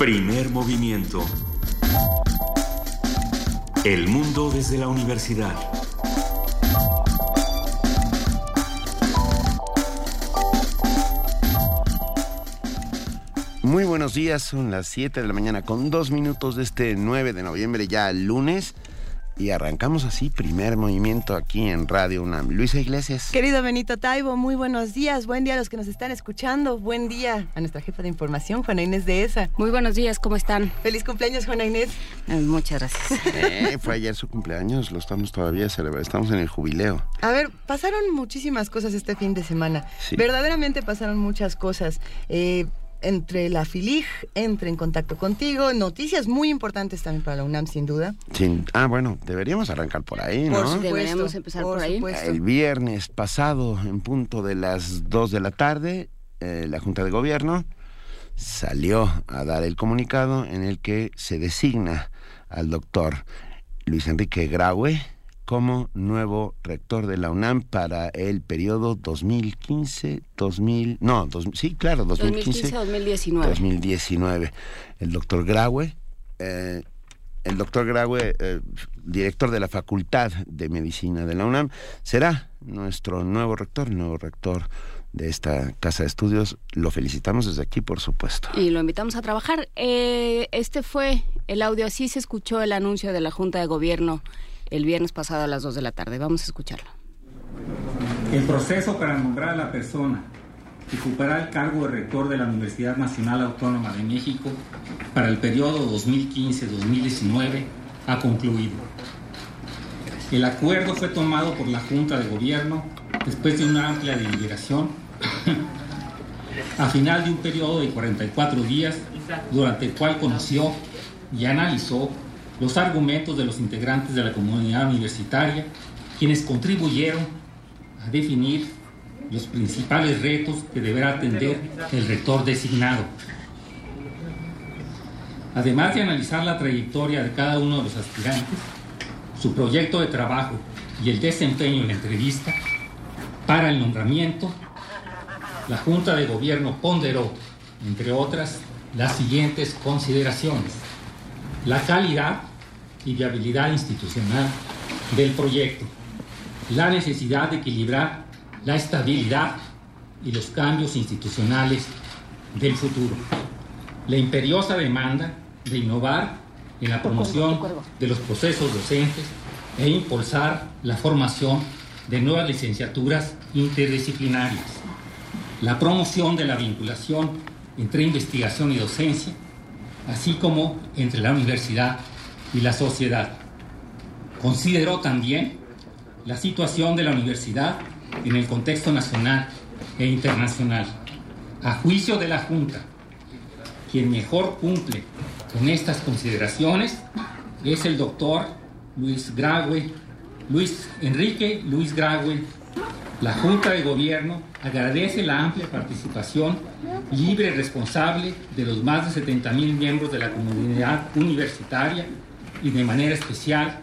Primer movimiento. El mundo desde la universidad. Muy buenos días, son las 7 de la mañana con dos minutos de este 9 de noviembre, ya lunes. Y arrancamos así, primer movimiento aquí en Radio UNAM. Luisa Iglesias. Querido Benito Taibo, muy buenos días. Buen día a los que nos están escuchando. Buen día a nuestra jefa de información, Juana Inés de ESA. Muy buenos días, ¿cómo están? Feliz cumpleaños, Juana Inés. Eh, muchas gracias. Eh, fue ayer su cumpleaños, lo estamos todavía celebrando, estamos en el jubileo. A ver, pasaron muchísimas cosas este fin de semana. Verdaderamente pasaron muchas cosas. Eh, entre la FILIG, entre en contacto contigo. Noticias muy importantes también para la UNAM, sin duda. ah, bueno, deberíamos arrancar por ahí, ¿no? Por deberíamos empezar por, ahí. El viernes pasado, en punto de las 2 de la tarde, eh, la Junta de Gobierno salió a dar el comunicado en el que se designa al doctor Luis Enrique Graue como nuevo rector de la UNAM para el periodo 2015-2000, no, sí, claro, 2015-2019. 2019. El doctor Graue, eh, el doctor Graue, eh, director de la Facultad de Medicina de la UNAM, será nuestro nuevo rector, el nuevo rector de esta casa de estudios. Lo felicitamos desde aquí, por supuesto. Y lo invitamos a trabajar. Eh, este fue el audio, así se escuchó el anuncio de la Junta de Gobierno el viernes pasado a las 2 de la tarde. Vamos a escucharlo. El proceso para nombrar a la persona que ocupará el cargo de rector de la Universidad Nacional Autónoma de México para el periodo 2015-2019 ha concluido. El acuerdo fue tomado por la Junta de Gobierno después de una amplia deliberación a final de un periodo de 44 días durante el cual conoció y analizó los argumentos de los integrantes de la comunidad universitaria, quienes contribuyeron a definir los principales retos que deberá atender el rector designado. Además de analizar la trayectoria de cada uno de los aspirantes, su proyecto de trabajo y el desempeño en la entrevista, para el nombramiento, la Junta de Gobierno ponderó, entre otras, las siguientes consideraciones. La calidad y viabilidad institucional del proyecto, la necesidad de equilibrar la estabilidad y los cambios institucionales del futuro, la imperiosa demanda de innovar en la promoción de los procesos docentes e impulsar la formación de nuevas licenciaturas interdisciplinarias, la promoción de la vinculación entre investigación y docencia, así como entre la universidad y la sociedad. Consideró también la situación de la universidad en el contexto nacional e internacional. A juicio de la Junta, quien mejor cumple con estas consideraciones es el doctor Luis Graue, Luis Enrique Luis Graue. La Junta de Gobierno agradece la amplia participación libre y responsable de los más de 70 mil miembros de la comunidad universitaria y de manera especial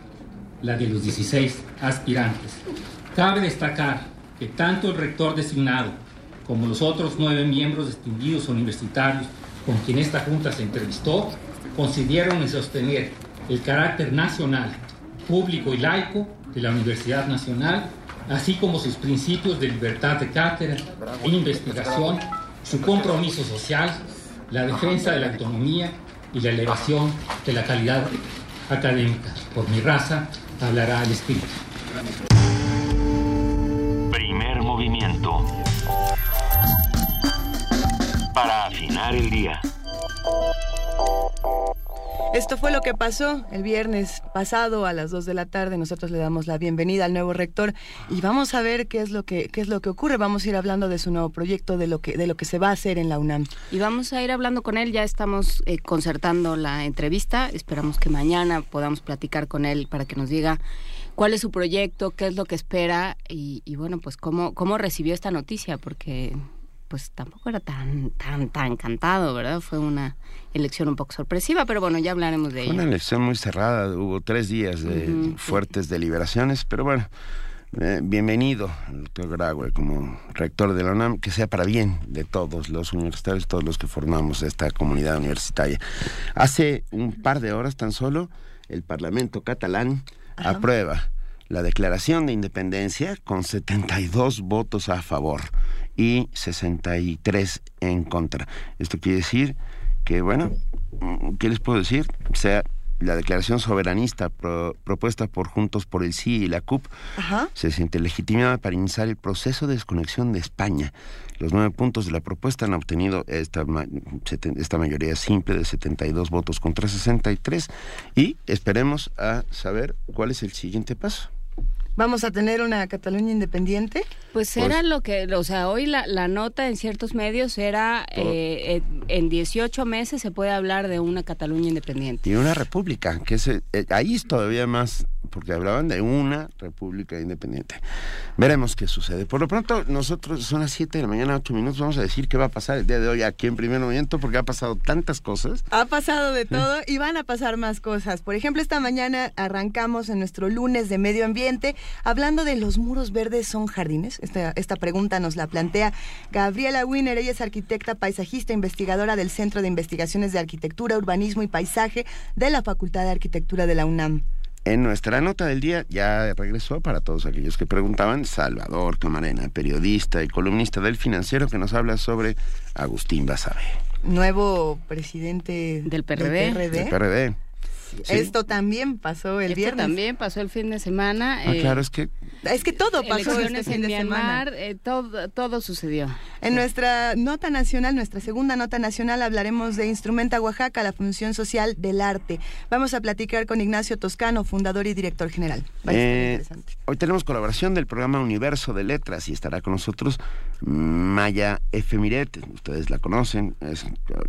la de los 16 aspirantes. Cabe destacar que tanto el rector designado como los otros nueve miembros distinguidos universitarios con quien esta Junta se entrevistó consideraron y sostener el carácter nacional, público y laico de la Universidad Nacional, así como sus principios de libertad de cátedra e investigación, su compromiso social, la defensa de la autonomía y la elevación de la calidad académica. Por mi raza hablará el espíritu. Primer movimiento. Para afinar el día. Esto fue lo que pasó el viernes pasado a las 2 de la tarde. Nosotros le damos la bienvenida al nuevo rector y vamos a ver qué es lo que qué es lo que ocurre. Vamos a ir hablando de su nuevo proyecto, de lo que de lo que se va a hacer en la UNAM. Y vamos a ir hablando con él. Ya estamos eh, concertando la entrevista. Esperamos que mañana podamos platicar con él para que nos diga cuál es su proyecto, qué es lo que espera y, y bueno, pues cómo cómo recibió esta noticia, porque pues tampoco era tan, tan, tan cantado, ¿verdad? Fue una elección un poco sorpresiva, pero bueno, ya hablaremos de Fue Una elección muy cerrada, hubo tres días de fuertes deliberaciones, pero bueno, Eh, bienvenido, doctor Graue, como rector de la UNAM, que sea para bien de todos los universitarios, todos los que formamos esta comunidad universitaria. Hace un par de horas tan solo, el Parlamento catalán aprueba la declaración de independencia con 72 votos a favor y 63 en contra. Esto quiere decir que, bueno, ¿qué les puedo decir? sea, la declaración soberanista propuesta por Juntos por el Sí y la CUP se siente legitimada para iniciar el proceso de desconexión de España. Los nueve puntos de la propuesta han obtenido esta, esta mayoría simple de 72 votos contra 63 y esperemos a saber cuál es el siguiente paso. ¿Vamos a tener una Cataluña independiente? Pues, pues era lo que, o sea, hoy la, la nota en ciertos medios era, eh, en 18 meses se puede hablar de una Cataluña independiente. Y una república, que es, eh, ahí es todavía más porque hablaban de una república independiente. Veremos qué sucede. Por lo pronto, nosotros son las 7 de la mañana, 8 minutos, vamos a decir qué va a pasar el día de hoy aquí en Primer Movimiento, porque ha pasado tantas cosas. Ha pasado de todo y van a pasar más cosas. Por ejemplo, esta mañana arrancamos en nuestro lunes de medio ambiente hablando de los muros verdes son jardines. Esta, esta pregunta nos la plantea Gabriela Wiener, ella es arquitecta, paisajista, investigadora del Centro de Investigaciones de Arquitectura, Urbanismo y Paisaje de la Facultad de Arquitectura de la UNAM. En nuestra nota del día ya regresó para todos aquellos que preguntaban Salvador Camarena, periodista y columnista del Financiero que nos habla sobre Agustín Basabe. Nuevo presidente del PRD. Del PRD. Esto también pasó el Esto viernes. también pasó el fin de semana. Ah, claro, es que... Es que todo pasó este fin de semana. Eh, todo, todo sucedió. En nuestra nota nacional, nuestra segunda nota nacional, hablaremos de Instrumenta Oaxaca, la función social del arte. Vamos a platicar con Ignacio Toscano, fundador y director general. Eh, hoy tenemos colaboración del programa Universo de Letras y estará con nosotros Maya F. Miret. Ustedes la conocen, es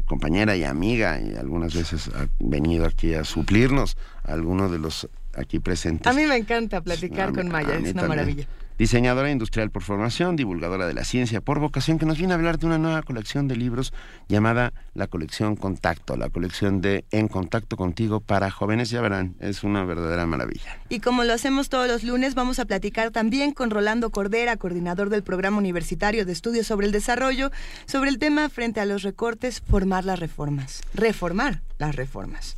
compañera y amiga y algunas veces ha venido aquí a su cumplirnos algunos de los aquí presentes. A mí me encanta platicar con Maya, es una maravilla. Diseñadora industrial por formación, divulgadora de la ciencia por vocación, que nos viene a hablar de una nueva colección de libros llamada la colección Contacto, la colección de En Contacto Contigo para jóvenes, ya verán, es una verdadera maravilla. Y como lo hacemos todos los lunes, vamos a platicar también con Rolando Cordera, coordinador del Programa Universitario de Estudios sobre el Desarrollo, sobre el tema frente a los recortes, formar las reformas, reformar las reformas.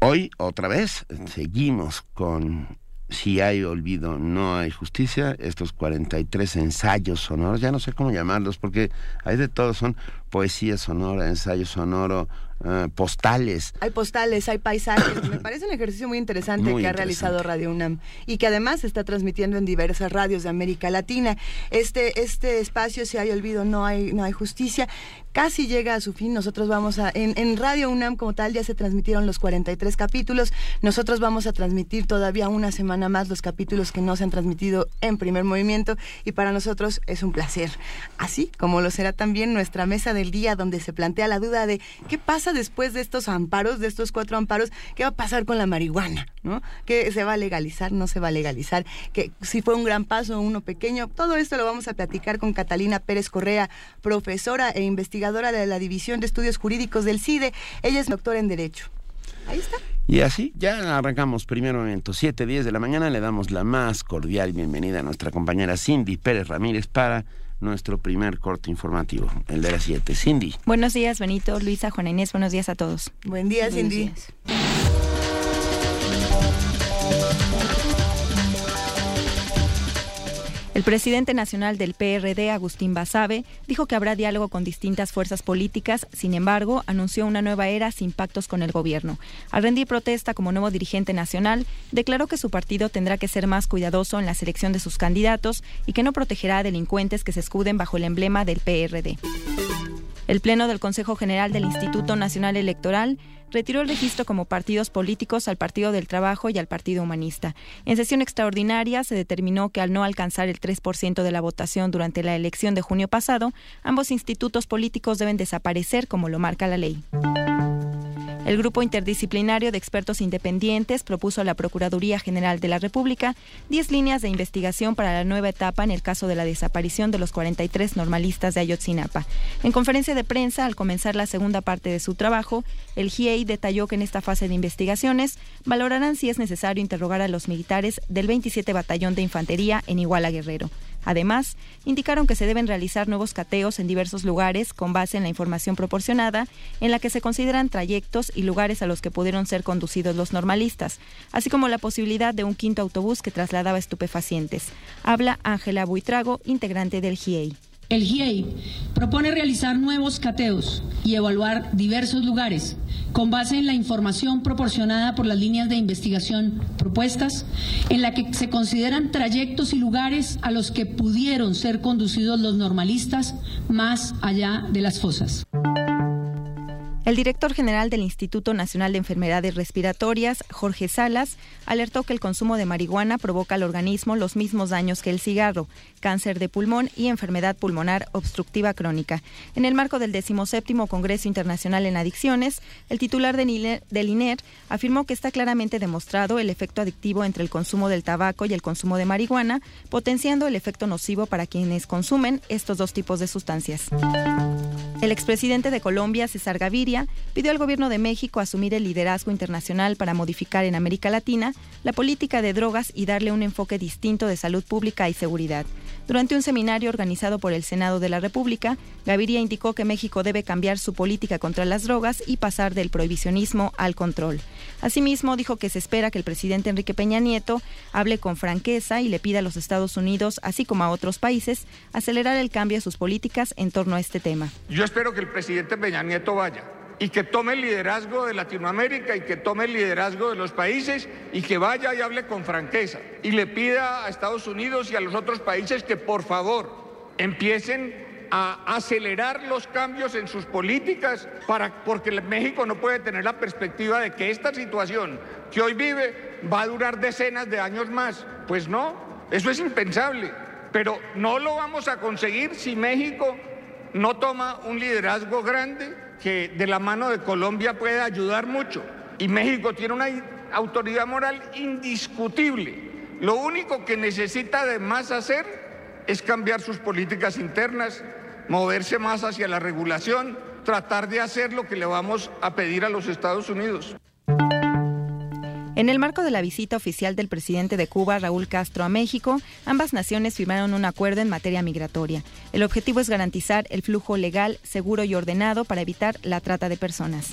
Hoy, otra vez, seguimos con Si hay olvido, no hay justicia, estos 43 ensayos sonoros, ya no sé cómo llamarlos, porque hay de todo, son poesía sonora, ensayo sonoro, eh, postales. Hay postales, hay paisajes. Me parece un ejercicio muy interesante que ha realizado Radio UNAM y que además se está transmitiendo en diversas radios de América Latina. Este, este espacio, si hay olvido, no hay, no hay justicia, casi llega a su fin. Nosotros vamos a, en, Radio UNAM como tal ya se transmitieron los 43 capítulos. Nosotros vamos a transmitir todavía una semana más los capítulos que no se han transmitido en primer movimiento y para nosotros es un placer. Así como lo será también nuestra mesa del día donde se plantea la duda de qué pasa después de estos amparos, de estos cuatro amparos, qué va a pasar con la marihuana, ¿no? ¿Qué se va a legalizar, no se va a legalizar? Que si fue un gran paso, uno pequeño, todo esto lo vamos a platicar con Catalina Pérez Correa, profesora e investigadora de la División de Estudios Jurídicos del CIDE. Ella es doctora en Derecho. Ahí está. Y así, ya arrancamos primer momento, 7, 10 de la mañana, le damos la más cordial bienvenida a nuestra compañera Cindy Pérez Ramírez para nuestro primer corte informativo, el de las 7. Cindy. Buenos días, Benito, Luisa, Juana Inés, buenos días a todos. Buen día, Cindy. El presidente nacional del PRD, Agustín Basabe, dijo que habrá diálogo con distintas fuerzas políticas, sin embargo, anunció una nueva era sin pactos con el gobierno. Al rendir protesta como nuevo dirigente nacional, declaró que su partido tendrá que ser más cuidadoso en la selección de sus candidatos y que no protegerá a delincuentes que se escuden bajo el emblema del PRD. El Pleno del Consejo General del Instituto Nacional Electoral retiró el registro como partidos políticos al Partido del Trabajo y al Partido Humanista. En sesión extraordinaria se determinó que al no alcanzar el 3% de la votación durante la elección de junio pasado, ambos institutos políticos deben desaparecer como lo marca la ley. El grupo interdisciplinario de expertos independientes propuso a la Procuraduría General de la República 10 líneas de investigación para la nueva etapa en el caso de la desaparición de los 43 normalistas de Ayotzinapa. En conferencia de prensa, al comenzar la segunda parte de su trabajo, el GIEI detalló que en esta fase de investigaciones valorarán si es necesario interrogar a los militares del 27 Batallón de Infantería en Iguala Guerrero. Además, indicaron que se deben realizar nuevos cateos en diversos lugares con base en la información proporcionada, en la que se consideran trayectos y lugares a los que pudieron ser conducidos los normalistas, así como la posibilidad de un quinto autobús que trasladaba estupefacientes. Habla Ángela Buitrago, integrante del GIEI. El GIEI propone realizar nuevos cateos y evaluar diversos lugares con base en la información proporcionada por las líneas de investigación propuestas, en la que se consideran trayectos y lugares a los que pudieron ser conducidos los normalistas más allá de las fosas. El director general del Instituto Nacional de Enfermedades Respiratorias, Jorge Salas, alertó que el consumo de marihuana provoca al organismo los mismos daños que el cigarro, cáncer de pulmón y enfermedad pulmonar obstructiva crónica. En el marco del 17 Congreso Internacional en Adicciones, el titular del INER afirmó que está claramente demostrado el efecto adictivo entre el consumo del tabaco y el consumo de marihuana, potenciando el efecto nocivo para quienes consumen estos dos tipos de sustancias. El expresidente de Colombia, César Gaviria, pidió al gobierno de México asumir el liderazgo internacional para modificar en América Latina la política de drogas y darle un enfoque distinto de salud pública y seguridad. Durante un seminario organizado por el Senado de la República, Gaviria indicó que México debe cambiar su política contra las drogas y pasar del prohibicionismo al control. Asimismo, dijo que se espera que el presidente Enrique Peña Nieto hable con franqueza y le pida a los Estados Unidos, así como a otros países, acelerar el cambio de sus políticas en torno a este tema espero que el presidente Peña Nieto vaya y que tome el liderazgo de Latinoamérica y que tome el liderazgo de los países y que vaya y hable con franqueza y le pida a Estados Unidos y a los otros países que por favor empiecen a acelerar los cambios en sus políticas para porque México no puede tener la perspectiva de que esta situación que hoy vive va a durar decenas de años más. Pues no, eso es impensable, pero no lo vamos a conseguir si México no toma un liderazgo grande que de la mano de Colombia puede ayudar mucho. Y México tiene una autoridad moral indiscutible. Lo único que necesita además hacer es cambiar sus políticas internas, moverse más hacia la regulación, tratar de hacer lo que le vamos a pedir a los Estados Unidos. En el marco de la visita oficial del presidente de Cuba, Raúl Castro, a México, ambas naciones firmaron un acuerdo en materia migratoria. El objetivo es garantizar el flujo legal, seguro y ordenado para evitar la trata de personas.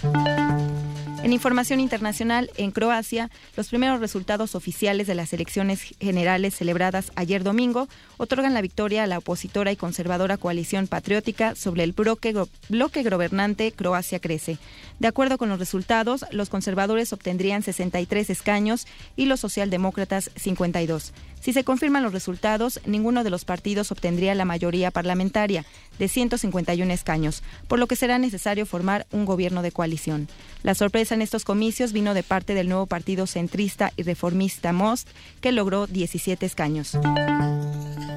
En información internacional, en Croacia, los primeros resultados oficiales de las elecciones generales celebradas ayer domingo otorgan la victoria a la opositora y conservadora coalición patriótica sobre el bloque, gobernante Croacia Crece. De acuerdo con los resultados, los conservadores obtendrían 63 escaños y los socialdemócratas 52. Si se confirman los resultados, ninguno de los partidos obtendría la mayoría parlamentaria de 151 escaños, por lo que será necesario formar un gobierno de coalición. La sorpresa en estos comicios vino de parte del nuevo partido centrista y reformista MOST, que logró 17 escaños.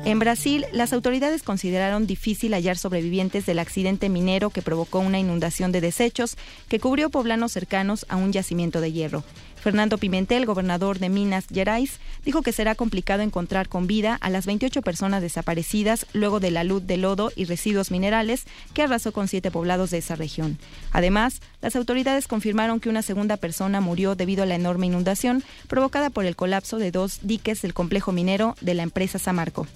En Brasil, las autoridades consideraron difícil hallar sobrevivientes del accidente minero que provocó una inundación de desechos que cubrió poblanos cercanos a un yacimiento de hierro. Fernando Pimentel, gobernador de Minas Gerais, dijo que será complicado encontrar con vida a las 28 personas desaparecidas luego de la luz de lodo y residuos minerales que arrasó con siete poblados de esa región. Además, las autoridades confirmaron que una segunda persona murió debido a la enorme inundación provocada por el colapso de dos diques del complejo minero de la empresa Samarco.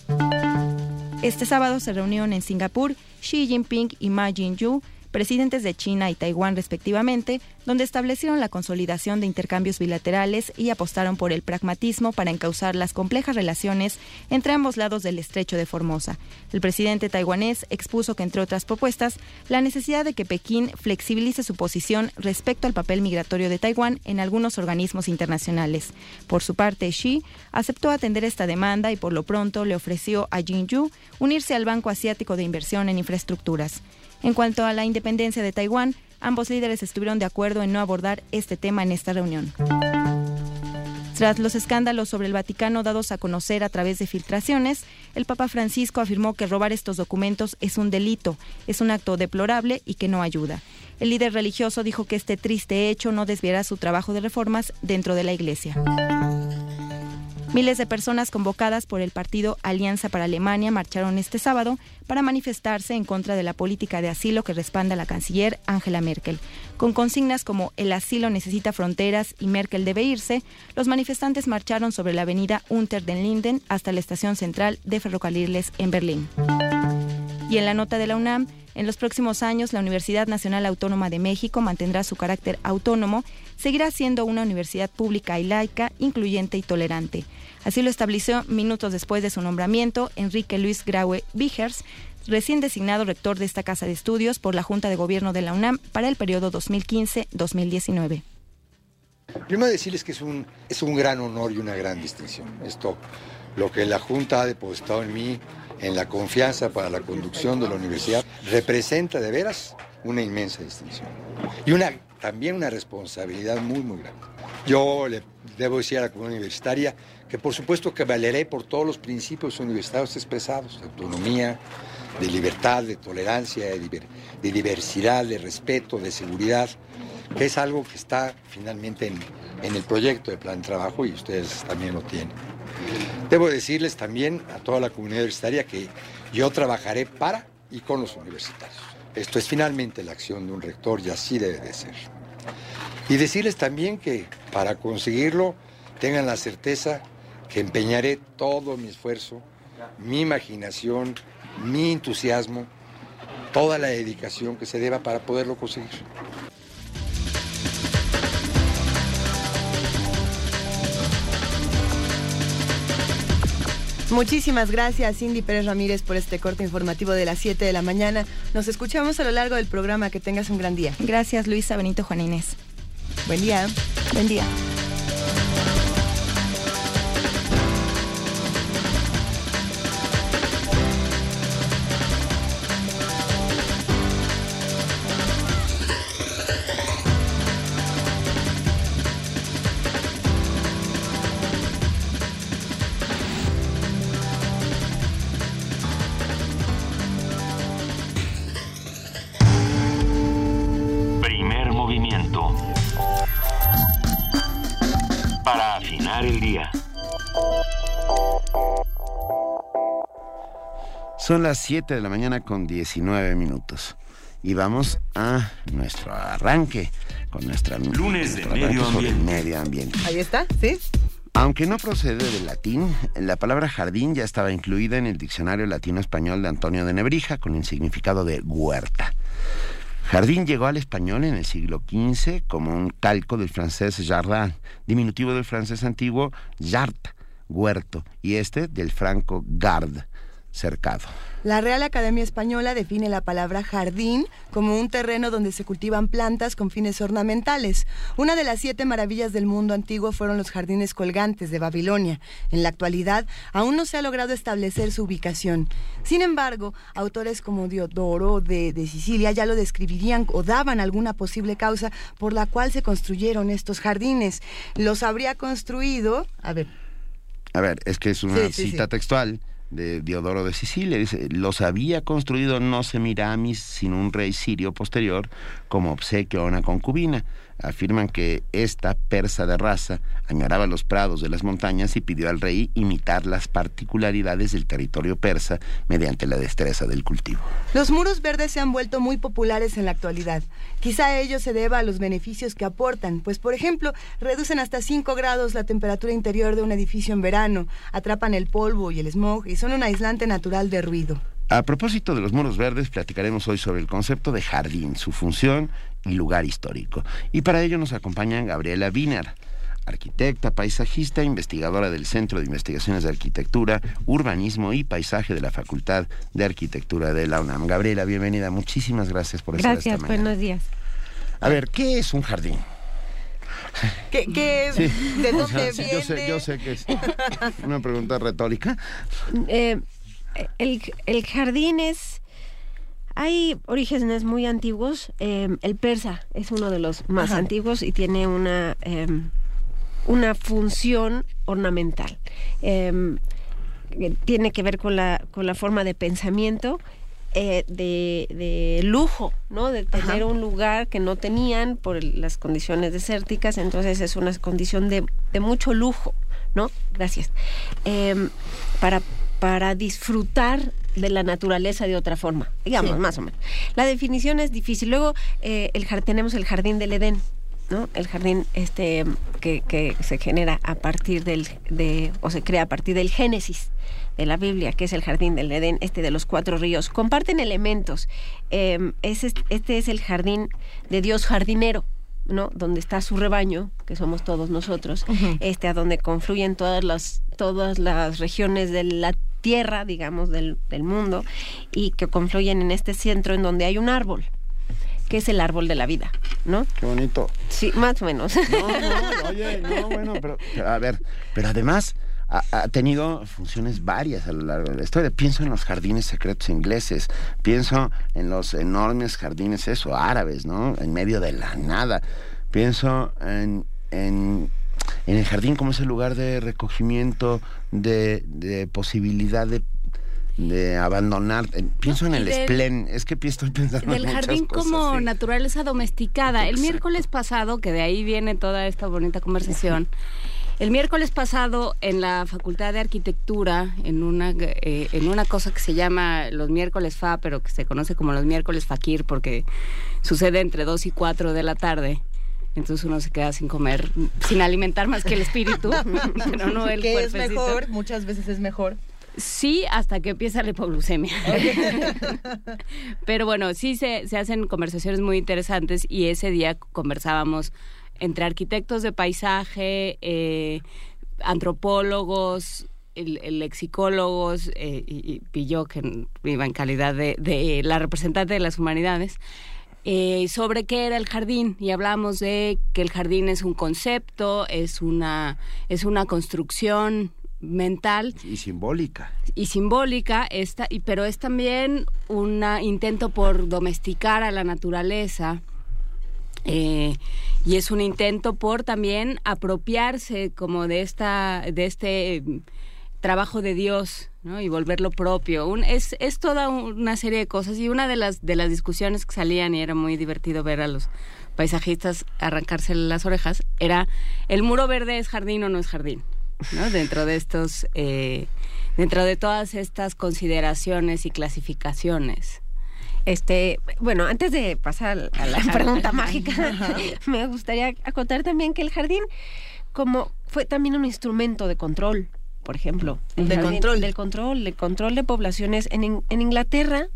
Este sábado se reunieron en Singapur Xi Jinping y Ma Ying-yu, presidentes de China y Taiwán respectivamente, donde establecieron la consolidación de intercambios bilaterales y apostaron por el pragmatismo para encauzar las complejas relaciones entre ambos lados del estrecho de Formosa. El presidente taiwanés expuso que, entre otras propuestas, la necesidad de que Pekín flexibilice su posición respecto al papel migratorio de Taiwán en algunos organismos internacionales. Por su parte, Xi aceptó atender esta demanda y por lo pronto le ofreció a Jinju unirse al Banco Asiático de Inversión en Infraestructuras. En cuanto a la independencia de Taiwán, ambos líderes estuvieron de acuerdo en no abordar este tema en esta reunión. Tras los escándalos sobre el Vaticano dados a conocer a través de filtraciones, el Papa Francisco afirmó que robar estos documentos es un delito, es un acto deplorable y que no ayuda. El líder religioso dijo que este triste hecho no desviará su trabajo de reformas dentro de la Iglesia. Miles de personas convocadas por el partido Alianza para Alemania marcharon este sábado para manifestarse en contra de la política de asilo que respalda la canciller Angela Merkel. Con consignas como el asilo necesita fronteras y Merkel debe irse, los manifestantes marcharon sobre la avenida Unter den Linden hasta la estación central de ferrocarriles en Berlín. Y en la nota de la UNAM, en los próximos años, la Universidad Nacional Autónoma de México mantendrá su carácter autónomo, seguirá siendo una universidad pública y laica, incluyente y tolerante. Así lo estableció minutos después de su nombramiento Enrique Luis Graue Vigers, recién designado rector de esta casa de estudios por la Junta de Gobierno de la UNAM para el periodo 2015-2019. Primero decirles que es un, es un gran honor y una gran distinción. Esto, lo que la Junta ha depositado en mí, en la confianza para la conducción de la universidad, representa de veras una inmensa distinción. Y una, también una responsabilidad muy, muy grande. Yo le debo decir a la comunidad universitaria que por supuesto valeré por todos los principios universitarios expresados, de autonomía, de libertad, de tolerancia, de, de diversidad, de respeto, de seguridad, que es algo que está finalmente en, en el proyecto de plan de trabajo y ustedes también lo tienen. Debo decirles también a toda la comunidad universitaria que yo trabajaré para y con los universitarios. Esto es finalmente la acción de un rector y así debe de ser. Y decirles también que para conseguirlo tengan la certeza que empeñaré todo mi esfuerzo, mi imaginación, mi entusiasmo, toda la dedicación que se deba para poderlo conseguir. Muchísimas gracias, Cindy Pérez Ramírez, por este corte informativo de las 7 de la mañana. Nos escuchamos a lo largo del programa. Que tengas un gran día. Gracias, Luisa Benito Juan Inés. Buen día. Buen día. Son las 7 de la mañana con 19 minutos. Y vamos a nuestro arranque con nuestra Lunes de nuestro medio arranque sobre el ambiente. medio ambiente. Ahí está, ¿sí? Aunque no procede del latín, la palabra jardín ya estaba incluida en el diccionario latino-español de Antonio de Nebrija con el significado de huerta. Jardín llegó al español en el siglo XV como un calco del francés jardin, diminutivo del francés antiguo jard, huerto, y este del franco garde, cercado. La Real Academia Española define la palabra jardín como un terreno donde se cultivan plantas con fines ornamentales. Una de las siete maravillas del mundo antiguo fueron los jardines colgantes de Babilonia. En la actualidad, aún no se ha logrado establecer su ubicación. Sin embargo, autores como Diodoro de, de Sicilia ya lo describirían o daban alguna posible causa por la cual se construyeron estos jardines. Los habría construido, a ver, A ver, es que es una Sí, sí, cita sí. textual de Diodoro de Sicilia. Dice, los había construido no Semiramis, sino un rey sirio posterior, como obsequio a una concubina. Afirman que esta persa de raza añoraba los prados de las montañas y pidió al rey imitar las particularidades del territorio persa mediante la destreza del cultivo. Los muros verdes se han vuelto muy populares en la actualidad. Quizá ello se deba a los beneficios que aportan, pues por ejemplo, reducen hasta 5 grados la temperatura interior de un edificio en verano, atrapan el polvo y el smog y son un aislante natural de ruido. A propósito de los muros verdes, platicaremos hoy sobre el concepto de jardín, su función y lugar histórico. Y para ello nos acompaña Gabriela Wiener, arquitecta, paisajista, investigadora del Centro de Investigaciones de Arquitectura, Urbanismo y Paisaje de la Facultad de Arquitectura de la UNAM. Gabriela, bienvenida. Muchísimas gracias por estar Gracias, esta mañana. buenos días. A ver, ¿qué es un jardín? ¿Qué, qué- Sí. ¿De O dónde sea, viene? yo sé, yo sé que es una pregunta retórica. Eh, el, el jardín es... Hay orígenes muy antiguos. eh, el persa es uno de los más Ajá. antiguos y tiene una, eh, una función ornamental. Em, tiene que ver con la, con la forma de pensamiento eh, de, lujo, ¿no? De tener un lugar que no tenían por las condiciones desérticas, entonces es una condición de, mucho lujo, ¿no? Gracias. Em, para, para disfrutar de la naturaleza de otra forma, digamos, más o menos. La definición es difícil. Luego eh, el, tenemos el jardín del Edén, ¿no? El jardín este que, que, se genera a partir del de o se crea a partir del Génesis de la Biblia, que es el jardín del Edén, este de los cuatro ríos, comparten elementos. Em, este es el jardín de Dios jardinero, ¿no? Donde está su rebaño, que somos todos nosotros, este, a donde confluyen todas las, todas las regiones de la tierra, digamos, del, del mundo, y que confluyen en este centro en donde hay un árbol, que es el árbol de la vida, ¿no? Qué bonito. Sí, más o menos. No, no, oye, no, bueno, pero a ver, pero además ha, tenido funciones varias a lo largo de la historia. Pienso en los jardines secretos ingleses, pienso en los enormes jardines, eso, árabes, ¿no? En medio de la nada. Pienso en, en, el jardín como ese lugar de recogimiento, de, de posibilidad de de abandonar. Eh, pienso en el esplen, es que estoy pensando del en jardín como naturaleza domesticada. El miércoles pasado, que de ahí viene toda esta bonita conversación, el miércoles pasado en la Facultad de Arquitectura, en una, eh, en una cosa que se llama los miércoles FA, pero que se conoce como los miércoles Fakir porque sucede entre 2 y 4 de la tarde. Entonces uno se queda sin comer, sin alimentar más que el espíritu, pero no el Que es mejor, muchas veces es mejor. Sí, hasta que empieza la hipoglucemia. Pero bueno, sí se, se hacen conversaciones muy interesantes y ese día conversábamos entre arquitectos de paisaje, eh, antropólogos, lexicólogos eh, y, y, yo, que iba en calidad de, la representante de las humanidades, eh, sobre qué era el jardín y hablamos de que el jardín es un concepto, es una, es una construcción mental y simbólica. y simbólica esta y pero es también un intento por domesticar a la naturaleza eh, y es un intento por también apropiarse como de esta de este trabajo de Dios ¿no? y volverlo propio. Es, es toda una serie de cosas. Y una de las de las discusiones que salían y era muy divertido ver a los paisajistas arrancarse las orejas era el muro verde es jardín o no es jardín ¿no? dentro de estos eh, dentro de todas estas consideraciones y clasificaciones. Este, bueno, antes de pasar a la pregunta mágica, me gustaría acotar también que el jardín como fue también un instrumento de control, por ejemplo, de control del control, de control de poblaciones en, en Inglaterra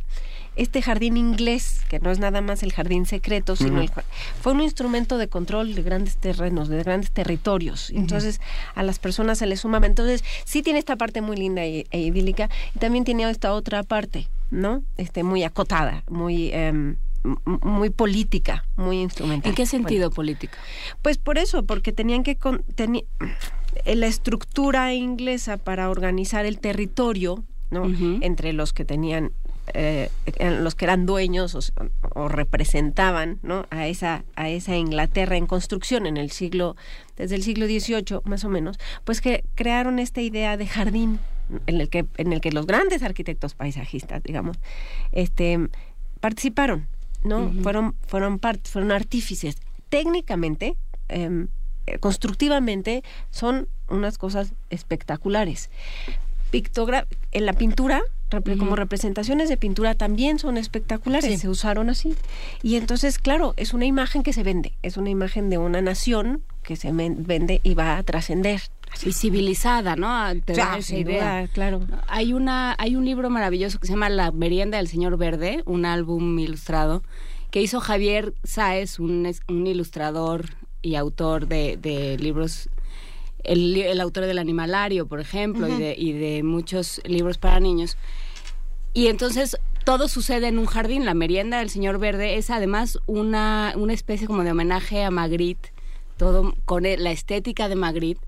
este jardín inglés, que no es nada más el jardín secreto, sino el, fue un instrumento de control de grandes terrenos, de grandes territorios. Entonces, a las personas se les suma. Entonces, sí tiene esta parte muy linda e, e idílica, y también tiene esta otra parte, ¿no? Este, muy acotada, muy... Em, muy política, muy instrumental. ¿En qué sentido política? Pues por eso, porque tenían que la estructura inglesa para organizar el territorio, ¿no? Entre los que tenían eh, los que eran dueños o, representaban ¿no? a esa a esa Inglaterra en construcción en el siglo desde el siglo XVIII más o menos pues que crearon esta idea de jardín en el que en el que los grandes arquitectos paisajistas digamos este participaron no fueron fueron fueron artífices técnicamente em, eh, constructivamente son unas cosas espectaculares Pictogra en la pintura como representaciones de pintura también son espectaculares, se usaron así. Y entonces, claro, es una imagen que se vende, es una imagen de una nación que se vende y va a trascender. Visibilizada, ¿no? Te idea. claro. Hay, una, hay un libro maravilloso que se llama La merienda del señor verde, un álbum ilustrado, que hizo Javier Sáez, un, un ilustrador y autor de, de libros el, el, autor del Animalario, por ejemplo, y, de, y de muchos libros para niños. Y entonces todo sucede en un jardín. La merienda del señor Verde es además una, una especie como de homenaje a Magritte, todo con la estética de Magritte,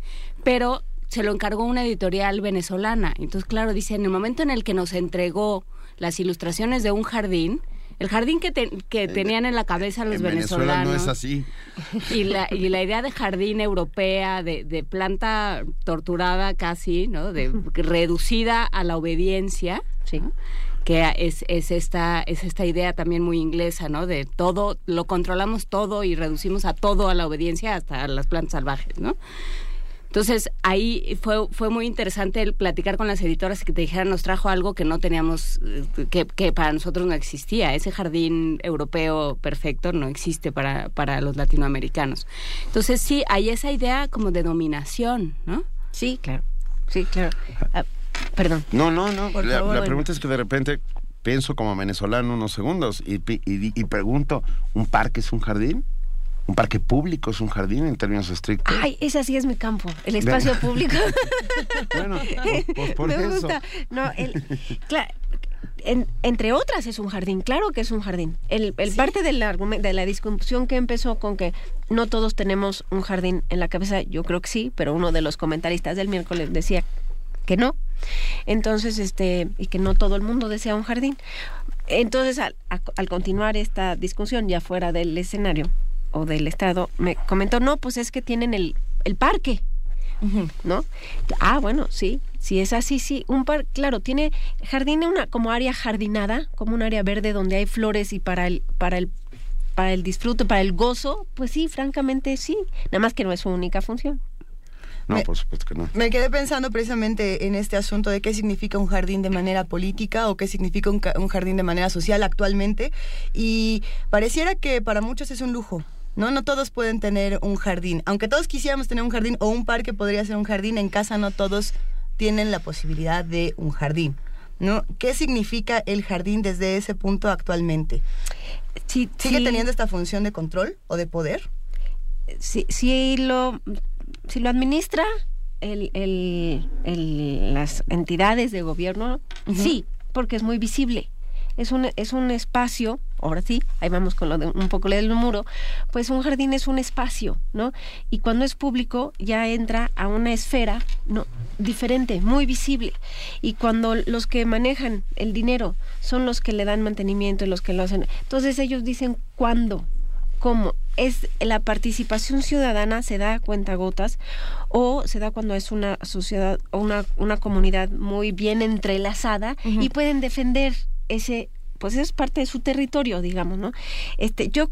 pero se lo encargó una editorial venezolana. Entonces, claro, dice, en el momento en el que nos entregó las ilustraciones de un jardín, El jardín que, que tenían en la cabeza los en venezolanos. no es así. Y la, y la idea de jardín europea, de, de planta torturada casi, ¿no? De, reducida a la obediencia, ¿sí? que es, es, esta, es esta idea también muy inglesa, ¿no? De todo, lo controlamos todo y reducimos a todo a la obediencia hasta a las plantas salvajes, ¿no? Entonces ahí fue, fue muy interesante el platicar con las editoras que te dijeran, nos trajo algo que no teníamos, eh, que, que para nosotros no existía. Ese jardín europeo perfecto no existe para, para los latinoamericanos. Entonces sí, hay esa idea como de dominación, ¿no? Sí, claro. Sí, claro. Ah, perdón. No, no, no. La, pregunta es que de repente pienso como venezolano unos segundos y, y, y pregunto, ¿un parque es un jardín? Un parque público es un jardín en términos estrictos. Ay, ese sí es mi campo, el espacio público. bueno, pues, por Me eso. gusta. No, el, claro, entre otras es un jardín, claro que es un jardín. El, el parte del de la discusión que empezó con que no todos tenemos un jardín en la cabeza, yo creo que sí, pero uno de los comentaristas del miércoles decía que no. Entonces, este, y que no todo el mundo desea un jardín. Entonces, al, al continuar esta discusión ya fuera del escenario, o del Estado me comentó, no, pues es que tienen el, el parque, ¿no? Ah, bueno, sí, si es así, sí. Un parque, claro, tiene jardín una como área jardinada, como un área verde donde hay flores y para el, para el, para el disfrute, para el gozo, pues sí, francamente sí. Nada más que no es su única función. No, por supuesto que no. Me quedé pensando precisamente en este asunto de qué significa un jardín de manera política o qué significa un, un jardín de manera social actualmente. Y pareciera que para muchos es un lujo. ¿No? No todos pueden tener un jardín. Aunque todos quisiéramos tener un jardín o un parque podría ser un jardín, en casa no todos tienen la posibilidad de un jardín. ¿no? ¿Qué significa el jardín desde ese punto actualmente? ¿Sigue teniendo esta función de control o de poder? Si, si, lo, si lo administra el, el, las entidades de gobierno, sí, porque es muy visible es un, es un espacio, ahora sí, ahí vamos con lo de un poco del muro, pues un jardín es un espacio, ¿no? Y cuando es público ya entra a una esfera no diferente, muy visible. Y cuando los que manejan el dinero son los que le dan mantenimiento y los que lo hacen, entonces ellos dicen cuándo, cómo es la participación ciudadana se da a cuentagotas o se da cuando es una sociedad o una, una comunidad muy bien entrelazada y pueden defender ese, pues es parte de su territorio, digamos, ¿no? Este, yo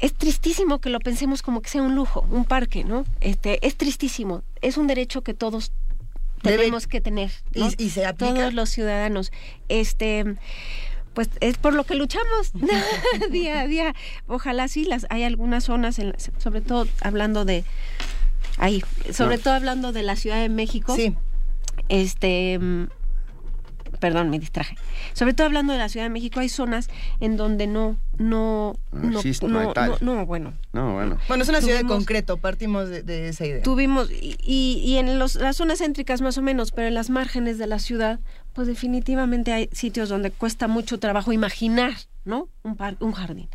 es tristísimo que lo pensemos como que sea un lujo, un parque, ¿no? Este, es tristísimo. Es un derecho que todos tenemos que tener. ¿Y, se aplica? Todos los ciudadanos. Este pues es por lo que luchamos día a día. Ojalá sí las hay algunas zonas, en, sobre todo hablando de ahí, sobre todo hablando de la Ciudad de México. Sí. Este perdón, me distraje. Sobre todo hablando de la Ciudad de México, hay zonas en donde no, no, no, no, no, bueno. No, bueno. Bueno, es una ciudad de concreto, partimos de, esa idea. Tuvimos, y, y en los, las zonas céntricas más o menos, pero en las márgenes de la ciudad, pues definitivamente hay sitios donde cuesta mucho trabajo imaginar, ¿no? Un, par, un jardín.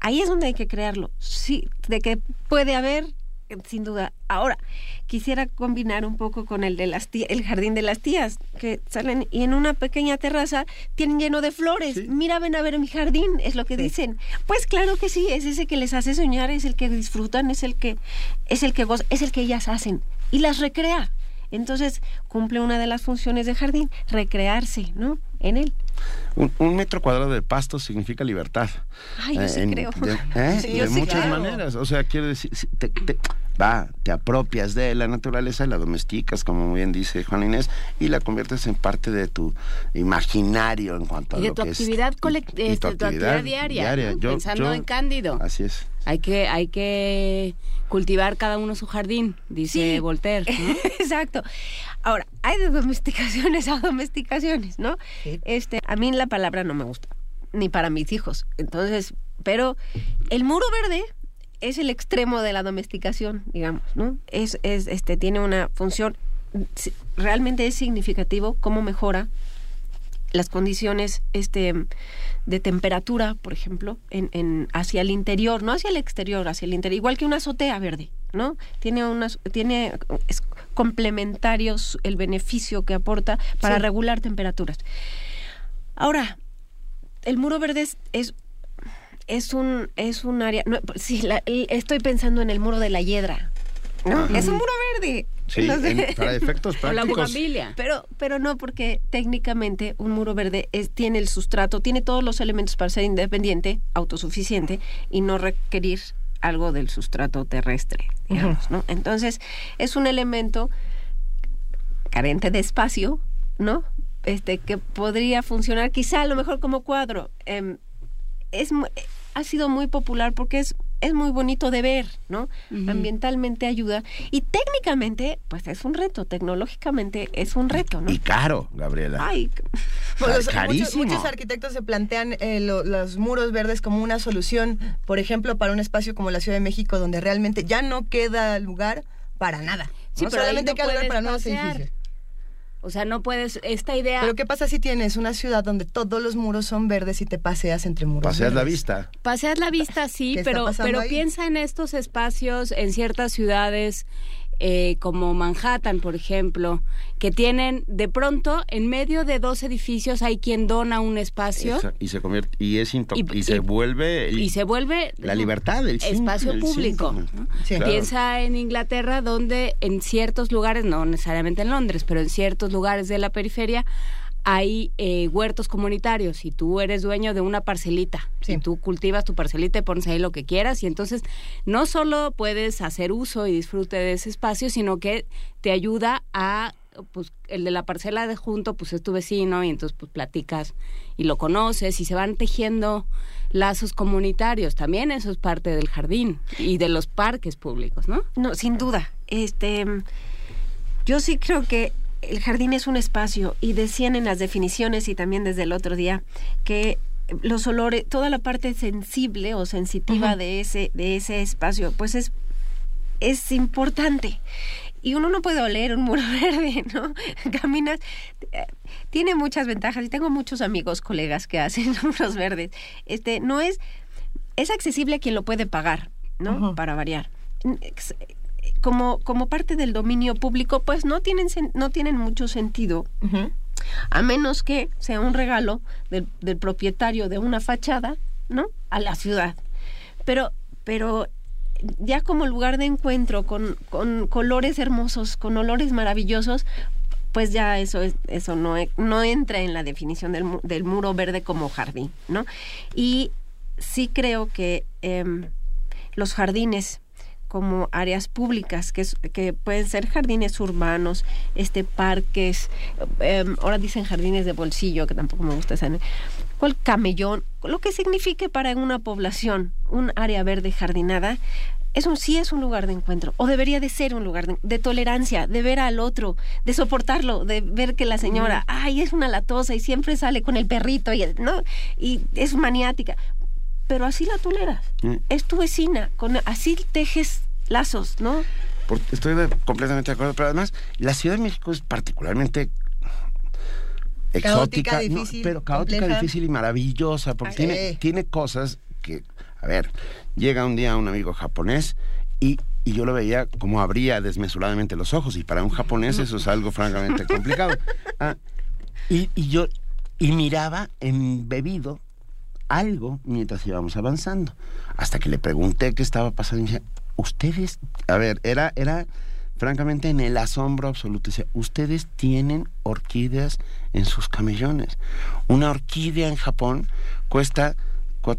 Ahí es donde hay que crearlo. Sí, de que puede haber sin duda. Ahora, quisiera combinar un poco con el de las el jardín de las tías, que salen y en una pequeña terraza tienen lleno de flores. Mira, ven a ver mi jardín, es lo que dicen. Pues claro que sí, es ese que les hace soñar, es el que disfrutan, es el que es el que es el que ellas hacen y las recrea. Entonces, cumple una de las funciones de jardín, recrearse, ¿no? En él. Un, metro cuadrado de pasto significa libertad. Ay, yo sí creo. De, ¿eh? muchas maneras. O sea, quiero decir, te, va, te apropias de la naturaleza, la domesticas, como bien dice Juan Inés, y la conviertes en parte de tu imaginario en cuanto a y de tu actividad colectiva, tu, actividad diaria, pensando en Cándido. Así es. Hay que, hay que cultivar cada uno su jardín, dice Voltaire. Exacto. Ahora, hay de domesticaciones a domesticaciones, ¿no? Este, a mí la palabra no me gusta, ni para mis hijos. Entonces, pero el muro verde es el extremo de la domesticación, digamos, ¿no? Es, es, este, tiene una función, realmente es significativo cómo mejora las condiciones este, de temperatura, por ejemplo, en, en, hacia el interior, no hacia el exterior, hacia el interior, igual que una azotea verde, ¿no? Tiene unas, tiene es complementarios el beneficio que aporta para regular temperaturas. Ahora, el muro verde es, es es un es un área no, sí la- estoy pensando en el muro de la hiedra ¿no? Es un muro verde Sí, No sé. en- para efectos la prácticos. bugambilia. pero pero no porque técnicamente un muro verde es, tiene el sustrato tiene todos los elementos para ser independiente autosuficiente y no requerir algo del sustrato terrestre digamos no entonces es un elemento carente de espacio, ¿no? Este, que podría funcionar quizá a lo mejor como cuadro. Em, es, mu- ha sido muy popular porque es, es muy bonito de ver, ¿no? Ambientalmente ayuda y técnicamente, pues es un reto, tecnológicamente es un reto, ¿no? Y caro, Gabriela. Ay, Pues los- muchos, Carísimo. muchos arquitectos se plantean eh, lo- los muros verdes como una solución, por ejemplo, para un espacio como la Ciudad de México, donde realmente ya no queda lugar para nada. Sí, ¿no? pero solamente no queda lugar para nuevos edificios. O sea, no puedes, esta idea... Pero ¿qué pasa si tienes una ciudad donde todos los muros son verdes y te paseas entre muros Paseas la vista. Paseas la vista, sí, ¿Qué está pero, pero ahí? piensa en estos espacios en ciertas ciudades eh, como Manhattan, por ejemplo, que tienen de pronto en medio de dos edificios hay quien dona un espacio Esa- y se convierte y es Y- y, se y- vuelve el- y se vuelve la libertad, el sim- espacio el público. ¿no? Sí. Claro. Piensa en Inglaterra, donde en ciertos lugares, no necesariamente en Londres, pero en ciertos lugares de la periferia, hay eh, huertos comunitarios y tú eres dueño de una parcelita Sí. y tú cultivas tu parcelita y pones ahí lo que quieras y entonces no solo puedes hacer uso y disfrute de ese espacio, sino que te ayuda a pues el de la parcela de junto pues es tu vecino y entonces pues platicas y lo conoces y se van tejiendo lazos comunitarios. También eso es parte del jardín y de los parques públicos, ¿no? No, sin duda. Este, yo sí creo que el jardín es un espacio y decían en las definiciones y también desde el otro día que los olores, toda la parte sensible o sensitiva de ese de ese espacio, pues es es importante. Y uno no puede oler un muro verde, ¿no? Caminas, eh, tiene muchas ventajas y tengo muchos amigos, colegas que hacen muros verdes. Este, no es, es accesible a quien lo puede pagar, ¿no? Para variar. Como, como parte del dominio público, pues no tienen, no tienen mucho sentido a menos que sea un regalo del, del propietario de una fachada, ¿no? A la ciudad. Pero, pero ya como lugar de encuentro con, con colores hermosos, con olores maravillosos, pues ya eso es, eso no, no entra en la definición del, del muro verde como jardín, ¿no? Y sí creo que em, los jardines como áreas públicas que, es- que pueden ser jardines urbanos, este parques, em, ahora dicen jardines de bolsillo que tampoco me gusta esa, cual camellón, lo que signifique para una población un área verde jardinada. Es un, sí es un lugar de encuentro, o debería de ser un lugar de, de tolerancia, de ver al otro, de soportarlo, de ver que la señora, ay, es una latosa y siempre sale con el perrito y, ¿no? y es maniática pero así la toleras. Mm. Es tu vecina, con así tejes lazos, ¿no? Por- estoy de- completamente de acuerdo, pero además la Ciudad de México es particularmente exótica, Caótica, no, difícil, pero caótica, compleja. difícil y maravillosa, porque tiene, tiene cosas que, a ver, llega un día un amigo japonés y, y yo lo veía como abría desmesuradamente los ojos, y para un japonés eso es algo francamente complicado. Ah, y, y yo, y miraba embebido algo mientras íbamos avanzando. Hasta que le pregunté qué estaba pasando y me decía, ustedes, a ver, era, era francamente en el asombro absoluto. Dice, ustedes tienen orquídeas en sus camellones. Una orquídea en Japón cuesta cua-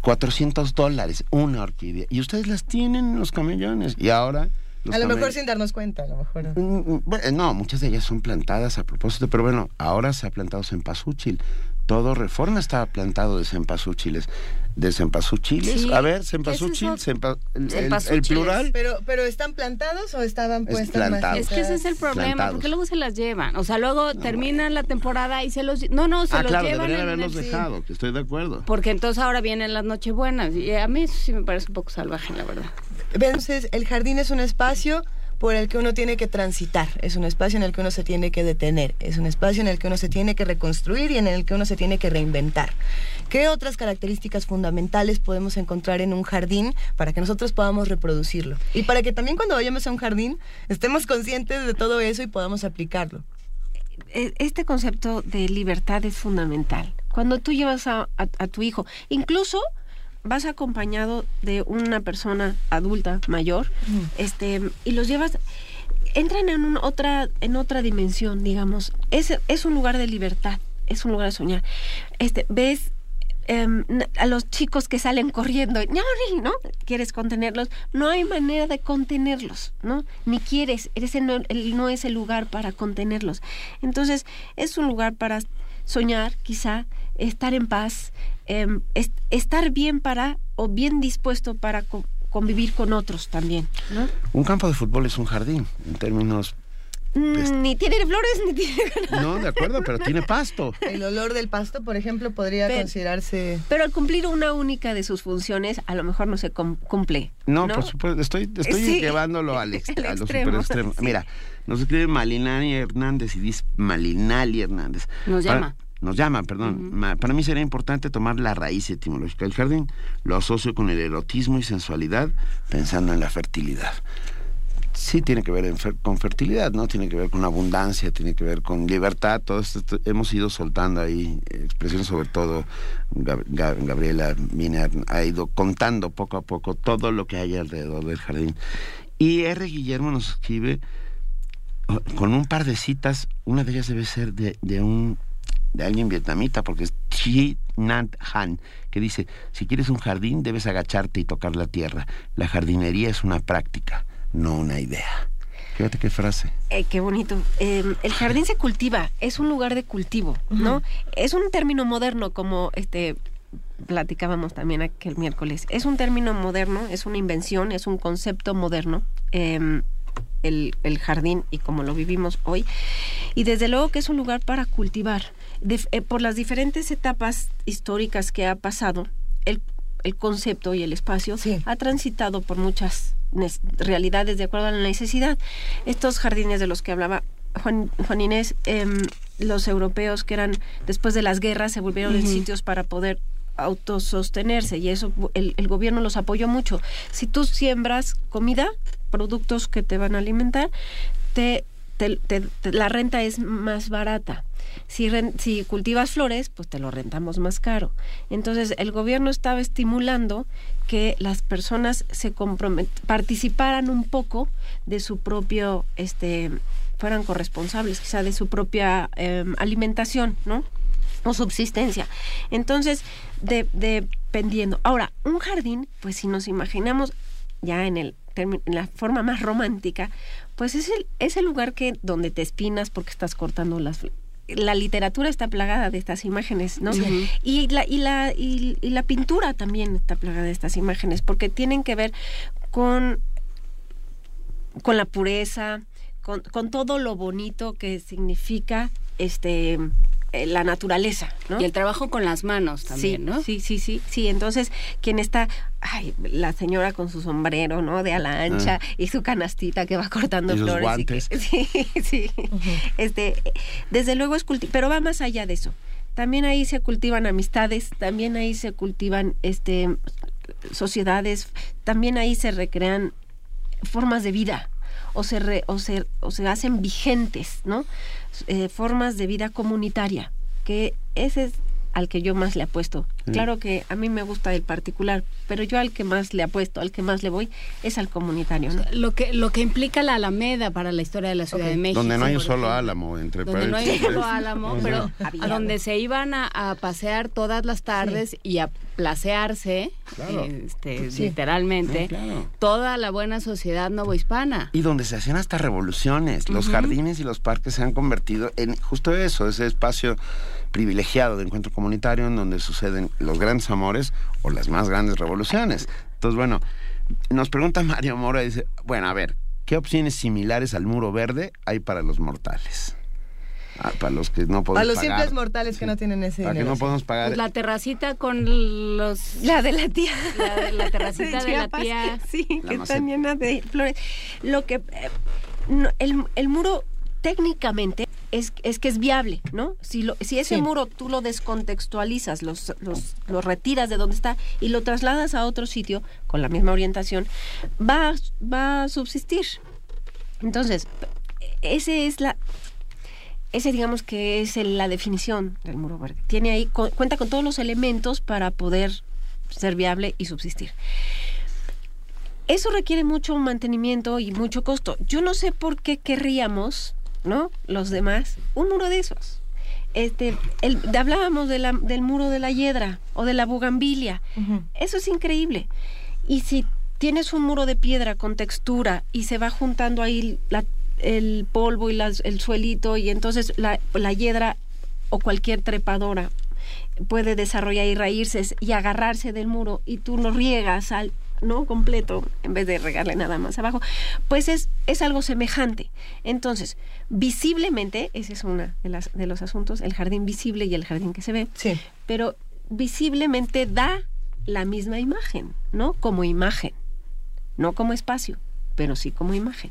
400 dólares, una orquídea. Y ustedes las tienen en los camellones. Y ahora... los A lo mejor sin darnos cuenta, a lo mejor. Mm, mm, bueno, No, muchas de ellas son plantadas a propósito, pero bueno, ahora se ha plantado cempasúchil. Todo Reforma estaba plantado de cempasúchiles. ¿De cempasúchiles? Sí, A ver, ¿qué es cempasúchil, cempa- el, el- el Cempasúchiles. plural. Pero, pero ¿están plantados o estaban Es puestas plantado. Es que ese es el problema, Plantados. porque luego se las llevan. O sea, luego terminan la temporada y se los... No, no, se Ah, los claro, llevan deberían haberlos el- dejado, que estoy de acuerdo. Porque entonces ahora vienen las nochebuenas. Y a mí eso sí me parece un poco salvaje, la verdad. Entonces, el jardín es un espacio por el que uno tiene que transitar, es un espacio en el que uno se tiene que detener, es un espacio en el que uno se tiene que reconstruir y en el que uno se tiene que reinventar. ¿Qué otras características fundamentales podemos encontrar en un jardín para que nosotros podamos reproducirlo? Y para que también cuando vayamos a un jardín estemos conscientes de todo eso y podamos aplicarlo. E- Este concepto de libertad es fundamental. Cuando tú llevas a, a tu hijo, incluso vas acompañado de una persona adulta mayor, este, y los llevas entran en un otra en otra dimensión, digamos. Es, es un lugar de libertad, es un lugar de soñar. Este, ves em, a los chicos que salen corriendo, no, no, quieres contenerlos, no hay manera de contenerlos, ¿no? Ni quieres, ese no, no es el lugar para contenerlos. Entonces, es un lugar para soñar, quizá, estar en paz, em, estar bien para o bien dispuesto para convivir con otros también. ¿no? Un campo de fútbol es un jardín, en términos mm, ni tiene flores ni tiene No, de acuerdo, pero tiene pasto. El olor del pasto, por ejemplo, podría considerarse. Pero al cumplir una única de sus funciones, a lo mejor no se cumple. No, por supuesto, estoy, estoy llevándolo al a los super extremos. Mira, nos escribe Malinali Hernández y dice Malinali Hernández. Nos llama nos llama, perdón. Para mí sería importante tomar la raíz etimológica del jardín. Lo asocio con el erotismo y sensualidad, pensando en la fertilidad. Sí tiene que ver con fertilidad, ¿no? Tiene que ver con abundancia, tiene que ver con libertad. Todo esto, hemos ido soltando ahí expresiones, sobre todo Gabriela Miner ha ido contando poco a poco todo lo que hay alrededor del jardín. Y R. Guillermo nos escribe oh, con un par de citas, una de ellas debe ser de, de un de alguien vietnamita, porque es Chi Nant Han, que dice, si quieres un jardín debes agacharte y tocar la tierra. La jardinería es una práctica, no una idea. Fíjate qué frase. Eh, qué bonito. Em, el jardín se cultiva, es un lugar de cultivo, ¿no? Es un término moderno, como este platicábamos también aquel miércoles. Es un término moderno, es una invención, es un concepto moderno. Em, el, el, jardín y como lo vivimos hoy. Y desde luego que es un lugar para cultivar. Eh, por las diferentes etapas históricas que ha pasado, el, el concepto y el espacio ha transitado por muchas realidades de acuerdo a la necesidad. Estos jardines de los que hablaba Juan, Juan Inés, em, los europeos que eran después de las guerras se volvieron en sitios para poder autosostenerse y eso el, el, gobierno los apoyó mucho. Si tú siembras comida, productos que te van a alimentar, te, la renta es más barata. Si, cultivas flores, pues te lo rentamos más caro. Entonces, el gobierno estaba estimulando que las personas se participaran un poco de su propio, este, fueran corresponsables quizá de su propia em, alimentación, ¿no? O subsistencia. Entonces, dependiendo. Ahora, un jardín, pues si nos imaginamos ya en el en la forma más romántica, pues es el, es el lugar que donde te espinas porque estás cortando las la literatura está plagada de estas imágenes, ¿no? Y la y la y, la pintura también está plagada de estas imágenes porque tienen que ver con con la pureza, con, con todo lo bonito que significa este la naturaleza, ¿no? Y el trabajo con las manos también, sí, ¿no? Sí, sí, sí, sí. Entonces, quien está, ay, la señora con su sombrero, ¿no? De ala ancha ah. y su canastita que va cortando flores. Guantes. sí, sí. Este, desde luego es culti pero va más allá de eso. También ahí se cultivan amistades, también ahí se cultivan este sociedades, también ahí se recrean formas de vida o se, o se, o se hacen vigentes, ¿no? Eh, formas de vida comunitaria, que ese es al que yo más le apuesto. Claro que a mí me gusta el particular, pero yo al que más le apuesto, al que más le voy, es al comunitario. Lo que lo que implica la Alameda para la historia de la Ciudad de México. Donde no hay un solo álamo, entre Donde no hay un solo álamo, pero a donde se iban a, pasear todas las tardes y a placearse, este, literalmente, toda la buena sociedad novohispana. Y donde se hacían hasta revoluciones. Los jardines y los parques se han convertido en justo eso, ese espacio privilegiado de encuentro comunitario en donde suceden los grandes amores o las más grandes revoluciones. Entonces, bueno, nos pregunta Mario Mora, dice, bueno, a ver, ¿qué opciones similares al muro verde hay para los mortales? Ah, para los que no podemos Para los simples mortales que no tienen ese Para que no podemos pagar. Pues la terracita con los... La de la tía. La, terracita de, la tía. Sí, que está llena de flores. Lo que... Eh, el, el muro técnicamente es, es, que es viable, ¿no? Si, lo, si ese muro tú lo descontextualizas, los, los, lo retiras de donde está y lo trasladas a otro sitio con la misma orientación, va, va a subsistir. Entonces, ese es la ese digamos que es la definición del muro verde. Tiene ahí, cuenta con todos los elementos para poder ser viable y subsistir. Eso requiere mucho mantenimiento y mucho costo. Yo no sé por qué querríamos, ¿no? Los demás, un muro de esos. Este, el, hablábamos del muro de la hiedra o de la bugambilia. Eso es increíble. Y si tienes un muro de piedra con textura y se va juntando ahí la el polvo y el suelito y entonces la, la hiedra o cualquier trepadora puede desarrollar y raíces y agarrarse del muro y tú lo riegas al no completo en vez de regarle nada más abajo pues es, es algo semejante. Entonces visiblemente ese es uno de, las, de los asuntos el jardín visible y el jardín que se ve. Sí. pero visiblemente da la misma imagen no como imagen. No como espacio pero sí como imagen.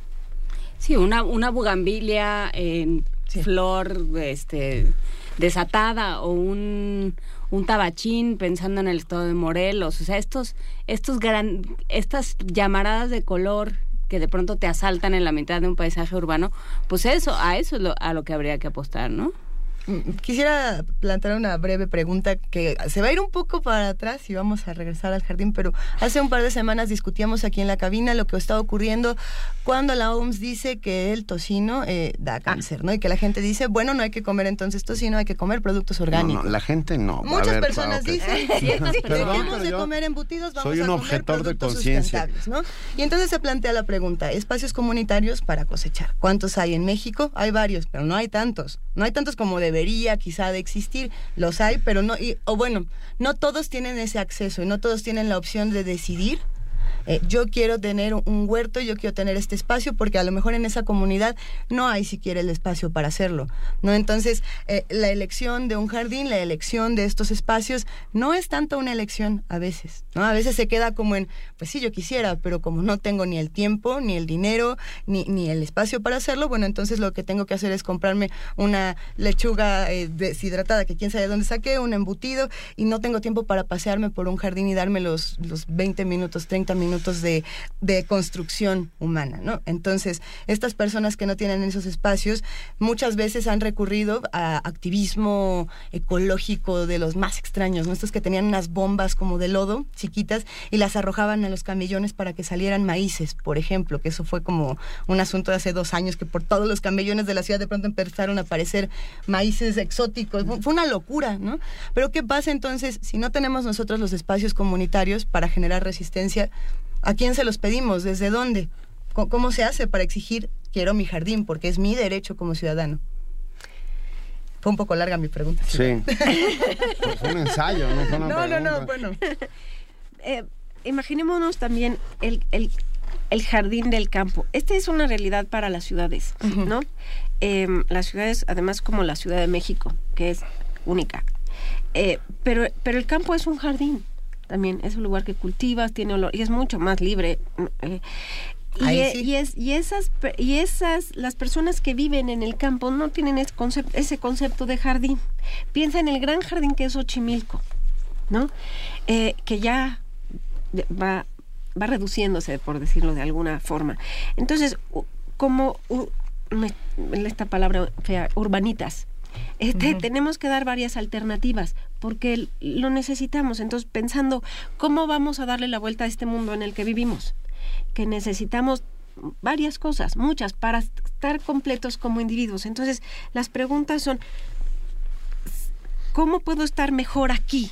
Sí, una, una bugambilia en flor este, desatada o un, un tabachín pensando en el estado de Morelos. O sea, estos, estos gran, estas llamaradas de color que de pronto te asaltan en la mitad de un paisaje urbano, pues eso, a eso es lo, a lo que habría que apostar, ¿no? Quisiera plantear una breve pregunta que se va a ir un poco para atrás y vamos a regresar al jardín, pero hace un par de semanas discutíamos aquí en la cabina lo que está ocurriendo cuando la OMS dice que el tocino eh, da cáncer, ¿no? Y que la gente dice, bueno, no hay que comer entonces tocino, hay que comer productos orgánicos. No, la gente no. Muchas personas dicen, si dejemos de comer embutidos, vamos soy un a objetor comer de conciencia. ¿no? Y entonces se plantea la pregunta, espacios comunitarios para cosechar. ¿Cuántos hay en México? Hay varios, pero no hay tantos. No hay tantos como de debería quizá de existir, los hay, pero no, y, o bueno, no todos tienen ese acceso y no todos tienen la opción de decidir eh, yo quiero tener un huerto, yo quiero tener este espacio, porque a lo mejor en esa comunidad no hay siquiera el espacio para hacerlo, ¿no? Entonces, eh, la elección de un jardín, la elección de estos espacios, no es tanto una elección a veces, ¿no? A veces se queda como en, pues sí, yo quisiera, pero como no tengo ni el tiempo, ni el dinero, ni, ni el espacio para hacerlo, bueno, entonces lo que tengo que hacer es comprarme una lechuga eh, deshidratada, que quién sabe dónde saqué, un embutido, y no tengo tiempo para pasearme por un jardín y darme los, los 20 minutos, 30 minutos de, de construcción humana, ¿no? Entonces, estas personas que no tienen esos espacios muchas veces han recurrido a activismo ecológico de los más extraños, ¿no? Estos que tenían unas bombas como de lodo chiquitas y las arrojaban a los camellones para que salieran maíces, por ejemplo, que eso fue como un asunto de hace dos años que por todos los camellones de la ciudad de pronto empezaron a aparecer maíces exóticos. Fue una locura, ¿no? Pero ¿qué pasa entonces si no tenemos nosotros los espacios comunitarios para generar resistencia? ¿A quién se los pedimos? ¿Desde dónde? ¿Cómo se hace para exigir quiero mi jardín? Porque es mi derecho como ciudadano. Fue un poco larga mi pregunta. Sí. pues un ensayo, no No, no, no, bueno. Eh, imaginémonos también el, jardín del campo. Esta es una realidad para las ciudades, ¿no? Em, las ciudades, además como la Ciudad de México, que es única. Eh, pero, pero el campo es un jardín también es un lugar que cultivas, tiene olor y es mucho más libre. Eh, e, y, es, y esas y esas las personas que viven en el campo no tienen ese concepto, ese concepto de jardín. Piensa en el gran jardín que es Ochimilco, ¿no? Eh, que ya va va reduciéndose por decirlo de alguna forma. Entonces, como esta palabra fea, urbanitas, este, tenemos que dar varias alternativas porque lo necesitamos. Entonces, pensando cómo vamos a darle la vuelta a este mundo en el que vivimos, que necesitamos varias cosas, muchas, para estar completos como individuos. Entonces, las preguntas son, ¿cómo puedo estar mejor aquí?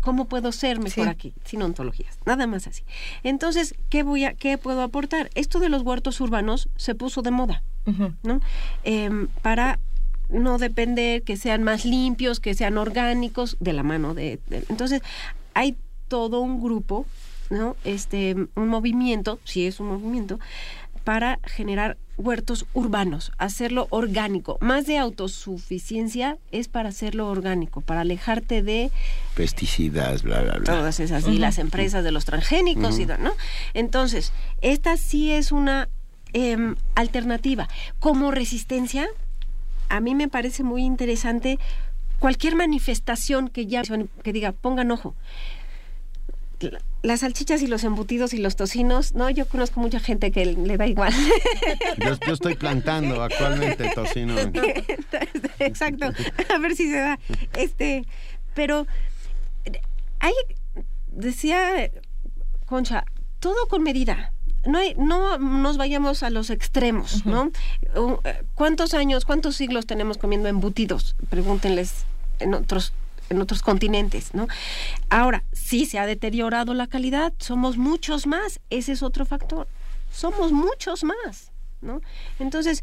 ¿Cómo puedo ser mejor aquí? Sin ontologías, nada más así. Entonces, ¿qué, voy a, ¿qué puedo aportar? Esto de los huertos urbanos se puso de moda, ¿no? Em, para no depender, que sean más limpios, que sean orgánicos, de la mano de, entonces hay todo un grupo, ¿no? Este, un movimiento, si es un movimiento, para generar huertos urbanos, hacerlo orgánico. Más de autosuficiencia es para hacerlo orgánico, para alejarte de pesticidas, bla, bla, bla. Todas esas, y las empresas de los transgénicos, y, ¿no? Entonces, esta sí es una em, alternativa. Como resistencia, a mí me parece muy interesante cualquier manifestación que ya que diga pongan ojo las salchichas y los embutidos y los tocinos, no, yo conozco mucha gente que le da igual. Yo, estoy plantando actualmente tocino. Exacto, a ver si se da. Este, pero hay, decía Concha, todo con medida. No, hay, no nos vayamos a los extremos, ¿no? ¿Cuántos años, cuántos siglos tenemos comiendo embutidos? Pregúntenles en otros en otros continentes, ¿no? Ahora, sí se ha deteriorado la calidad, somos muchos más, ese es otro factor. Somos muchos más, ¿no? Entonces,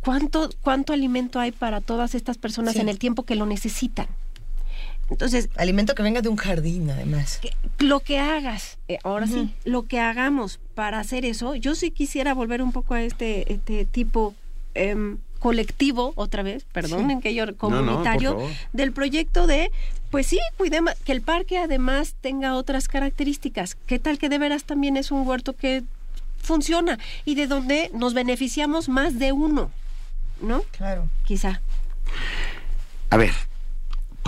¿cuánto, cuánto alimento hay para todas estas personas en el tiempo que lo necesitan? Entonces, alimento que venga de un jardín, además. lo que hagas, eh, ahora sí, lo que hagamos para hacer eso, yo sí quisiera volver un poco a este, este tipo eh, colectivo, otra vez, perdonen que yo comunitario, del proyecto de, pues sí, cuidemos, que el parque además tenga otras características. ¿Qué tal que de veras también es un huerto que funciona y de donde nos beneficiamos más de uno? ¿No? Claro. Quizá. A ver,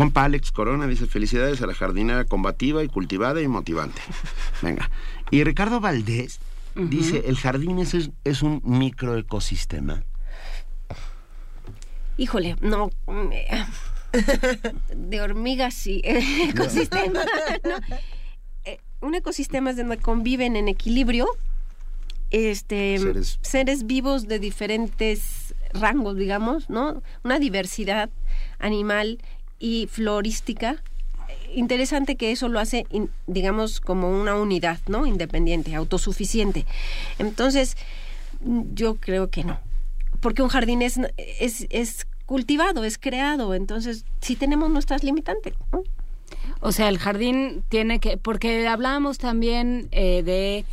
compa Alex Corona dice felicidades a la jardinera combativa y cultivada y motivante. Venga. Y Ricardo Valdés dice, el jardín es, es un microecosistema híjole, no, de hormigas y ecosistema, eh, un ecosistema es donde conviven en equilibrio este seres. vivos de diferentes rangos, digamos, ¿no? Una diversidad animal y florística. Interesante que eso lo hace, digamos, como una unidad, ¿no? Independiente, autosuficiente. Entonces, yo creo que no. Porque un jardín es, es, es cultivado, es creado. Entonces, sí tenemos nuestras limitantes. O sea, el jardín tiene que, porque hablábamos también eh, de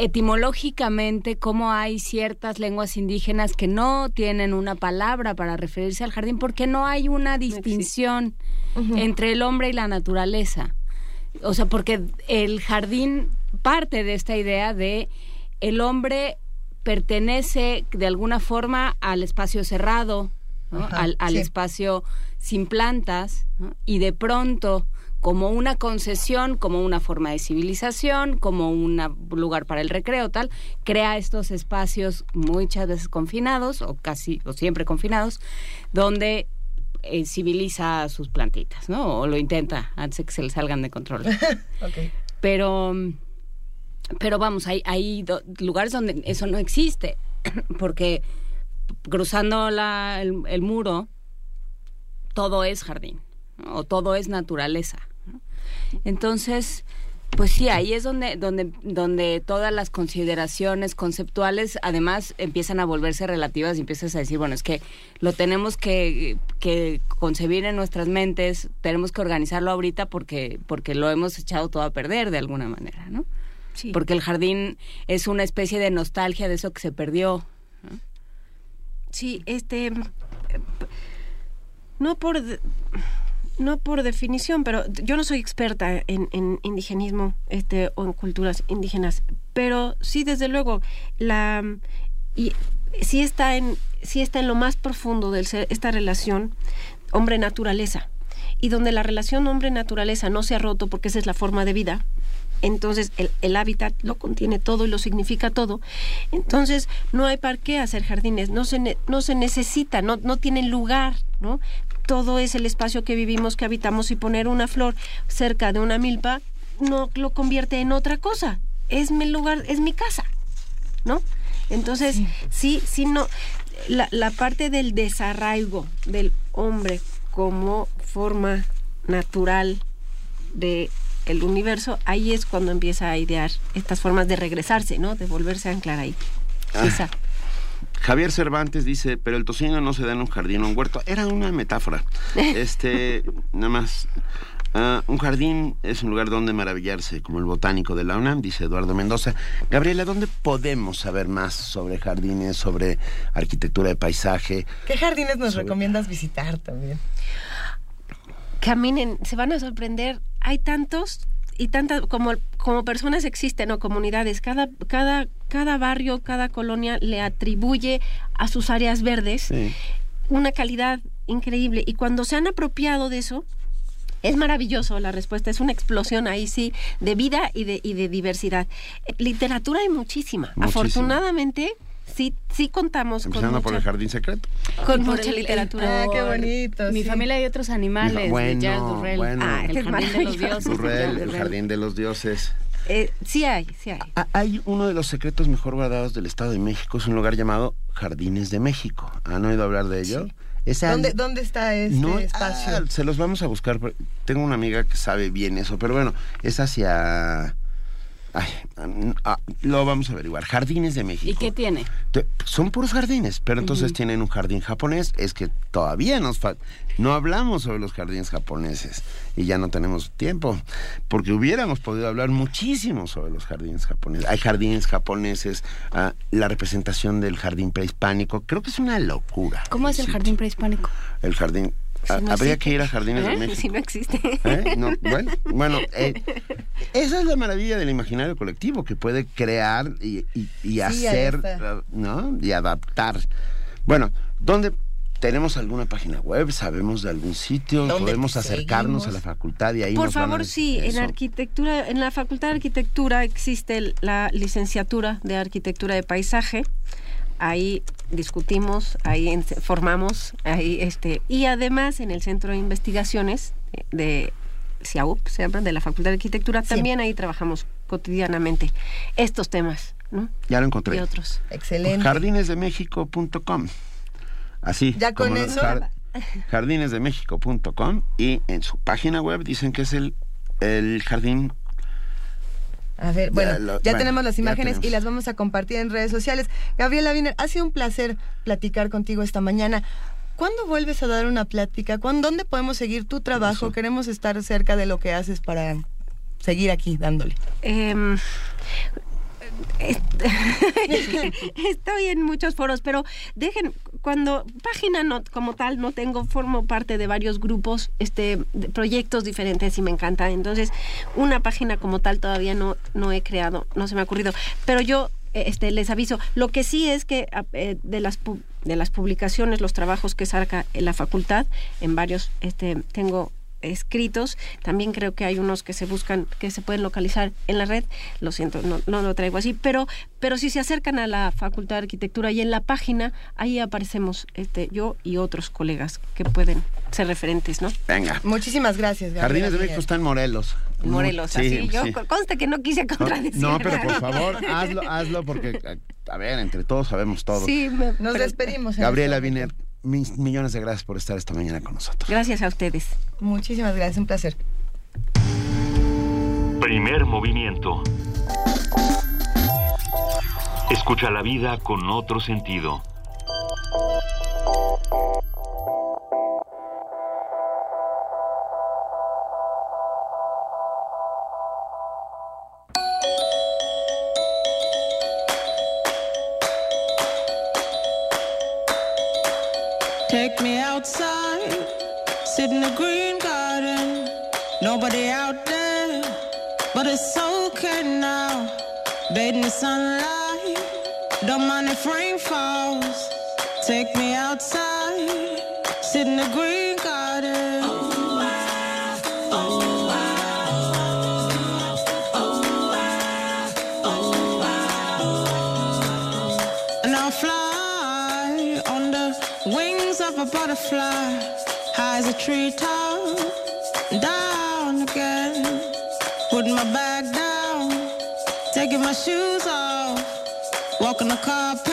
etimológicamente cómo hay ciertas lenguas indígenas que no tienen una palabra para referirse al jardín porque no hay una distinción entre el hombre y la naturaleza. O sea, porque el jardín parte de esta idea de el hombre pertenece de alguna forma al espacio cerrado, al, espacio sin plantas y de pronto como una concesión, como una forma de civilización, como un lugar para el recreo, tal, crea estos espacios muchas veces confinados o casi o siempre confinados, donde eh, civiliza sus plantitas, ¿no? O lo intenta antes de que se le salgan de control. Pero, pero vamos, hay, hay lugares donde eso no existe, porque cruzando la, el, muro, todo es jardín o todo es naturaleza. Entonces, pues sí, ahí es donde, donde, donde todas las consideraciones conceptuales además empiezan a volverse relativas y empiezas a decir, bueno, es que lo tenemos que, que concebir en nuestras mentes, tenemos que organizarlo ahorita porque, porque lo hemos echado todo a perder de alguna manera, ¿no? Sí. Porque el jardín es una especie de nostalgia de eso que se perdió. Sí, este no por no por definición, pero yo no soy experta en, indigenismo este, o en culturas indígenas, pero sí, desde luego, la y sí está en sí está en lo más profundo de esta relación hombre-naturaleza y donde la relación hombre-naturaleza no se ha roto porque esa es la forma de vida, entonces el, el, hábitat lo contiene todo y lo significa todo. Entonces no hay para qué hacer jardines, no se, no se necesita, no, no tienen lugar, ¿no? Todo es el espacio que vivimos, que habitamos y poner una flor cerca de una milpa no lo convierte en otra cosa. Es mi lugar, es mi casa, ¿no? Entonces, sí, sí, no. La, la parte del desarraigo del hombre como forma natural de el universo, ahí es cuando empieza a idear estas formas de regresarse, ¿no? De volverse a anclar ahí. Ah. Javier Cervantes dice, pero el tocino no se da en un jardín o un huerto. Era una metáfora. Este, nada más. Ah, un jardín es un lugar donde maravillarse, como el botánico de la UNAM, dice Eduardo Mendoza. Gabriela, ¿dónde podemos saber más sobre jardines, sobre arquitectura de paisaje? ¿Qué jardines nos recomiendas visitar también? caminen, se van a sorprender. Hay tantos y tantas como como personas existen o comunidades. Cada cada cada barrio, cada colonia le atribuye a sus áreas verdes una calidad increíble y cuando se han apropiado de eso Es maravilloso la respuesta, es una explosión ahí sí de vida y de, y de diversidad. Eh, Literatura hay muchísima. Muchísima. Afortunadamente, sí, sí contamos con Empezando por el mucha, jardín secreto. con Por mucha el- el- literatura. Ah, qué bonito. Mi sí. familia y otros animales Bueno, de Durrell. bueno. Ah, el jardín de los dioses. de Durrell, Jazz el jardín de los dioses. Eh, sí hay, sí hay. Ah, Hay uno de los secretos mejor guardados del Estado de México, es un lugar llamado Jardines de México. ¿Han oído hablar de ello? Al- ¿Dónde, ¿Dónde está este No, espacio? ah, se los vamos a buscar. Tengo una amiga que sabe bien eso, pero bueno, es hacia... Ay, ah, lo vamos a averiguar. Jardines de México. ¿Y qué tiene? Son puros jardines, pero entonces tienen un jardín japonés. Es que todavía nos. No hablamos sobre los jardines japoneses y ya no tenemos tiempo, porque hubiéramos podido hablar muchísimo sobre los jardines japoneses. Hay jardines japoneses, ah, la representación del jardín prehispánico. Creo que es una locura. ¿Cómo es el sitio. jardín prehispánico? El jardín. Si ah, no habría existe. que ir a Jardines de ¿Eh? México. Si no existe. ¿Eh? No, bueno, bueno eh, esa es la maravilla del imaginario colectivo, que puede crear y, y- y hacer, está. ¿no? Y adaptar. Bueno, ¿dónde tenemos alguna página web? ¿Sabemos de algún sitio? ¿Dónde ¿Podemos acercarnos seguimos? a la facultad y ahí Por nos van a favor, sí, en arquitectura, en la Facultad de Arquitectura existe la licenciatura de Arquitectura de Paisaje. Ahí discutimos, ahí formamos, ahí este y además en el Centro de Investigaciones de CIAUP, se llama, de la Facultad de Arquitectura, Sí. también ahí trabajamos cotidianamente estos temas, ¿no? Ya lo Y encontré. otros. Excelente. Jardinesdemexico.com. Así. Ya con eso- jar- jardinesdemexico.com y en su página web dicen que es el, el jardín A ver, bueno, Ya lo- ya bueno, tenemos las imágenes y las vamos a compartir en redes sociales. Gabriela Wiener, ha sido un placer platicar contigo esta mañana. ¿Cuándo vuelves a dar una plática? ¿Cuándo, ¿Dónde podemos seguir tu trabajo? Eso. Queremos estar cerca de lo que haces para seguir aquí dándole. Est- estoy en muchos foros, pero dejen, cuando página no, como tal no tengo, formo parte de varios grupos, este, proyectos diferentes y me encanta. Entonces, una página como tal todavía no, no he creado, no se me ha ocurrido. Pero yo eh, este, les aviso, lo que sí es que a- eh, de las pu- de las publicaciones, los trabajos que saca la facultad, en varios este, tengo escritos. También creo que hay unos que se buscan, que se pueden localizar en la red. Lo siento, no, no lo traigo así, pero, pero si se acercan a la Facultad de Arquitectura y en la página, ahí aparecemos este, yo y otros colegas que pueden ser referentes, ¿no? Venga. Muchísimas gracias, Gabriela Jardines de. México está en Morelos. Morelos, Sí, así. Yo sí. conste que no quise contradecir. No, pero por favor, hazlo, hazlo porque, a ver, entre todos sabemos todo. Sí, me- Nos pero- despedimos. Gabriela este Wiener, momento. Mis millones de gracias por estar esta mañana con nosotros. Gracias a ustedes. Muchísimas gracias, un placer. Primer movimiento. Escucha la vida con otro sentido. Take me outside, sit in the green garden. Nobody out there, but it's okay now. Bathe in the sunlight, don't mind if rain falls. Take me outside, sit in the green garden. Butterfly, high as a treetop, down again. Putting my bag down, taking my shoes off, walking the carpet,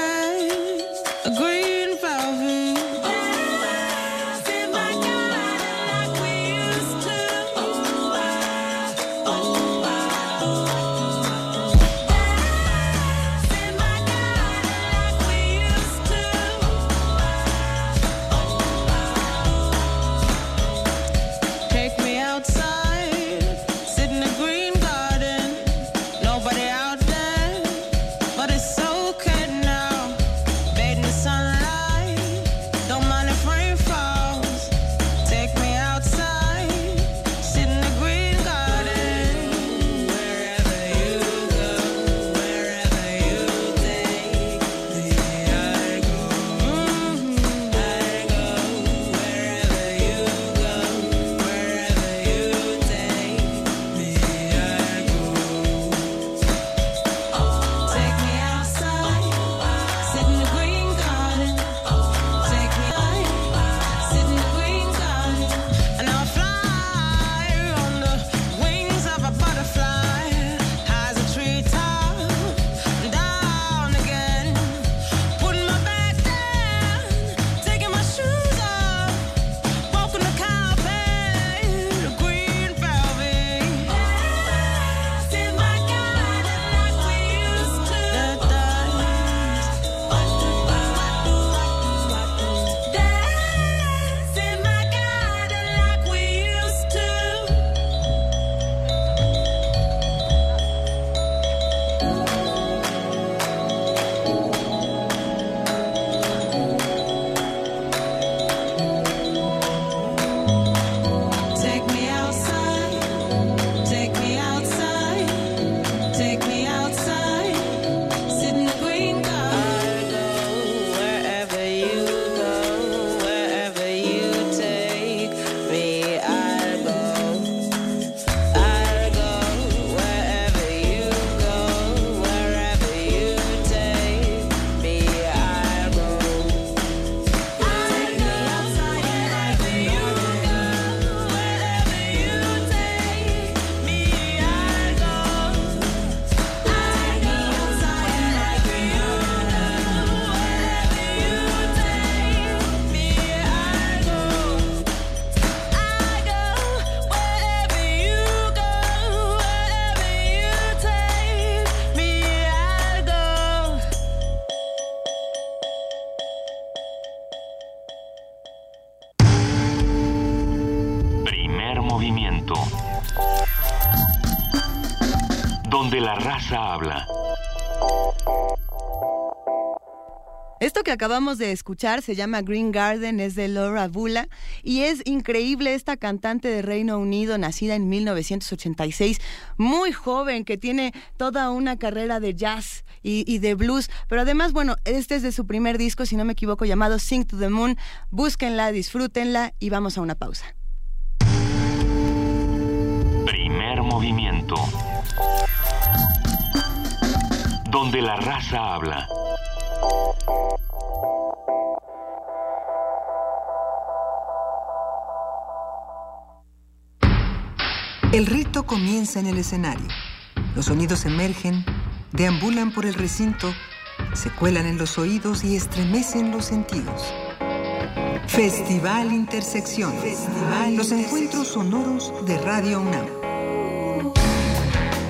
Donde la raza habla. Esto que acabamos de escuchar se llama Green Garden, es de Laura Bula y es increíble esta cantante de Reino Unido, nacida en 1986, muy joven, que tiene toda una carrera de jazz y, de blues, pero además, bueno, este es de su primer disco, si no me equivoco, llamado Sing to the Moon. Búsquenla, disfrútenla y vamos a una pausa. Primer movimiento. Donde la raza habla. El rito comienza en el escenario. Los sonidos emergen, deambulan por el recinto, se cuelan en los oídos y estremecen los sentidos. Festival Intersección. los encuentros sonoros de Radio UNAM.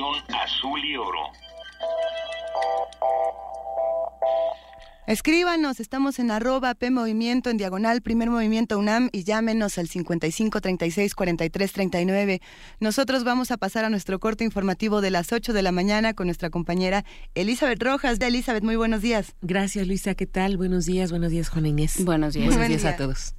Azul y oro. Escríbanos, estamos en arroba P Movimiento en diagonal Primer Movimiento UNAM y llámenos al 55 36 43 39. Nosotros vamos a pasar a nuestro corte informativo de las 8 de la mañana con nuestra compañera Elizabeth Rojas. De Elizabeth, muy buenos días. Gracias, Luisa. ¿Qué tal? Buenos días, buenos días, Juan Inés. Buenos días. Buenos días a todos.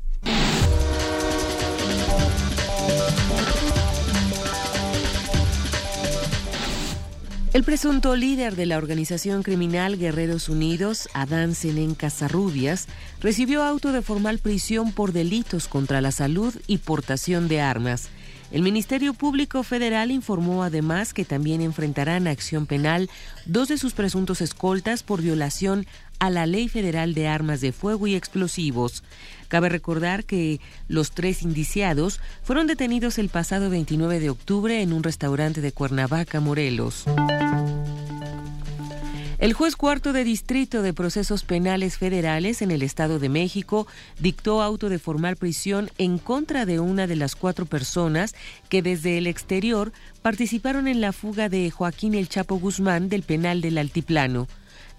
El presunto líder de la organización criminal Guerreros Unidos, Adán Senén Casarrubias, recibió auto de formal prisión por delitos contra la salud y portación de armas. El Ministerio Público Federal informó además que también enfrentarán acción penal dos de sus presuntos escoltas por violación a la Ley Federal de Armas de Fuego y Explosivos. Cabe recordar que los tres indiciados fueron detenidos el pasado 29 de octubre en un restaurante de Cuernavaca, Morelos. El juez cuarto de distrito de procesos penales federales en el Estado de México dictó auto de formal prisión en contra de una de las cuatro personas que desde el exterior participaron en la fuga de Joaquín El Chapo Guzmán del penal del Altiplano.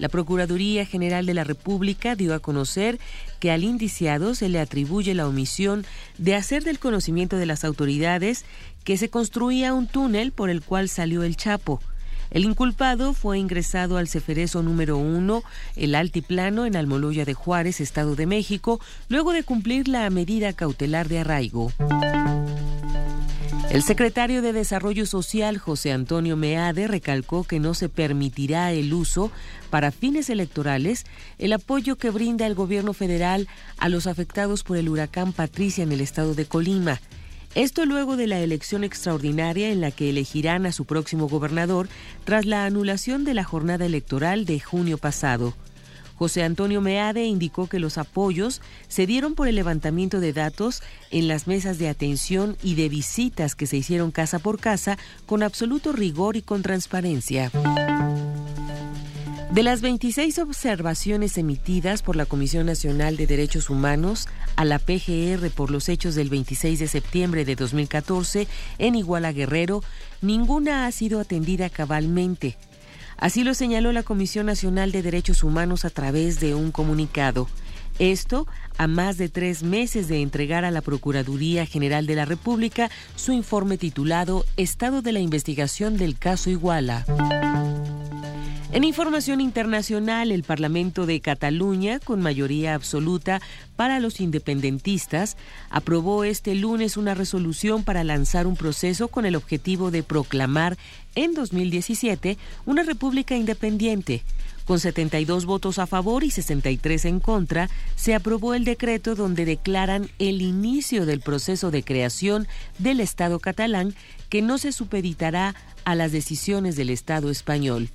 La Procuraduría General de la República dio a conocer que al indiciado se le atribuye la omisión de hacer del conocimiento de las autoridades que se construía un túnel por el cual salió el Chapo. El inculpado fue ingresado al Ceferezo número 1, el Altiplano, en Almoloya de Juárez, Estado de México, luego de cumplir la medida cautelar de arraigo. El secretario de Desarrollo Social, José Antonio Meade, recalcó que no se permitirá el uso para fines electorales el apoyo que brinda el gobierno federal a los afectados por el huracán Patricia en el estado de Colima. Esto luego de la elección extraordinaria en la que elegirán a su próximo gobernador tras la anulación de la jornada electoral de junio pasado. José Antonio Meade indicó que los apoyos se dieron por el levantamiento de datos en las mesas de atención y de visitas que se hicieron casa por casa con absoluto rigor y con transparencia. De las 26 observaciones emitidas por la Comisión Nacional de Derechos Humanos a la PGR por los hechos del 26 de septiembre de 2014 en Iguala Guerrero, ninguna ha sido atendida cabalmente. Así lo señaló la Comisión Nacional de Derechos Humanos a través de un comunicado. Esto a más de tres meses de entregar a la Procuraduría General de la República su informe titulado Estado de la investigación del caso Iguala. En información internacional, el Parlamento de Cataluña, con mayoría absoluta para los independentistas, aprobó este lunes una resolución para lanzar un proceso con el objetivo de proclamar en 2017 una república independiente. Con 72 votos a favor y 63 en contra, se aprobó el decreto donde declaran el inicio del proceso de creación del Estado catalán que no se supeditará a las decisiones del Estado español.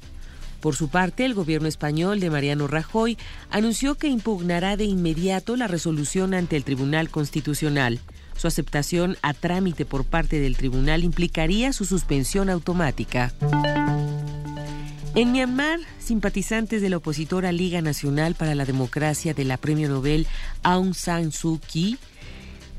Por su parte, el gobierno español de Mariano Rajoy anunció que impugnará de inmediato la resolución ante el Tribunal Constitucional. Su aceptación a trámite por parte del tribunal implicaría su suspensión automática. En Myanmar, simpatizantes de la opositora Liga Nacional para la Democracia de la Premio Nobel Aung San Suu Kyi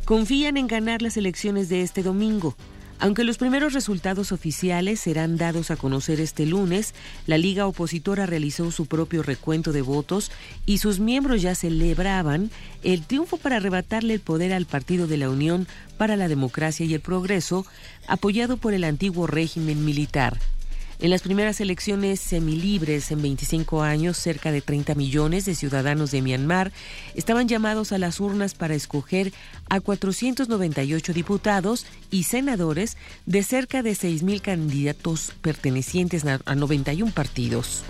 confían en ganar las elecciones de este domingo. Aunque los primeros resultados oficiales serán dados a conocer este lunes, la Liga Opositora realizó su propio recuento de votos y sus miembros ya celebraban el triunfo para arrebatarle el poder al Partido de la Unión para la Democracia y el Progreso, apoyado por el antiguo régimen militar. En las primeras elecciones semilibres en 25 años, cerca de 30 millones de ciudadanos de Myanmar estaban llamados a las urnas para escoger a 498 diputados y senadores de cerca de 6.000 candidatos pertenecientes a 91 partidos.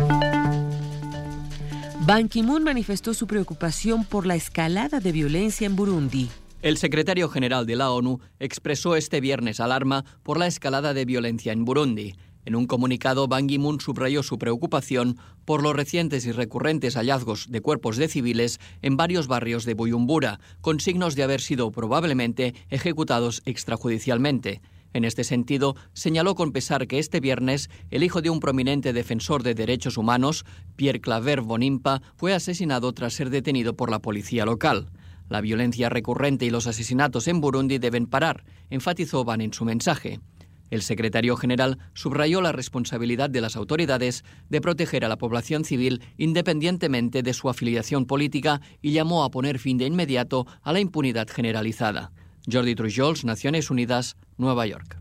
Ban Ki-moon manifestó su preocupación por la escalada de violencia en Burundi. El secretario general de la ONU expresó este viernes alarma por la escalada de violencia en Burundi. En un comunicado, Ban Ki-moon subrayó su preocupación por los recientes y recurrentes hallazgos de cuerpos de civiles en varios barrios de Buyumbura, con signos de haber sido probablemente ejecutados extrajudicialmente. En este sentido, señaló con pesar que este viernes el hijo de un prominente defensor de derechos humanos, Pierre Claver Bonimpa, fue asesinado tras ser detenido por la policía local. La violencia recurrente y los asesinatos en Burundi deben parar, enfatizó Ban en su mensaje. El secretario general subrayó la responsabilidad de las autoridades de proteger a la población civil independientemente de su afiliación política y llamó a poner fin de inmediato a la impunidad generalizada. Jordi Trujols, Naciones Unidas, Nueva York.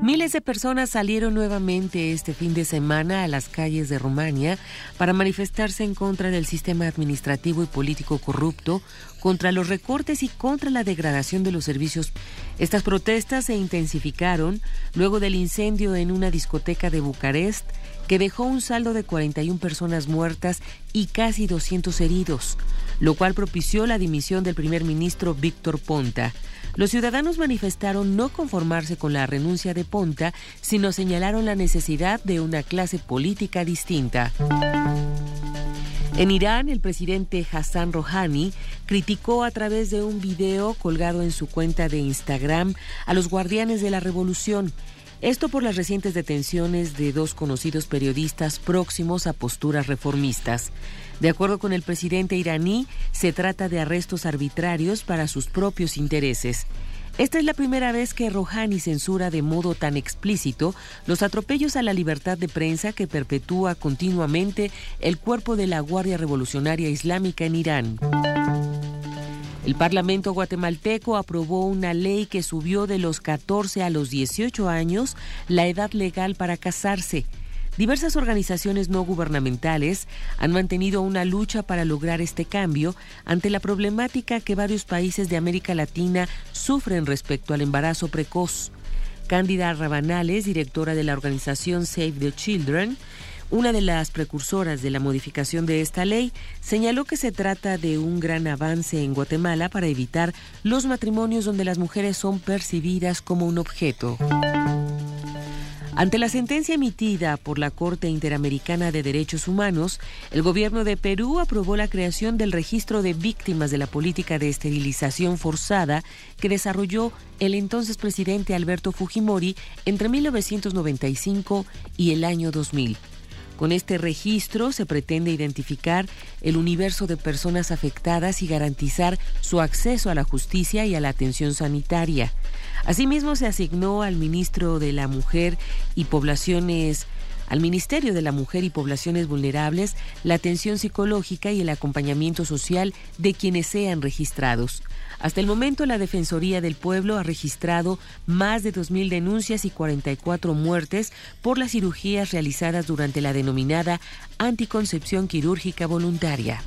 Miles de personas salieron nuevamente este fin de semana a las calles de Rumania para manifestarse en contra del sistema administrativo y político corrupto, contra los recortes y contra la degradación de los servicios. Estas protestas se intensificaron luego del incendio en una discoteca de Bucarest que dejó un saldo de 41 personas muertas y casi 200 heridos, lo cual propició la dimisión del primer ministro Víctor Ponta. Los ciudadanos manifestaron no conformarse con la renuncia de Ponta, sino señalaron la necesidad de una clase política distinta. En Irán, el presidente Hassan Rouhani criticó a través de un video colgado en su cuenta de Instagram a los guardianes de la revolución. Esto por las recientes detenciones de dos conocidos periodistas próximos a posturas reformistas. De acuerdo con el presidente iraní, se trata de arrestos arbitrarios para sus propios intereses. Esta es la primera vez que Rouhani censura de modo tan explícito los atropellos a la libertad de prensa que perpetúa continuamente el cuerpo de la Guardia Revolucionaria Islámica en Irán. El Parlamento guatemalteco aprobó una ley que subió de los 14 a los 18 años la edad legal para casarse. Diversas organizaciones no gubernamentales han mantenido una lucha para lograr este cambio ante la problemática que varios países de América Latina sufren respecto al embarazo precoz. Cándida Rabanales, directora de la organización Save the Children, una de las precursoras de la modificación de esta ley, señaló que se trata de un gran avance en Guatemala para evitar los matrimonios donde las mujeres son percibidas como un objeto. Ante la sentencia emitida por la Corte Interamericana de Derechos Humanos, el gobierno de Perú aprobó la creación del registro de víctimas de la política de esterilización forzada que desarrolló el entonces presidente Alberto Fujimori entre 1995 y el año 2000. Con este registro se pretende identificar el universo de personas afectadas y garantizar su acceso a la justicia y a la atención sanitaria. Asimismo, se asignó al ministro de la Mujer y Poblaciones al Ministerio de la Mujer y Poblaciones Vulnerables la atención psicológica y el acompañamiento social de quienes sean registrados. Hasta el momento, la Defensoría del Pueblo ha registrado más de 2.000 denuncias y 44 muertes por las cirugías realizadas durante la denominada anticoncepción quirúrgica voluntaria.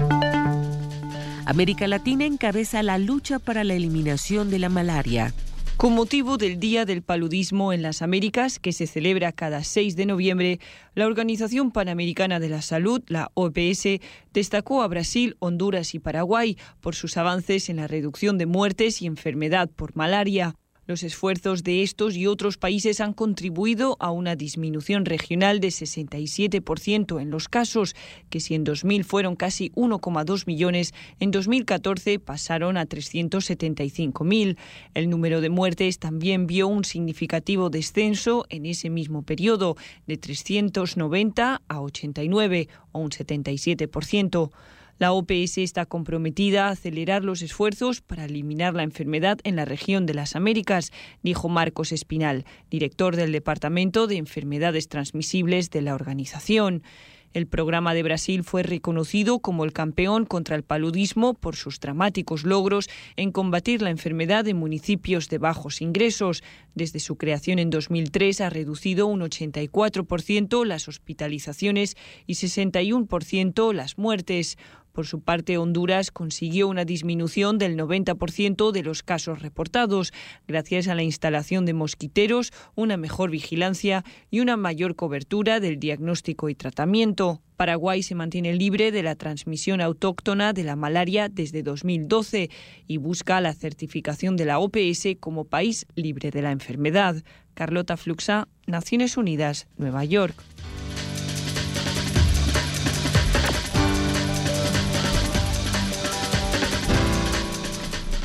América Latina encabeza la lucha para la eliminación de la malaria. Con motivo del Día del Paludismo en las Américas, que se celebra cada 6 de noviembre, la Organización Panamericana de la Salud, la OPS, destacó a Brasil, Honduras y Paraguay por sus avances en la reducción de muertes y enfermedad por malaria. Los esfuerzos de estos y otros países han contribuido a una disminución regional de 67% en los casos, que si en 2000 fueron casi 1,2 millones, en 2014 pasaron a 375.000. El número de muertes también vio un significativo descenso en ese mismo periodo, de 390 a 89, o un 77%. La OPS está comprometida a acelerar los esfuerzos para eliminar la enfermedad en la región de las Américas, dijo Marcos Espinal, director del Departamento de Enfermedades Transmisibles de la organización. El programa de Brasil fue reconocido como el campeón contra el paludismo por sus dramáticos logros en combatir la enfermedad en municipios de bajos ingresos. Desde su creación en 2003 ha reducido un 84% las hospitalizaciones y 61% las muertes. Por su parte, Honduras consiguió una disminución del 90% de los casos reportados, gracias a la instalación de mosquiteros, una mejor vigilancia y una mayor cobertura del diagnóstico y tratamiento. Paraguay se mantiene libre de la transmisión autóctona de la malaria desde 2012 y busca la certificación de la OPS como país libre de la enfermedad. Carlota Fluxa, Naciones Unidas, Nueva York.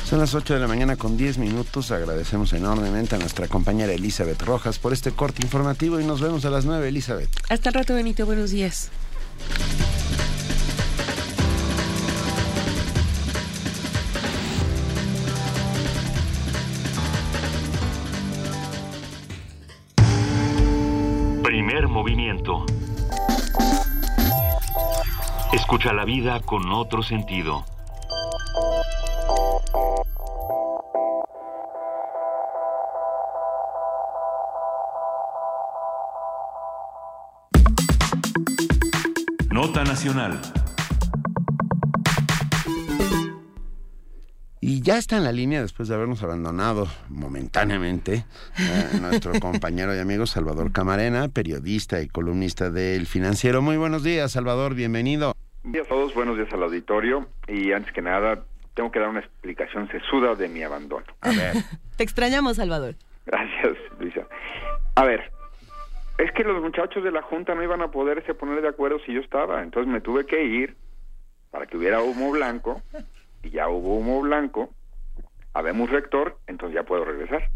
Son las 8 de la mañana con 10 minutos. Agradecemos enormemente a nuestra compañera Elizabeth Rojas por este corte informativo y nos vemos a las 9, Elizabeth. Hasta el rato, Benito. Buenos días. Primer movimiento. Escucha la vida con otro sentido. Nota Nacional. Y ya está en la línea, después de habernos abandonado momentáneamente, eh, nuestro compañero y amigo Salvador Camarena, periodista y columnista del Financiero. Muy buenos días, Salvador, bienvenido. Buenos días a todos, buenos días al auditorio. Y antes que nada, tengo que dar una explicación sesuda de mi abandono. A ver. Te extrañamos, Salvador. Gracias, Luisa. A ver, es que los muchachos de la Junta no iban a poderse poner de acuerdo si yo estaba, entonces me tuve que ir para que hubiera humo blanco, y ya hubo humo blanco, habemos rector, entonces ya puedo regresar.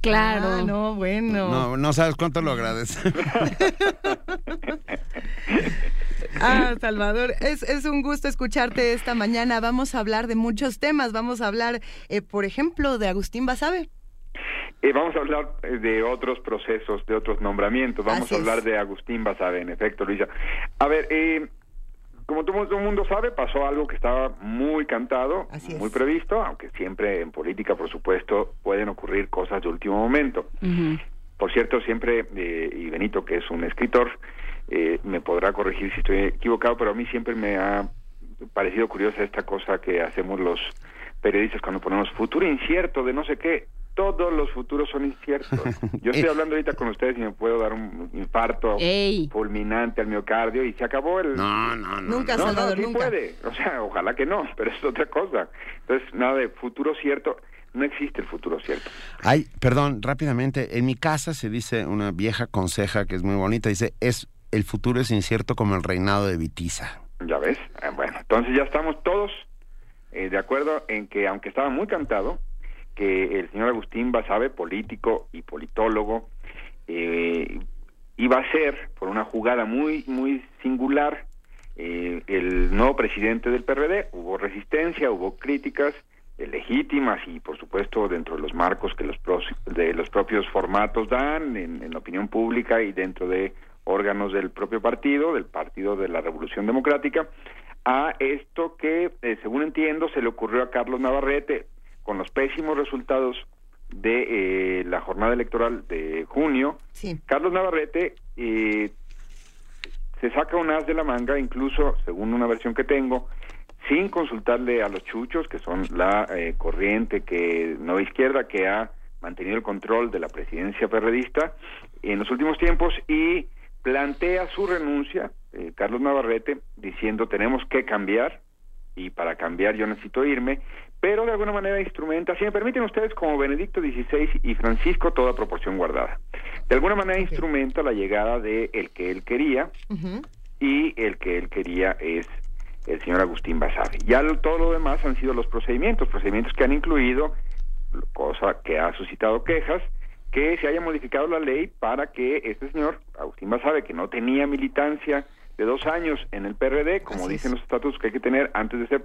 Claro. Ah, no, bueno. No, no sabes cuánto lo agradece. Ah, Salvador, es, es un gusto escucharte esta mañana. Vamos a hablar de muchos temas. Vamos a hablar, eh, por ejemplo, de Agustín Basabe. Eh, vamos a hablar eh, de otros procesos, de otros nombramientos. Vamos Así a hablar es. de Agustín Basabe, en efecto, Luisa. A ver, eh, como todo, todo el mundo sabe, pasó algo que estaba muy cantado, muy previsto, aunque siempre en política, por supuesto, pueden ocurrir cosas de último momento. Por cierto, siempre, eh, y Benito, que es un escritor, eh, me podrá corregir si estoy equivocado, pero a mí siempre me ha parecido curiosa esta cosa que hacemos los periodistas cuando ponemos futuro incierto de no sé qué. todos los futuros son inciertos. Yo estoy hablando ahorita con ustedes y me puedo dar un infarto Ey. fulminante al miocardio y se acabó el... No, no, no. Nunca, no, Salvador, no, sí nunca. puede. O sea, ojalá que no, pero es otra cosa. Entonces, nada de futuro cierto. No existe el futuro cierto. Ay, perdón, rápidamente. En mi casa se dice una vieja conseja que es muy bonita. Dice, es el futuro es incierto como el reinado de Vitiza. Ya ves. Eh, bueno, entonces ya estamos todos eh, de acuerdo en que, aunque estaba muy cantado, que el señor Agustín Basabe, político y politólogo, eh, iba a ser, por una jugada muy, muy singular, eh, el nuevo presidente del PRD. Hubo resistencia, hubo críticas legítimas y, por supuesto, dentro de los marcos que los, pros- de los propios formatos dan en, en la opinión pública y dentro de órganos del propio partido, del Partido de la Revolución Democrática, a esto que, eh, según entiendo, se le ocurrió a Carlos Navarrete con los pésimos resultados de eh, la jornada electoral de junio. Carlos Navarrete eh, se saca un as de la manga, incluso, según una versión que tengo, sin consultarle a los chuchos, que son la eh, corriente que nueva izquierda que ha mantenido el control de la presidencia perredista en los últimos tiempos y plantea su renuncia, eh, Carlos Navarrete, diciendo tenemos que cambiar y para cambiar yo necesito irme, pero de alguna manera instrumenta, si me permiten ustedes, como Benedicto XVI y Francisco, toda proporción guardada. De alguna manera instrumenta la llegada de el que él quería, y el que él quería es el señor Agustín Basabe. Ya lo- todo lo demás han sido los procedimientos, procedimientos que han incluido, cosa que ha suscitado quejas, que se haya modificado la ley para que este señor, Agustín Basabe, que no tenía militancia de dos años en el PRD, como dicen los estatutos que hay que tener antes de ser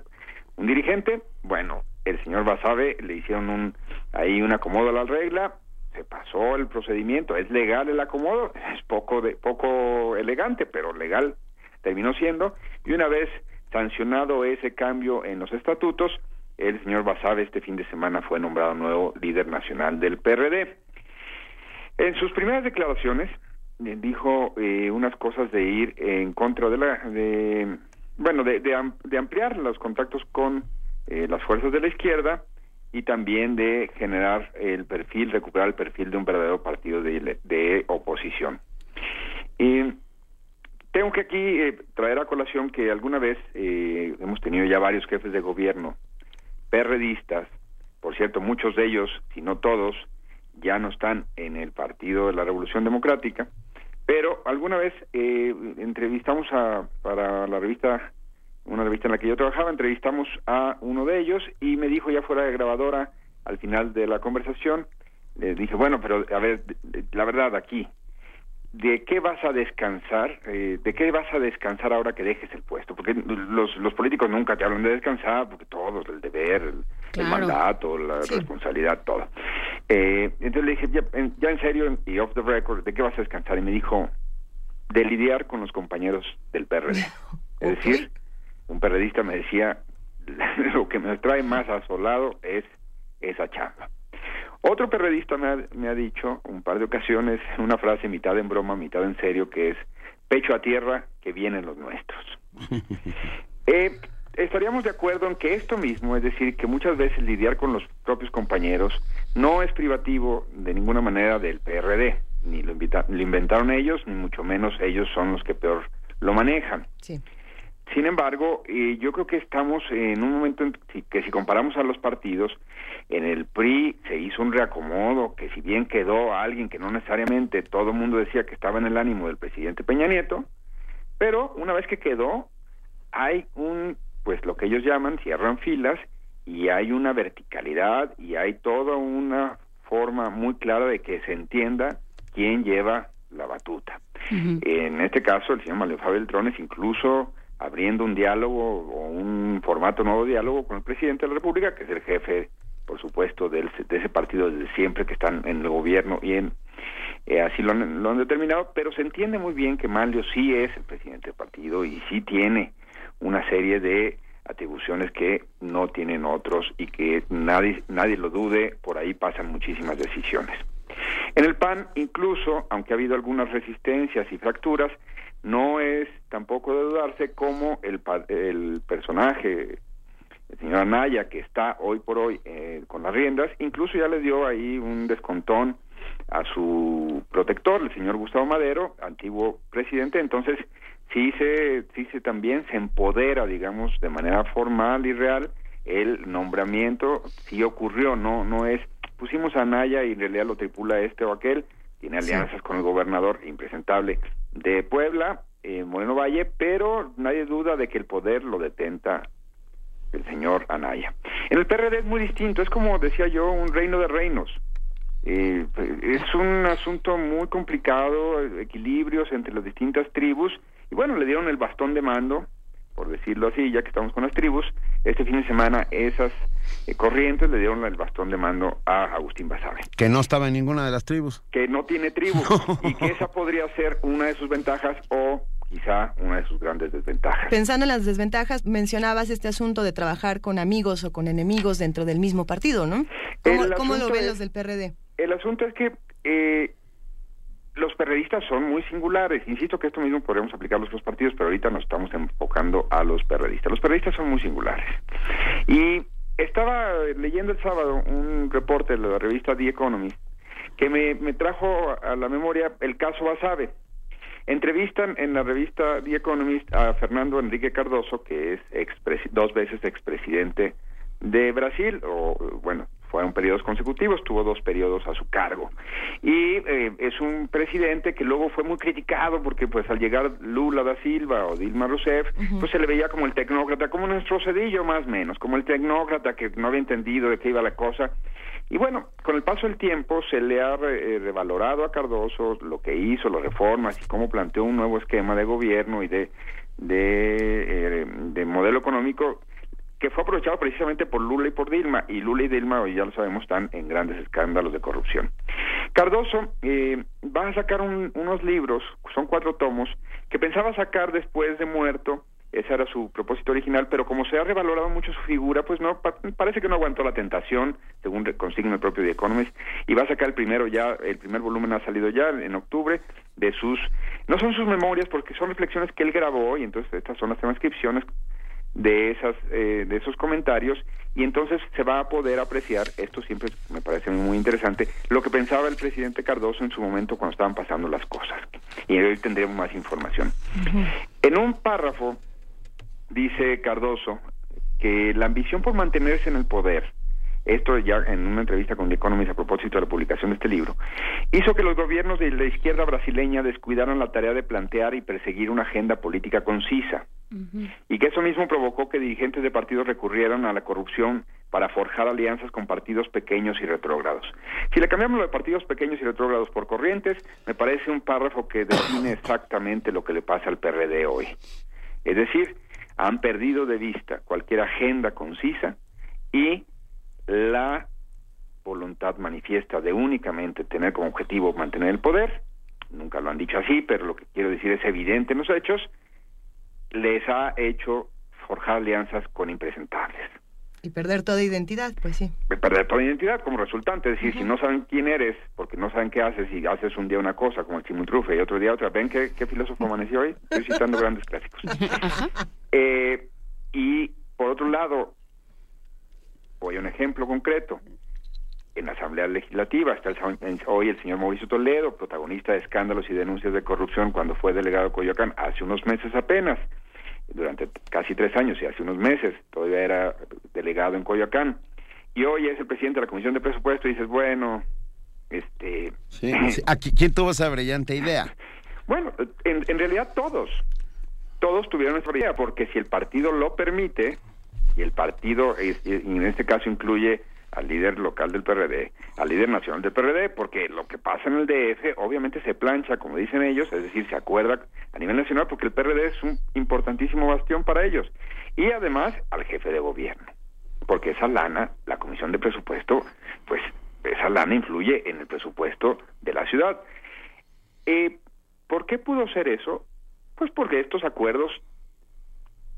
un dirigente, bueno, el señor Basabe le hicieron un ahí un acomodo a la regla, se pasó el procedimiento, es legal el acomodo, es poco de poco elegante, pero legal terminó siendo. Y una vez sancionado ese cambio en los estatutos, el señor Basabe este fin de semana fue nombrado nuevo líder nacional del PRD. En sus primeras declaraciones eh, dijo eh, unas cosas de ir en contra de la de bueno de, de de ampliar los contactos con eh, las fuerzas de la izquierda y también de generar el perfil recuperar el perfil de un verdadero partido de, de oposición. Y tengo que aquí eh, traer a colación que alguna vez eh, hemos tenido ya varios jefes de gobierno perredistas, por cierto, muchos de ellos, si no todos, ya no están en el Partido de la Revolución Democrática, pero alguna vez eh, entrevistamos a, para la revista, una revista en la que yo trabajaba, entrevistamos a uno de ellos y me dijo ya fuera de grabadora, al final de la conversación, le dije, bueno, pero a ver, la verdad aquí, ¿de qué vas a descansar? Eh, ¿De qué vas a descansar ahora que dejes el puesto? Porque los, los políticos nunca te hablan de descansar, porque todos, el deber, el, mandato, la responsabilidad, todo. Eh, entonces le dije, ya en, ya en serio, y off the record, ¿de qué vas a descansar? Y me dijo, de lidiar con los compañeros del PRD. Es decir, un perredista me decía, lo que me trae más asolado es esa chamba. Otro perredista me ha, me ha dicho un par de ocasiones una frase mitad en broma, mitad en serio, que es pecho a tierra, que vienen los nuestros. Eh, estaríamos de acuerdo en que esto mismo, es decir, que muchas veces lidiar con los propios compañeros no es privativo de ninguna manera del PRD, ni lo, invita- lo inventaron ellos, ni mucho menos ellos son los que peor lo manejan. Sí. Sin embargo, eh, yo creo que estamos en un momento en que si comparamos a los partidos, en el PRI se hizo un reacomodo, que si bien quedó alguien que no necesariamente todo el mundo decía que estaba en el ánimo del presidente Peña Nieto, pero una vez que quedó, hay un, pues lo que ellos llaman, cierran filas, y hay una verticalidad, y hay toda una forma muy clara de que se entienda quién lleva la batuta. En este caso, el señor Manuel Beltrones, incluso abriendo un diálogo o un formato nuevo diálogo con el presidente de la República, que es el jefe, por supuesto, del- de ese partido desde siempre, que están en el gobierno y en, eh, así lo han, lo han determinado, pero se entiende muy bien que Manlio sí es el presidente del partido y sí tiene una serie de atribuciones que no tienen otros y que nadie, nadie lo dude, por ahí pasan muchísimas decisiones. En el PAN, incluso, aunque ha habido algunas resistencias y fracturas, no es tampoco de dudarse cómo el, personaje el señor Anaya, que está hoy por hoy eh, con las riendas, incluso ya le dio ahí un descontón a su protector, el señor Gustavo Madero, antiguo presidente, entonces sí se, sí se también se empodera, digamos, de manera formal y real el nombramiento, sí ocurrió, no, no es, pusimos a Anaya y en realidad lo tripula este o aquel, tiene alianzas con el gobernador impresentable de Puebla, eh, Moreno Valle, pero nadie duda de que el poder lo detenta el señor Anaya. En el PRD es muy distinto, es como decía yo, un reino de reinos. Eh, es un asunto muy complicado, equilibrios entre las distintas tribus, y bueno, le dieron el bastón de mando, por decirlo así, ya que estamos con las tribus, este fin de semana esas eh, corrientes le dieron el bastón de mando a Agustín Basabe. Que no estaba en ninguna de las tribus. Que no tiene tribu, y que esa podría ser una de sus ventajas o quizá una de sus grandes desventajas. Pensando en las desventajas, mencionabas este asunto de trabajar con amigos o con enemigos dentro del mismo partido, ¿no? ¿Cómo, cómo lo ven es- los del PRD? El asunto es que eh, los perredistas son muy singulares. Insisto que esto mismo podríamos aplicarlo a los partidos, pero ahorita nos estamos enfocando a los perredistas. Los perredistas son muy singulares. Y estaba leyendo el sábado un reporte de la revista The Economist que me, me trajo a la memoria el caso Basabe. Entrevistan en la revista The Economist a Fernando Enrique Cardoso, que es dos veces expresidente de Brasil, o bueno, fueron periodos consecutivos, tuvo dos periodos a su cargo. Y eh, es un presidente que luego fue muy criticado porque pues al llegar Lula da Silva o Dilma Rousseff, pues se le veía como el tecnócrata, como nuestro cedillo más o menos, como el tecnócrata que no había entendido de qué iba la cosa. Y bueno, con el paso del tiempo se le ha re- eh, revalorado a Cardoso lo que hizo, las reformas y cómo planteó un nuevo esquema de gobierno y de, de, eh, de modelo económico que fue aprovechado precisamente por Lula y por Dilma, y Lula y Dilma, hoy ya lo sabemos, están en grandes escándalos de corrupción. Cardoso eh, va a sacar un- unos libros, son cuatro tomos, que pensaba sacar después de muerto, ese era su propósito original, pero como se ha revalorado mucho su figura, pues no, pa- parece que no aguantó la tentación, según consigna el propio The Economist, y va a sacar el primero ya, el primer volumen ha salido ya en octubre, de sus, no son sus memorias, porque son reflexiones que él grabó, y entonces estas son las transcripciones de esas eh, de esos comentarios y entonces se va a poder apreciar esto siempre me parece muy interesante lo que pensaba el presidente Cardoso en su momento cuando estaban pasando las cosas y hoy tendremos más información. En un párrafo dice Cardoso que la ambición por mantenerse en el poder esto ya en una entrevista con The Economist a propósito de la publicación de este libro, hizo que los gobiernos de la izquierda brasileña descuidaran la tarea de plantear y perseguir una agenda política concisa y que eso mismo provocó que dirigentes de partidos recurrieran a la corrupción para forjar alianzas con partidos pequeños y retrógrados. Si le cambiamos lo de partidos pequeños y retrógrados por corrientes, me parece un párrafo que define exactamente lo que le pasa al PRD hoy. Es decir, han perdido de vista cualquier agenda concisa y la voluntad manifiesta de únicamente tener como objetivo mantener el poder, nunca lo han dicho así, pero lo que quiero decir es evidente en los hechos, les ha hecho forjar alianzas con impresentables. Y perder toda identidad, pues sí. Perder toda identidad como resultante, es decir, si no saben quién eres, porque no saben qué haces, y haces un día una cosa como el chimultrufe y otro día otra, ¿ven qué, qué filósofo amaneció hoy? Estoy citando grandes clásicos. Eh, y por otro lado, voy a un ejemplo concreto. En la Asamblea Legislativa está el hoy el señor Mauricio Toledo, protagonista de escándalos y denuncias de corrupción cuando fue delegado de Coyoacán hace unos meses apenas, durante casi tres años y hace unos meses todavía era delegado en Coyoacán. Y hoy es el presidente de la Comisión de Presupuesto y dices, bueno, este... Sí, sí. Aquí, ¿Quién tuvo esa brillante idea? Bueno, en, en realidad todos, todos tuvieron esa idea, porque si el partido lo permite, y el partido, es- y en este caso incluye al líder local del PRD, al líder nacional del PRD, porque lo que pasa en el DF obviamente se plancha, como dicen ellos, es decir, se acuerda a nivel nacional, porque el PRD es un importantísimo bastión para ellos, y además al jefe de gobierno, porque esa lana, la Comisión de Presupuesto, pues esa lana influye en el presupuesto de la ciudad. Eh, ¿Por qué pudo ser eso? Pues porque estos acuerdos,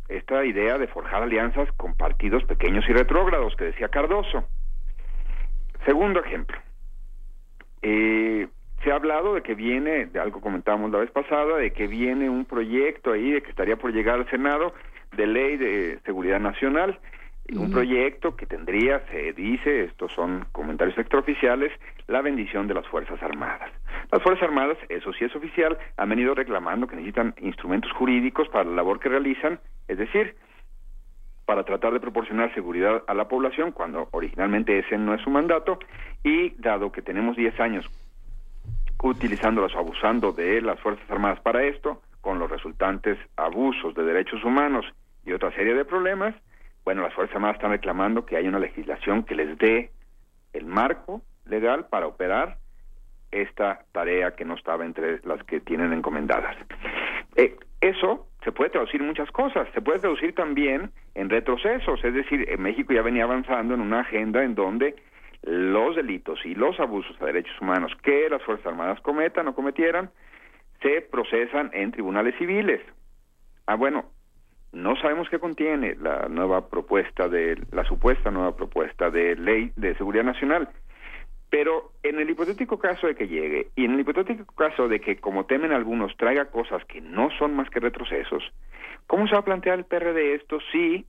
esta idea de forjar alianzas con partidos pequeños y retrógrados que decía Cardoso. Segundo ejemplo, eh, se ha hablado de que viene, de algo comentábamos la vez pasada, de que viene un proyecto ahí de que estaría por llegar al Senado de ley de seguridad nacional. Un proyecto que tendría, se dice, estos son comentarios extraoficiales, la bendición de las Fuerzas Armadas. Las Fuerzas Armadas, eso sí es oficial, han venido reclamando que necesitan instrumentos jurídicos para la labor que realizan, es decir, para tratar de proporcionar seguridad a la población cuando originalmente ese no es su mandato y dado que tenemos 10 años utilizándolas o abusando de las Fuerzas Armadas para esto, con los resultantes abusos de derechos humanos y otra serie de problemas, bueno, las Fuerzas Armadas están reclamando que haya una legislación que les dé el marco legal para operar esta tarea que no estaba entre las que tienen encomendadas. Eh, eso se puede traducir muchas cosas, se puede traducir también en retrocesos, es decir, en México ya venía avanzando en una agenda en donde los delitos y los abusos a derechos humanos que las Fuerzas Armadas cometan o cometieran se procesan en tribunales civiles. Ah, bueno, no sabemos qué contiene la nueva propuesta de la supuesta nueva propuesta de ley de seguridad nacional. Pero en el hipotético caso de que llegue y en el hipotético caso de que, como temen algunos, traiga cosas que no son más que retrocesos, ¿cómo se va a plantear el PRD esto si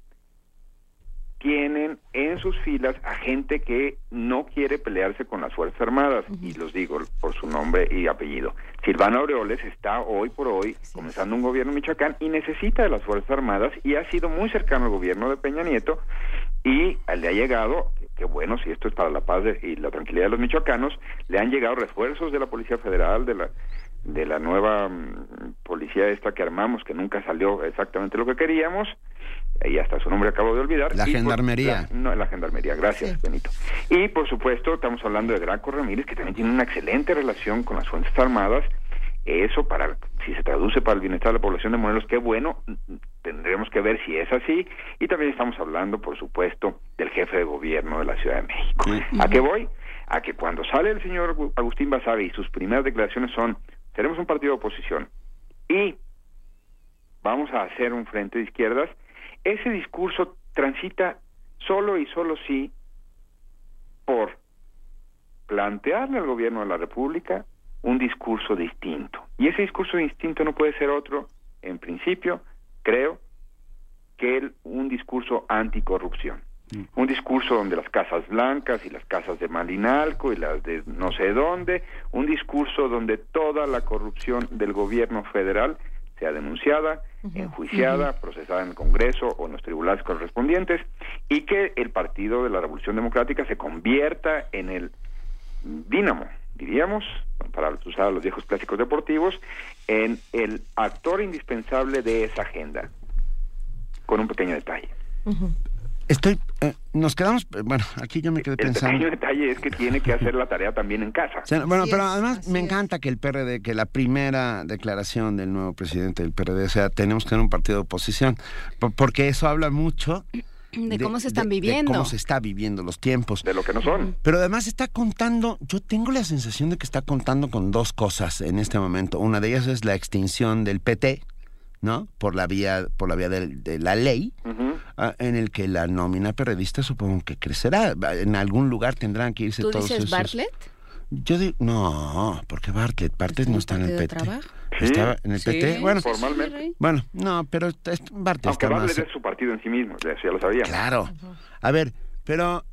tienen en sus filas a gente que no quiere pelearse con las Fuerzas Armadas? Y los digo por su nombre y apellido. Silvana Aureoles está hoy por hoy comenzando un gobierno en Michoacán y necesita de las Fuerzas Armadas y ha sido muy cercano al gobierno de Peña Nieto y le ha llegado, que bueno, si esto es para la paz de- y la tranquilidad de los michoacanos, le han llegado refuerzos de la Policía Federal, de la de la nueva mm, policía esta que armamos, que nunca salió exactamente lo que queríamos, y hasta su nombre acabo de olvidar. La Y por- Gendarmería. la- no, la Gendarmería, gracias, Benito. Y por supuesto, estamos hablando de Graco Ramírez, que también tiene una excelente relación con las Fuerzas Armadas. Eso, para si se traduce para el bienestar de la población de Morelos, qué bueno, tendremos que ver si es así. Y también estamos hablando, por supuesto, del jefe de gobierno de la Ciudad de México. ¿A qué voy? A que cuando sale el señor Agustín Basabe y sus primeras declaraciones son, seremos un partido de oposición y vamos a hacer un frente de izquierdas, ese discurso transita solo y solo sí por plantearle al gobierno de la República un discurso distinto. Y ese discurso distinto no puede ser otro, en principio, creo, que el- un discurso anticorrupción. Un discurso donde las casas blancas y las casas de Malinalco y las de no sé dónde, un discurso donde toda la corrupción del gobierno federal sea denunciada, enjuiciada, procesada en el Congreso o en los tribunales correspondientes y que el Partido de la Revolución Democrática se convierta en el dínamo, diríamos, para usar los viejos clásicos deportivos, en el actor indispensable de esa agenda, con un pequeño detalle. Estoy, eh, nos quedamos, eh, bueno, aquí yo me quedé El pensando. pequeño detalle es que tiene que hacer la tarea también en casa. O sea, bueno, pero además me encanta que el PRD, que la primera declaración del nuevo presidente del PRD sea, tenemos que tener un partido de oposición, po- porque eso habla mucho De cómo se están de- de viviendo. cómo se está viviendo los tiempos. De lo que no son. Pero además está contando, yo tengo la sensación de que está contando con dos cosas en este momento. Una de ellas es la extinción del PT, ¿no? Por la vía, por la vía de, la ley, ah, en el que la nómina periodista supongo que crecerá. En algún lugar tendrán que irse ¿Tú todos dices esos. Bartlett? Yo digo, no, porque Bartlett, Bartlett no está en el PT. Trabajo? Estaba en el Sí, PT. Bueno, formalmente. bueno, no, pero es- Bartlett Aunque está más. Bartlett es su partido en sí mismo, ya lo sabía. Claro. A ver, pero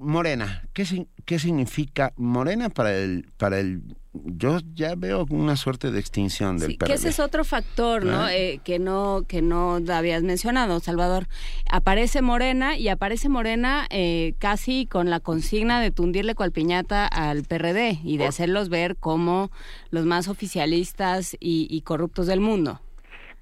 Morena, ¿qué, qué significa Morena para el, para el, yo ya veo una suerte de extinción del Sí, PRD. que ese es otro factor, ¿no? ¿Ah? Eh, que no que no habías mencionado, Salvador. Aparece Morena y aparece Morena eh, casi con la consigna de tundirle cual piñata al PRD y de hacerlos ver como los más oficialistas y, y corruptos del mundo.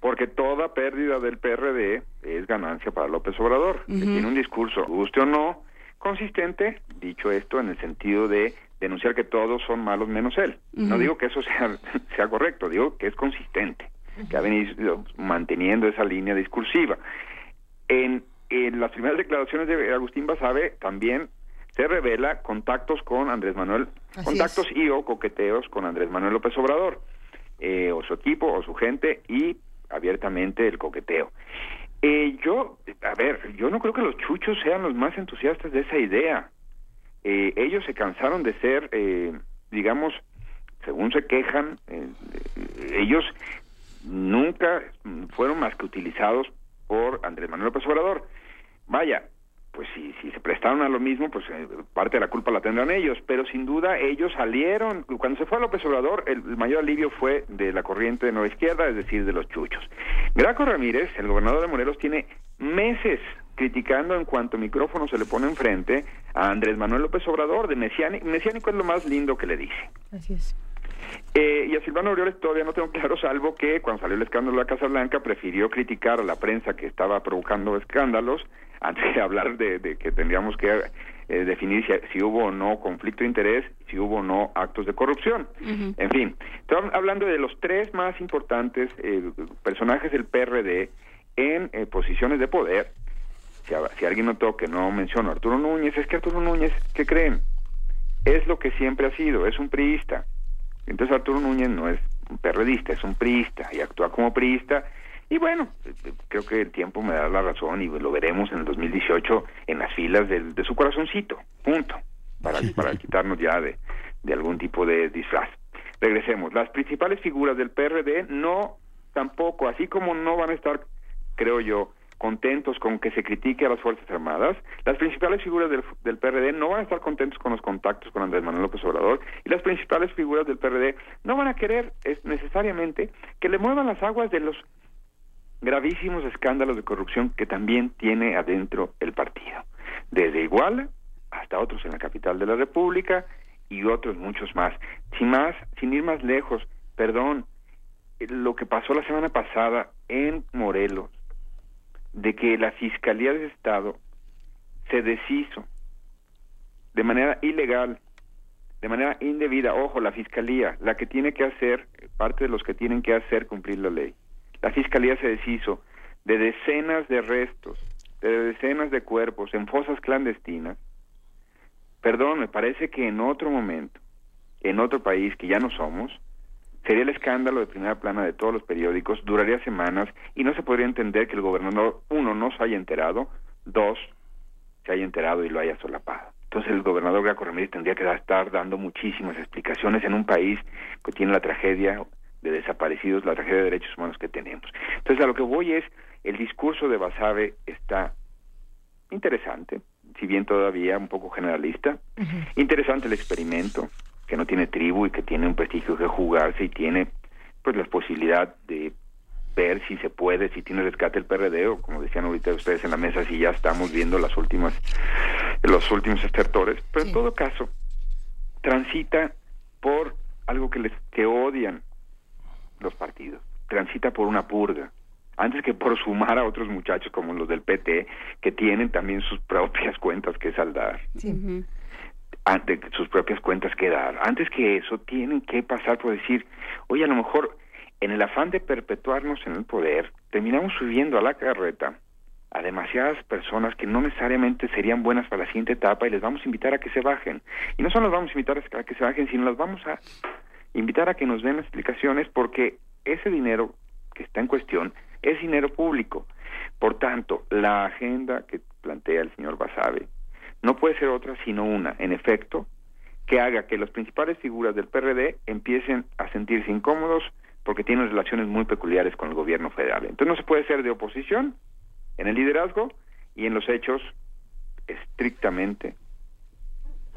Porque toda pérdida del PRD es ganancia para López Obrador, que tiene un discurso, guste o no, consistente, dicho esto en el sentido de denunciar que todos son malos menos él. No digo que eso sea, sea correcto, digo que es consistente, que ha venido manteniendo esa línea discursiva. En, en las primeras declaraciones de Agustín Basabe también se revela contactos con Andrés Manuel, Así contactos y o coqueteos con Andrés Manuel López Obrador, eh, o su equipo o su gente y abiertamente el coqueteo. Eh, yo, a ver, yo no creo que los chuchos sean los más entusiastas de esa idea. Eh, ellos se cansaron de ser, eh, digamos, según se quejan, eh, eh, ellos nunca fueron más que utilizados por Andrés Manuel López Obrador. Vaya, pues si, si se prestaron a lo mismo, pues eh, parte de la culpa la tendrán ellos, pero sin duda ellos salieron, cuando se fue a López Obrador, el, mayor alivio fue de la corriente de nueva izquierda, es decir, de los chuchos. Graco Ramírez, el gobernador de Morelos, tiene meses criticando en cuanto micrófono se le pone enfrente a Andrés Manuel López Obrador, de mesiánico, mesiánico es lo más lindo que le dice. Así es. Eh, y a Silvano Aureoles todavía no tengo claro, salvo que cuando salió el escándalo de la Casa Blanca prefirió criticar a la prensa que estaba provocando escándalos antes de hablar de, de que tendríamos que eh, definir si, si hubo o no conflicto de interés, si hubo o no actos de corrupción. En fin, hablando de los tres más importantes eh, personajes del PRD en eh, posiciones de poder. Si, si alguien notó que no menciono a Arturo Núñez, es que Arturo Núñez, ¿qué creen? Es lo que siempre ha sido, es un priista. Entonces Arturo Núñez no es un perredista, es un priista y actúa como priista. Y bueno, creo que el tiempo me da la razón y lo veremos en el 2018 en las filas del- de su corazoncito, punto, para, para quitarnos ya de, de algún tipo de disfraz. Regresemos, las principales figuras del PRD no tampoco, así como no van a estar, creo yo, contentos con que se critique a las Fuerzas Armadas, las principales figuras del, PRD no van a estar contentos con los contactos con Andrés Manuel López Obrador y las principales figuras del PRD no van a querer es, necesariamente que le muevan las aguas de los gravísimos escándalos de corrupción que también tiene adentro el partido, desde Iguala hasta otros en la capital de la República y otros muchos más. Sin más, sin ir más lejos, perdón, eh, lo que pasó la semana pasada en Morelos, de que la Fiscalía del Estado se deshizo de manera ilegal, de manera indebida, ojo, la Fiscalía, la que tiene que hacer, parte de los que tienen que hacer cumplir la ley. La Fiscalía se deshizo de decenas de restos, de decenas de cuerpos en fosas clandestinas. Perdón, me parece que en otro momento, en otro país que ya no somos, sería el escándalo de primera plana de todos los periódicos, duraría semanas y no se podría entender que el gobernador, uno, no se haya enterado, dos, se haya enterado y lo haya solapado. Entonces el gobernador Graco Ramírez tendría que estar dando muchísimas explicaciones en un país que tiene la tragedia de desaparecidos, la tragedia de derechos humanos que tenemos. Entonces a lo que voy es, el discurso de Basabe está interesante, si bien todavía un poco generalista, interesante el experimento, que no tiene tribu y que tiene un prestigio que jugarse y tiene pues la posibilidad de ver si se puede, si tiene rescate el PRD o como decían ahorita ustedes en la mesa, si ya estamos viendo las últimas, los últimos estertores, pero en todo caso transita por algo que les que odian los partidos, transita por una purga, antes que por sumar a otros muchachos como los del PT que tienen también sus propias cuentas que saldar ante sus propias cuentas que dar. Antes que eso, tienen que pasar por decir, oye, a lo mejor en el afán de perpetuarnos en el poder, terminamos subiendo a la carreta a demasiadas personas que no necesariamente serían buenas para la siguiente etapa y les vamos a invitar a que se bajen. Y no solo los vamos a invitar a que se bajen, sino las vamos a invitar a que nos den las explicaciones porque ese dinero que está en cuestión es dinero público. Por tanto, la agenda que plantea el señor Basabe no puede ser otra sino una, en efecto, que haga que las principales figuras del PRD empiecen a sentirse incómodos porque tienen relaciones muy peculiares con el gobierno federal. Entonces no se puede ser de oposición en el liderazgo y en los hechos estrictamente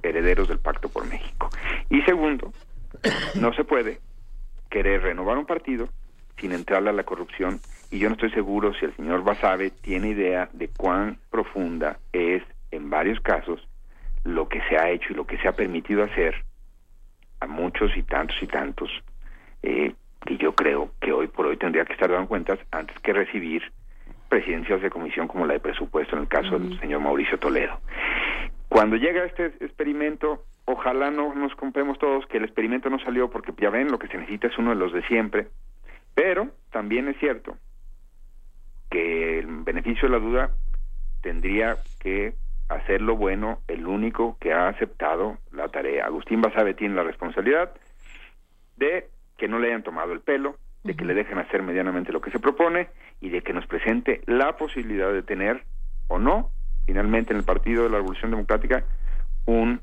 herederos del Pacto por México. Y segundo, no se puede querer renovar un partido sin entrarle a la corrupción y yo no estoy seguro si el señor Basabe tiene idea de cuán profunda es en varios casos lo que se ha hecho y lo que se ha permitido hacer a muchos y tantos y tantos eh, que yo creo que hoy por hoy tendría que estar dando cuentas antes que recibir presidencias de comisión como la de presupuesto en el caso del señor Mauricio Toledo. Cuando llega este experimento, ojalá no nos compremos todos que el experimento no salió porque ya ven lo que se necesita es uno de los de siempre, pero también es cierto que el beneficio de la duda tendría que hacerlo bueno el único que ha aceptado la tarea. Agustín Basabe tiene la responsabilidad de que no le hayan tomado el pelo, de que le dejen hacer medianamente lo que se propone y de que nos presente la posibilidad de tener o no, finalmente en el Partido de la Revolución Democrática, un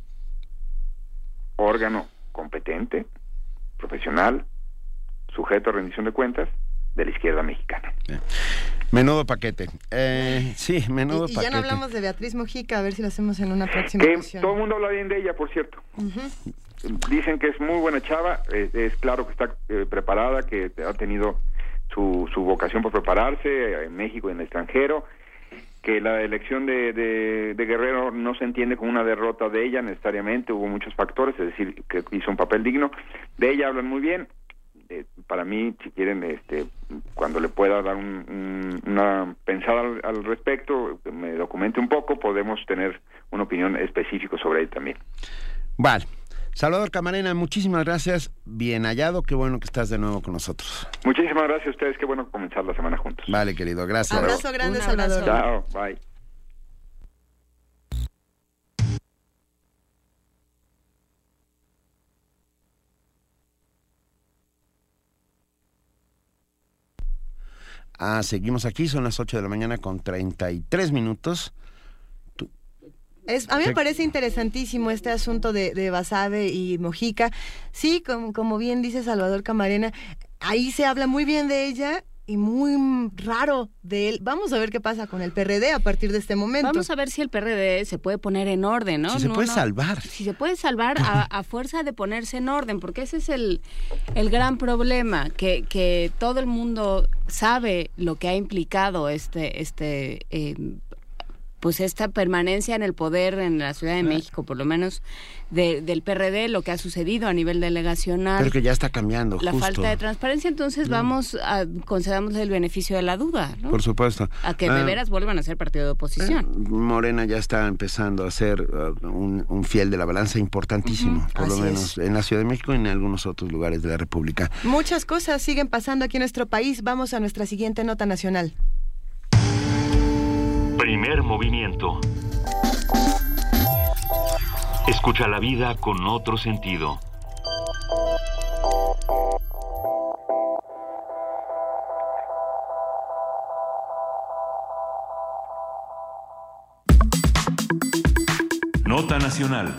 órgano competente, profesional, sujeto a rendición de cuentas de la izquierda mexicana. Menudo paquete. Eh, sí, menudo y, y paquete. ya no hablamos de Beatriz Mujica, a ver si lo hacemos en una próxima Que ocasión. todo el mundo habla bien de ella, por cierto. Dicen que es muy buena chava, eh, es claro que está eh, preparada, que ha tenido su, su vocación por prepararse eh, en México y en el extranjero, que la elección de, de, de Guerrero no se entiende como una derrota de ella necesariamente, hubo muchos factores, es decir, que hizo un papel digno. De ella hablan muy bien. Eh, para mí, si quieren, este, cuando le pueda dar un- un- una pensada al, al respecto, me documente un poco, podemos tener una opinión específica sobre ella también. Vale. Salvador Camarena, muchísimas gracias. Bien hallado, qué bueno que estás de nuevo con nosotros. Muchísimas gracias a ustedes, qué bueno comenzar la semana juntos. Vale, querido, gracias. Abrazo grande. Salvador. Chao, bye. Ah, seguimos aquí, son las 8 de la mañana con 33 minutos. Es, a mí me parece interesantísimo este asunto de, de Basabe y Mojica. Sí, como, como bien dice Salvador Camarena, ahí se habla muy bien de ella y muy raro de él. Vamos a ver qué pasa con el PRD a partir de este momento. Vamos a ver si el PRD se puede poner en orden, ¿no? Si se No, puede no. salvar. Si se puede salvar a, a fuerza de ponerse en orden, porque ese es el, el gran problema, que, que todo el mundo sabe lo que ha implicado este, este eh, pues esta permanencia en el poder en la Ciudad de México, por lo menos de- del PRD, lo que ha sucedido a nivel delegacional. Pero que ya está cambiando, la justo. falta de transparencia, entonces vamos a concedamos el beneficio de la duda, ¿no? Por supuesto. A que de Ah, veras vuelvan a ser partido de oposición. Morena ya está empezando a ser uh, un, un fiel de la balanza importantísimo, por lo menos en la Ciudad de México y en algunos otros lugares de la República. Muchas cosas siguen pasando aquí en nuestro país. Vamos a nuestra siguiente nota nacional. Primer movimiento. Escucha la vida con otro sentido. Nota nacional.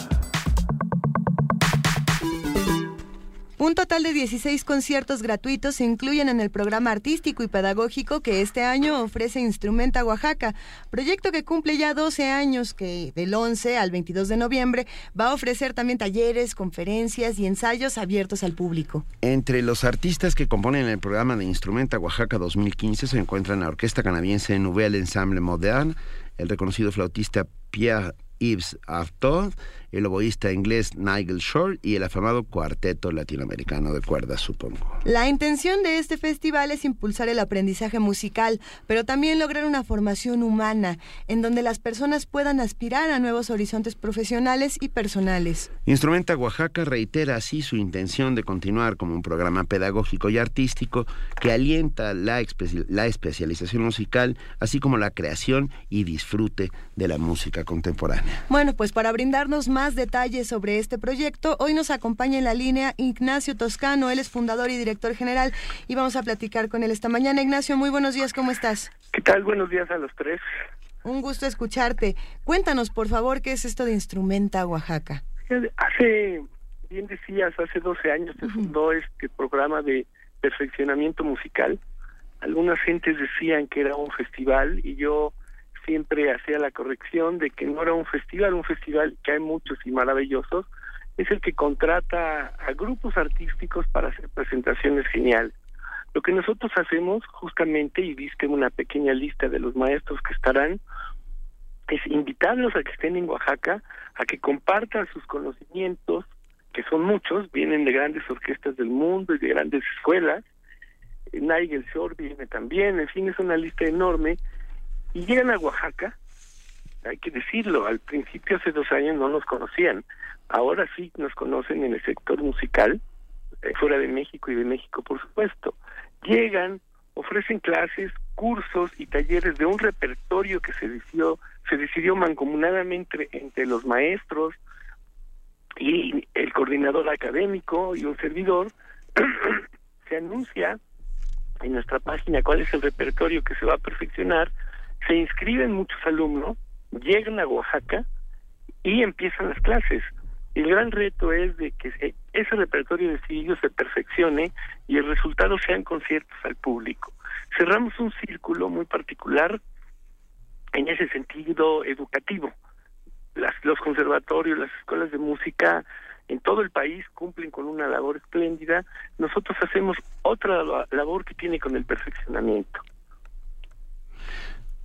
Un total de 16 conciertos gratuitos se incluyen en el programa artístico y pedagógico que este año ofrece Instrumenta Oaxaca, proyecto que cumple ya 12 años, que del 11 al 22 de noviembre va a ofrecer también talleres, conferencias y ensayos abiertos al público. Entre los artistas que componen el programa de Instrumenta Oaxaca 2015 se encuentran la orquesta canadiense Nouvelle Ensemble Moderne, el reconocido flautista Pierre Yves Artaud, el oboísta inglés Nigel Shore y el afamado cuarteto latinoamericano de cuerdas, supongo. La intención de este festival es impulsar el aprendizaje musical, pero también lograr una formación humana, en donde las personas puedan aspirar a nuevos horizontes profesionales y personales. Instrumenta Oaxaca reitera así su intención de continuar como un programa pedagógico y artístico que alienta la, espe- la especialización musical, así como la creación y disfrute de la música contemporánea. Bueno, pues para brindarnos más detalles sobre este proyecto, hoy nos acompaña en la línea Ignacio Toscano, él es fundador y director general y vamos a platicar con él esta mañana. Ignacio, muy buenos días, ¿cómo estás? ¿Qué tal? Buenos días a los tres. Un gusto escucharte. Cuéntanos, por favor, qué es esto de Instrumenta Oaxaca. Hace, bien decías, hace 12 años se fundó este programa de perfeccionamiento musical. Algunas gentes decían que era un festival y yo siempre hacía la corrección de que no era un festival, un festival que hay muchos y maravillosos, es el que contrata a grupos artísticos para hacer presentaciones geniales. Lo que nosotros hacemos justamente, y viste una pequeña lista de los maestros que estarán, es invitarlos a que estén en Oaxaca, a que compartan sus conocimientos, que son muchos, vienen de grandes orquestas del mundo y de grandes escuelas. Nigel Shore viene también, en fin, es una lista enorme. Y llegan a Oaxaca, hay que decirlo, al principio hace dos años no nos conocían, ahora sí nos conocen en el sector musical, eh, fuera de México y de México, por supuesto. Llegan, ofrecen clases, cursos y talleres de un repertorio que se decidió, se decidió mancomunadamente entre los maestros y el coordinador académico y un servidor. se anuncia en nuestra página cuál es el repertorio que se va a perfeccionar, se inscriben muchos alumnos, llegan a Oaxaca y empiezan las clases. El gran reto es de que se- ese repertorio decidido se perfeccione y el resultado sean conciertos al público. Cerramos un círculo muy particular en ese sentido educativo. Las, los conservatorios, las escuelas de música en todo el país cumplen con una labor espléndida. Nosotros hacemos otra labor que tiene con el perfeccionamiento.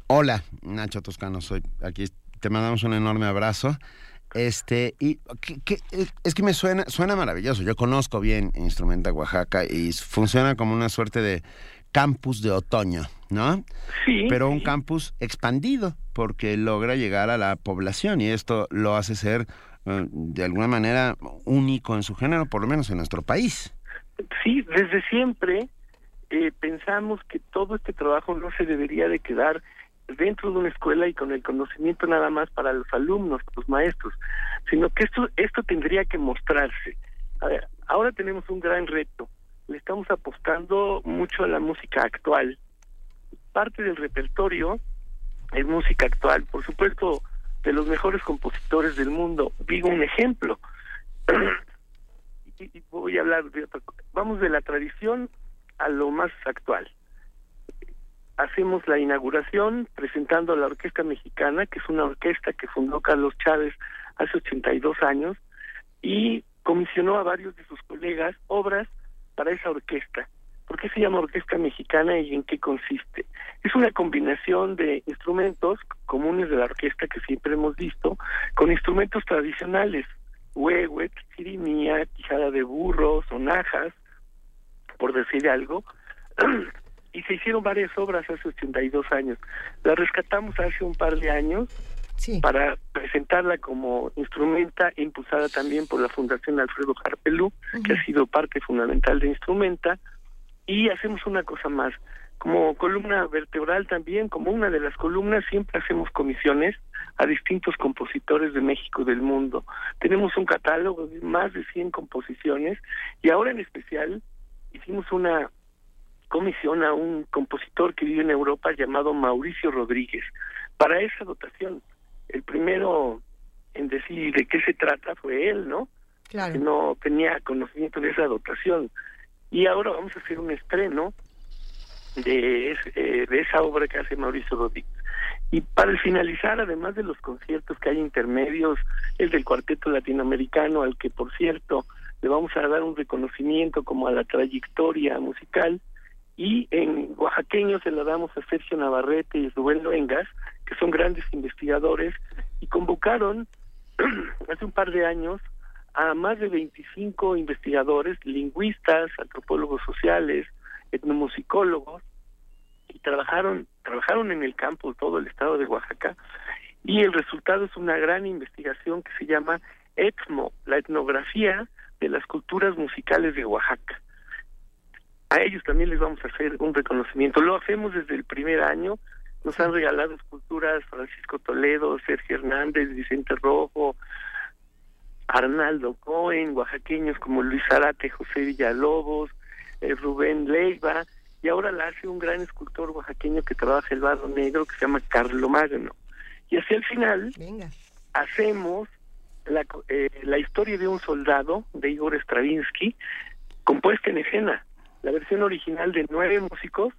Hola, Nacho Toscano, soy aquí. Te mandamos un enorme abrazo. Este, y es que me suena, suena maravilloso. Yo conozco bien Instrumenta Oaxaca y funciona como una suerte de campus de otoño, ¿no? Sí. Pero un campus expandido, porque logra llegar a la población y esto lo hace ser eh, de alguna manera único en su género, por lo menos en nuestro país. Sí, desde siempre eh, pensamos que todo este trabajo no se debería de quedar dentro de una escuela y con el conocimiento nada más para los alumnos, los maestros, sino que esto esto tendría que mostrarse. A ver, ahora tenemos un gran reto. Le estamos apostando mucho a la música actual. Parte del repertorio es música actual. Por supuesto, de los mejores compositores del mundo. Digo un ejemplo. y, voy a hablar de otra cosa. Vamos de la tradición a lo más actual hacemos la inauguración presentando a la Orquesta Mexicana, que es una orquesta que fundó Carlos Chávez hace 82 años, y comisionó a varios de sus colegas obras para esa orquesta. ¿Por qué se llama Orquesta Mexicana y en qué consiste? Es una combinación de instrumentos comunes de la orquesta que siempre hemos visto, con instrumentos tradicionales, huehuet, chirimía, quijada de burro, sonajas, por decir algo, y se hicieron varias obras hace 82 años. La rescatamos hace un par de años para presentarla como instrumenta impulsada también por la Fundación Alfredo Harpelú, que ha sido parte fundamental de Instrumenta, y hacemos una cosa más. Como columna vertebral también, como una de las columnas, siempre hacemos comisiones a distintos compositores de México y del mundo. Tenemos un catálogo de más de 100 composiciones y ahora en especial hicimos una comisión a un compositor que vive en Europa llamado Mauricio Rodríguez para esa dotación. El primero en decir de qué se trata fue él, ¿no? Claro. no tenía conocimiento de esa dotación. Y ahora vamos a hacer un estreno de, eh, de esa obra que hace Mauricio Rodríguez. Y para finalizar, además de los conciertos que hay intermedios, el del cuarteto latinoamericano, al que por cierto le vamos a dar un reconocimiento como a la trayectoria musical, y en oaxaqueño se la damos a Sergio Navarrete y Rubén Loengas, que son grandes investigadores, y convocaron hace un par de años a más de 25 investigadores, lingüistas, antropólogos sociales, etnomusicólogos, y trabajaron, trabajaron en el campo de todo el estado de Oaxaca, y el resultado es una gran investigación que se llama ETMO, la etnografía de las culturas musicales de Oaxaca a ellos también les vamos a hacer un reconocimiento. Lo hacemos desde el primer año. Nos han regalado esculturas Francisco Toledo, Sergio Hernández, Vicente Rojo, Arnaldo Cohen, oaxaqueños como Luis Arate, José Villalobos, eh, Rubén Leiva, y ahora la hace un gran escultor oaxaqueño que trabaja el barro negro que se llama Carlo Magno. Y hacia el final hacemos la, eh, la historia de un soldado de Igor Stravinsky, compuesta en escena la versión original de nueve músicos,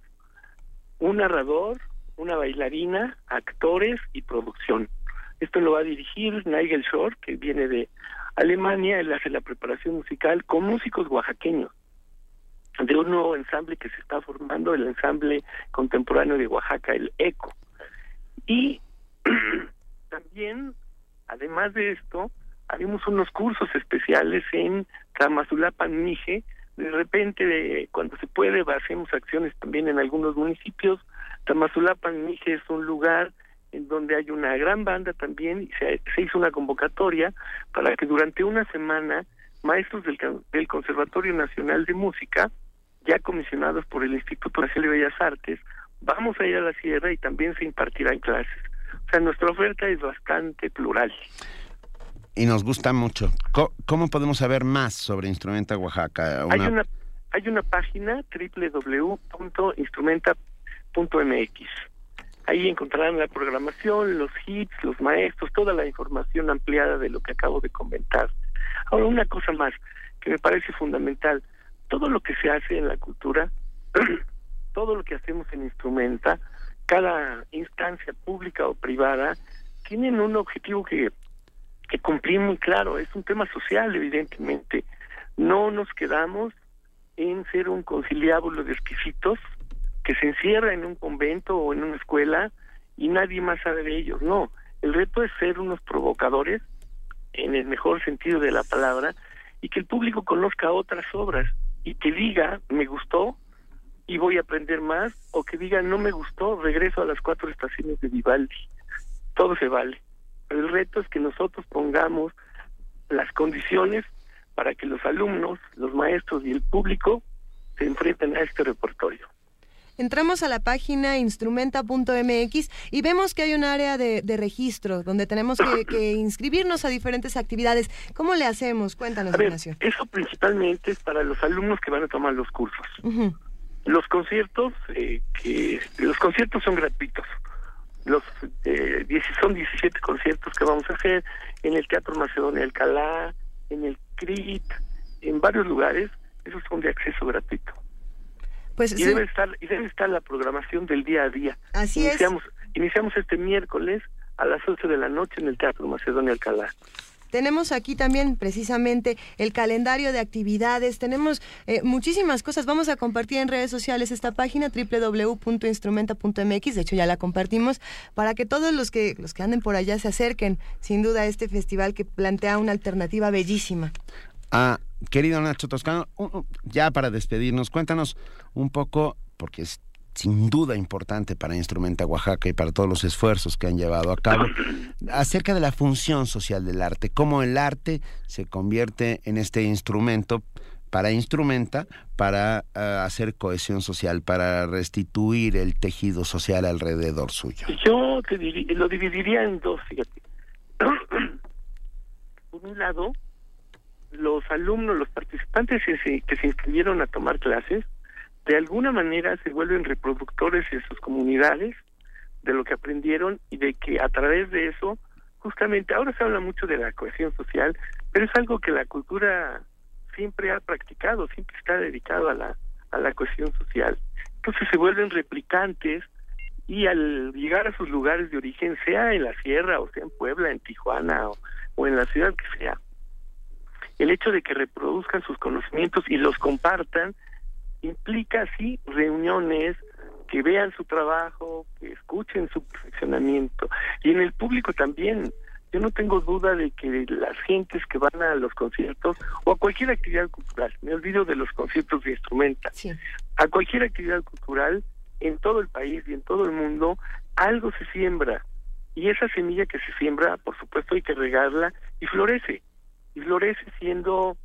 un narrador, una bailarina, actores y producción. Esto lo va a dirigir Nigel Shore, que viene de Alemania, él hace la preparación musical con músicos oaxaqueños de un nuevo ensamble que se está formando, el ensamble contemporáneo de Oaxaca, el ECO. Y también, además de esto, haremos unos cursos especiales en Tamazulapan Mije, de repente cuando se puede hacemos acciones también en algunos municipios. Tamazulapan Mije es un lugar en donde hay una gran banda también y se, hizo una convocatoria para que durante una semana maestros del, del Conservatorio Nacional de Música ya comisionados por el Instituto Nacional de Bellas Artes vamos a ir a la sierra y también se impartirán clases. O sea nuestra oferta es bastante plural y nos gusta mucho. ¿Cómo, podemos saber más sobre Instrumenta Oaxaca? Hay, una, hay una página www.instrumenta.mx. Ahí encontrarán la programación, los hits, los maestros, toda la información ampliada de lo que acabo de comentar. Ahora, una cosa más. que me parece fundamental. Todo lo que se hace en la cultura, todo lo que hacemos en Instrumenta, cada instancia pública o privada, tienen un objetivo que, que cumplir muy claro. Es un tema social, evidentemente. No nos quedamos en ser un conciliábulo de exquisitos que se encierra en un convento o en una escuela y nadie más sabe de ellos. No, el reto es ser unos provocadores, en el mejor sentido de la palabra, y que el público conozca otras obras y que diga, me gustó y voy a aprender más, o que diga, no me gustó, regreso a las cuatro estaciones de Vivaldi. Todo se vale. Pero el reto es que nosotros pongamos las condiciones para que los alumnos, los maestros y el público se enfrenten a este repertorio. Entramos a la página instrumenta.mx y vemos que hay un área de, de registro donde tenemos que, que, inscribirnos a diferentes actividades. ¿Cómo le hacemos? Cuéntanos, a ver, Ignacio. Eso principalmente es para los alumnos que van a tomar los cursos. Uh -huh. Los conciertos, eh, que los conciertos son gratuitos. Los eh, son 17 conciertos que vamos a hacer en el Teatro Macedonia Alcalá, en el CRIT, en varios lugares. Esos son de acceso gratuito. Pues, y sí. debe estar y debe estar la programación del día a día. Así iniciamos, es. Iniciamos este miércoles a las 11 de la noche en el Teatro Macedonia Alcalá. Tenemos aquí también precisamente el calendario de actividades, tenemos eh, muchísimas cosas. Vamos a compartir en redes sociales esta página www.instrumenta.mx, de hecho ya la compartimos, para que todos los que, los que anden por allá se acerquen sin duda a este festival que plantea una alternativa bellísima. Ah, querido Nacho Toscano, ya para despedirnos, cuéntanos un poco, porque es sin duda importante para Instrumenta Oaxaca y para todos los esfuerzos que han llevado a cabo, acerca de la función social del arte, cómo el arte se convierte en este instrumento para Instrumenta, para uh, hacer cohesión social, para restituir el tejido social alrededor suyo. Yo te lo dividiría en dos, fíjate. Por un lado, los alumnos, los participantes que se inscribieron a tomar clases, de alguna manera se vuelven reproductores en sus comunidades de lo que aprendieron y de que a través de eso, justamente ahora se habla mucho de la cohesión social, pero es algo que la cultura siempre ha practicado, siempre está dedicado a la, a la cohesión social. Entonces se vuelven replicantes y al llegar a sus lugares de origen, sea en la sierra o sea en Puebla, en Tijuana o, o en la ciudad que sea, el hecho de que reproduzcan sus conocimientos y los compartan implica así reuniones que vean su trabajo, que escuchen su perfeccionamiento y en el público también. Yo no tengo duda de que las gentes que van a los conciertos o a cualquier actividad cultural, me olvido de los conciertos de instrumenta, sí. a cualquier actividad cultural en todo el país y en todo el mundo, algo se siembra y esa semilla que se siembra, por supuesto, hay que regarla y florece y florece siendo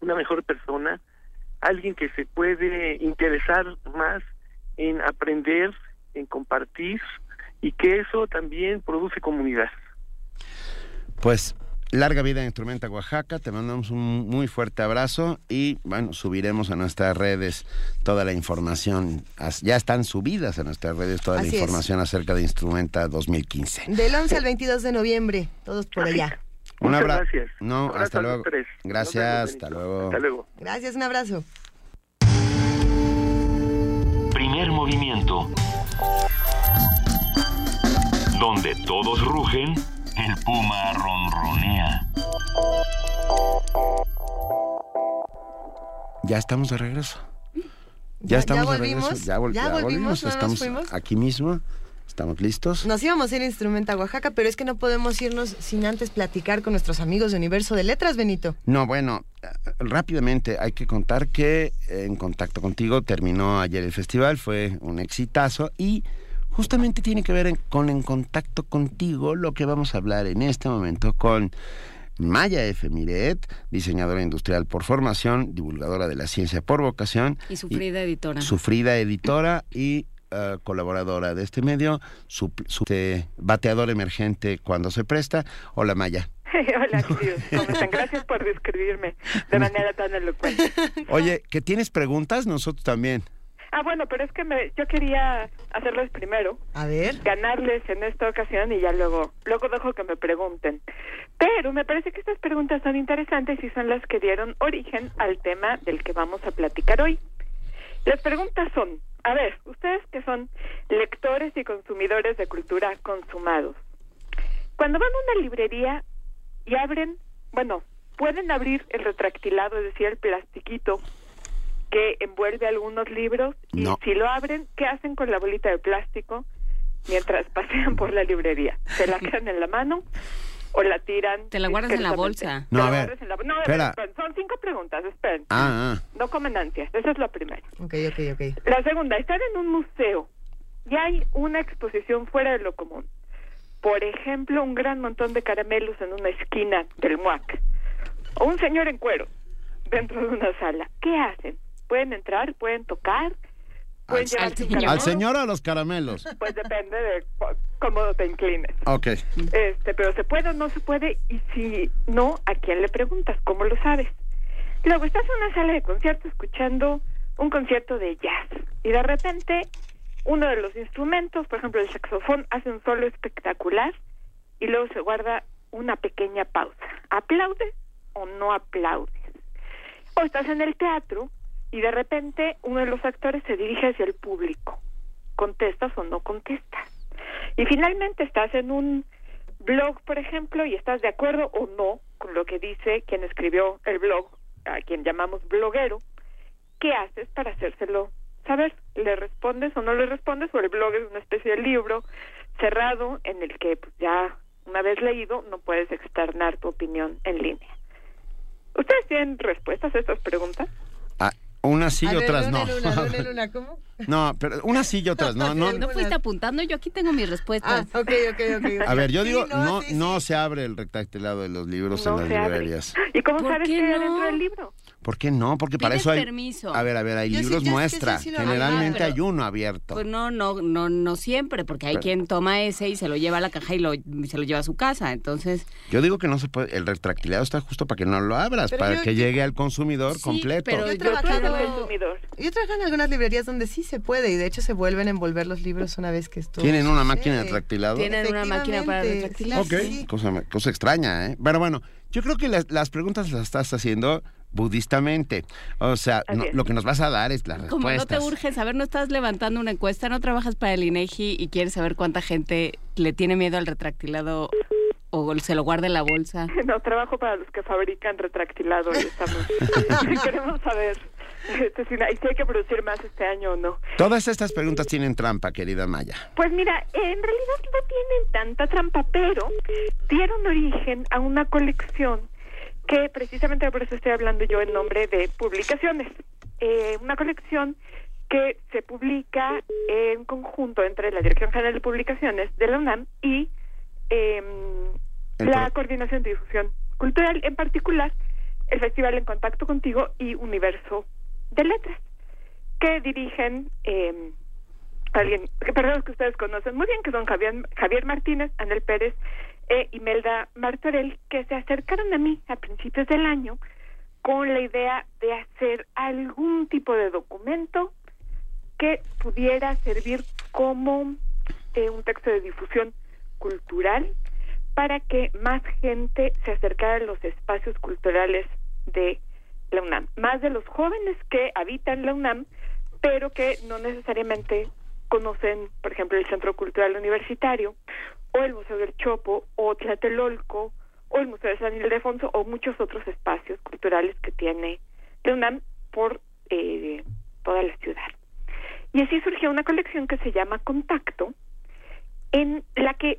una mejor persona, alguien que se puede interesar más en aprender, en compartir y que eso también produce comunidad. Pues larga vida Instrumenta Oaxaca, te mandamos un muy fuerte abrazo y bueno, subiremos a nuestras redes toda la información, ya están subidas a nuestras redes toda Así la información es. acerca de Instrumenta 2015. Del 11 al 22 de noviembre, todos por allá. Un abrazo. Gracias. No, abrazo hasta luego. Gracias, hasta luego. Hasta luego. Gracias, un abrazo. Primer movimiento. Donde todos rugen, el puma ronronea. Ya estamos de regreso. Ya, ya estamos ya de regreso. Ya, vol ya volvimos. ¿no estamos fuimos? aquí mismo. ¿Estamos listos? Nos íbamos a ir a Instrumenta Oaxaca, pero es que no podemos irnos sin antes platicar con nuestros amigos de Universo de Letras, Benito. No, bueno, rápidamente hay que contar que En Contacto Contigo terminó ayer el festival, fue un exitazo y justamente tiene que ver en, con En Contacto Contigo lo que vamos a hablar en este momento con Maya F. Miret, diseñadora industrial por formación, divulgadora de la ciencia por vocación. Y sufrida y, editora. Sufrida editora y Uh, colaboradora de este medio, su, su este, bateador emergente cuando se presta. Hola Maya. Hola, queridos. ¿Cómo están? Gracias por describirme de manera tan elocuente. Oye, ¿que tienes preguntas? Nosotros también. Ah, bueno, pero es que me, yo quería hacerles primero. A ver. Ganarles en esta ocasión y ya luego, luego dejo que me pregunten. Pero me parece que estas preguntas son interesantes y son las que dieron origen al tema del que vamos a platicar hoy. Las preguntas son, a ver, ustedes que son lectores y consumidores de cultura consumados, cuando van a una librería y abren, bueno, pueden abrir el retractilado, es decir, el plastiquito que envuelve algunos libros y No. si lo abren, ¿qué hacen con la bolita de plástico mientras pasean por la librería? ¿Se la quedan en la mano o la tiran? Te la guardas en la bolsa. No, a ver, la- No, a ver, espera. son cinco preguntas, esperen. Ah, ah. No comen ansias, esa es la primera. Ok, ok, ok. La segunda, están en un museo y hay una exposición fuera de lo común. Por ejemplo, un gran montón de caramelos en una esquina del MUAC. O un señor en cuero dentro de una sala. ¿Qué hacen? ¿Pueden entrar? ¿Pueden tocar? ¿Pueden Al, señor o a los caramelos? Pues depende de cómo te inclines. Ok. Este, pero se puede o no se puede y si no, ¿a quién le preguntas? ¿Cómo lo sabes? Luego estás en una sala de concierto escuchando un concierto de jazz y de repente uno de los instrumentos, por ejemplo el saxofón, hace un solo espectacular y luego se guarda una pequeña pausa. ¿Aplaudes o no aplaudes? O estás en el teatro y de repente uno de los actores se dirige hacia el público. ¿Contestas o no contestas? Y finalmente estás en un blog, por ejemplo, y estás de acuerdo o no con lo que dice quien escribió el blog, a quien llamamos bloguero, ¿qué haces para hacérselo saber? ¿Le respondes o no le respondes? O el blog es una especie de libro cerrado en el que pues, ya una vez leído no puedes externar tu opinión en línea. ¿Ustedes tienen respuestas a estas preguntas? Ah, unas sí y otras no. Luna, Luna, Luna, ¿cómo? No, pero unas sí y otras no. no. ¿No fuiste apuntando? Yo aquí tengo mis respuestas. Ah, ok, ok, ok. A ver, yo digo, Sí, no, no, sí, no se abre el rectactilado de los libros en las abre. librerías. ¿Y cómo ¿Por sabes qué hay no? dentro del libro? ¿Por qué no? Porque para Pides eso hay. permiso. A ver, a ver, hay Yo libros sí muestra. Generalmente hay uno abierto. Pues no, no, no, no siempre, porque hay Pero- quien toma ese y se lo lleva a la caja y lo, se lo lleva a su casa. Entonces, Yo digo que no se puede. El retractilado está justo para que no lo abras, para yo- que yo- llegue al consumidor Sí, completo. pero Yo he trabajado, consumidor. trabajado en algunas librerías donde sí se puede y de hecho se vuelven a envolver los libros una vez que esto ¿Tienen una máquina de retractilado? tienen una máquina para retractilar. Ok, sí. cosa, cosa extraña, ¿eh? Pero bueno, yo creo que las, las preguntas las estás haciendo budistamente. O sea, no- lo que nos vas a dar es las Como no te urge saber, no estás levantando una encuesta, no trabajas para el INEGI y quieres saber cuánta gente le tiene miedo al retractilado o se lo guarda en la bolsa. No, trabajo para los que fabrican retractilado y estamos... Queremos saber este, y si hay que producir más este año o no. Todas estas preguntas tienen trampa, querida Maya. Pues mira, en realidad no tienen tanta trampa, pero dieron origen a una colección que precisamente por eso estoy hablando yo en nombre de publicaciones. Eh, una colección que se publica en conjunto entre la Dirección General de Publicaciones de la UNAM y El la Coordinación de Difusión Cultural, en particular el Festival En Contacto Contigo y Universo de Letras, que dirigen em, alguien, que personas que ustedes conocen muy bien, que son Javier, Javier Martínez, Anel Pérez e Imelda Martorell, que se acercaron a mí a principios del año con la idea de hacer algún tipo de documento que pudiera servir como eh, un texto de difusión cultural para que más gente se acercara a los espacios culturales de la UNAM, más de los jóvenes que habitan la UNAM, pero que no necesariamente conocen, por ejemplo, el Centro Cultural Universitario, o el Museo del Chopo, o Tlatelolco, o el Museo de San Ildefonso, o muchos otros espacios culturales que tiene la UNAM por eh, toda la ciudad. Y así surgió una colección que se llama Contacto, en la que,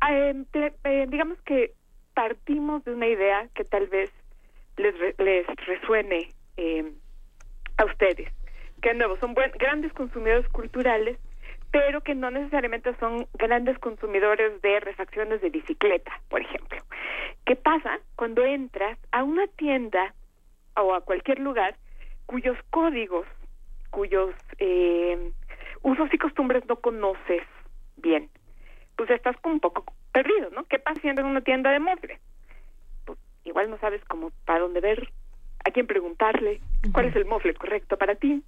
ple- eh, digamos que partimos de una idea que tal vez les, re- les resuene eh, a ustedes, que de nuevo son buen- grandes consumidores culturales, pero que no necesariamente son grandes consumidores de refacciones de bicicleta, por ejemplo. ¿Qué pasa cuando entras a una tienda o a cualquier lugar cuyos códigos, cuyos eh, usos y costumbres no conoces bien? Pues estás como un poco perdido, ¿no? ¿Qué pasa siendo en una tienda de muebles? Pues igual no sabes cómo para dónde ver, a quién preguntarle, cuál es el mueble correcto para ti.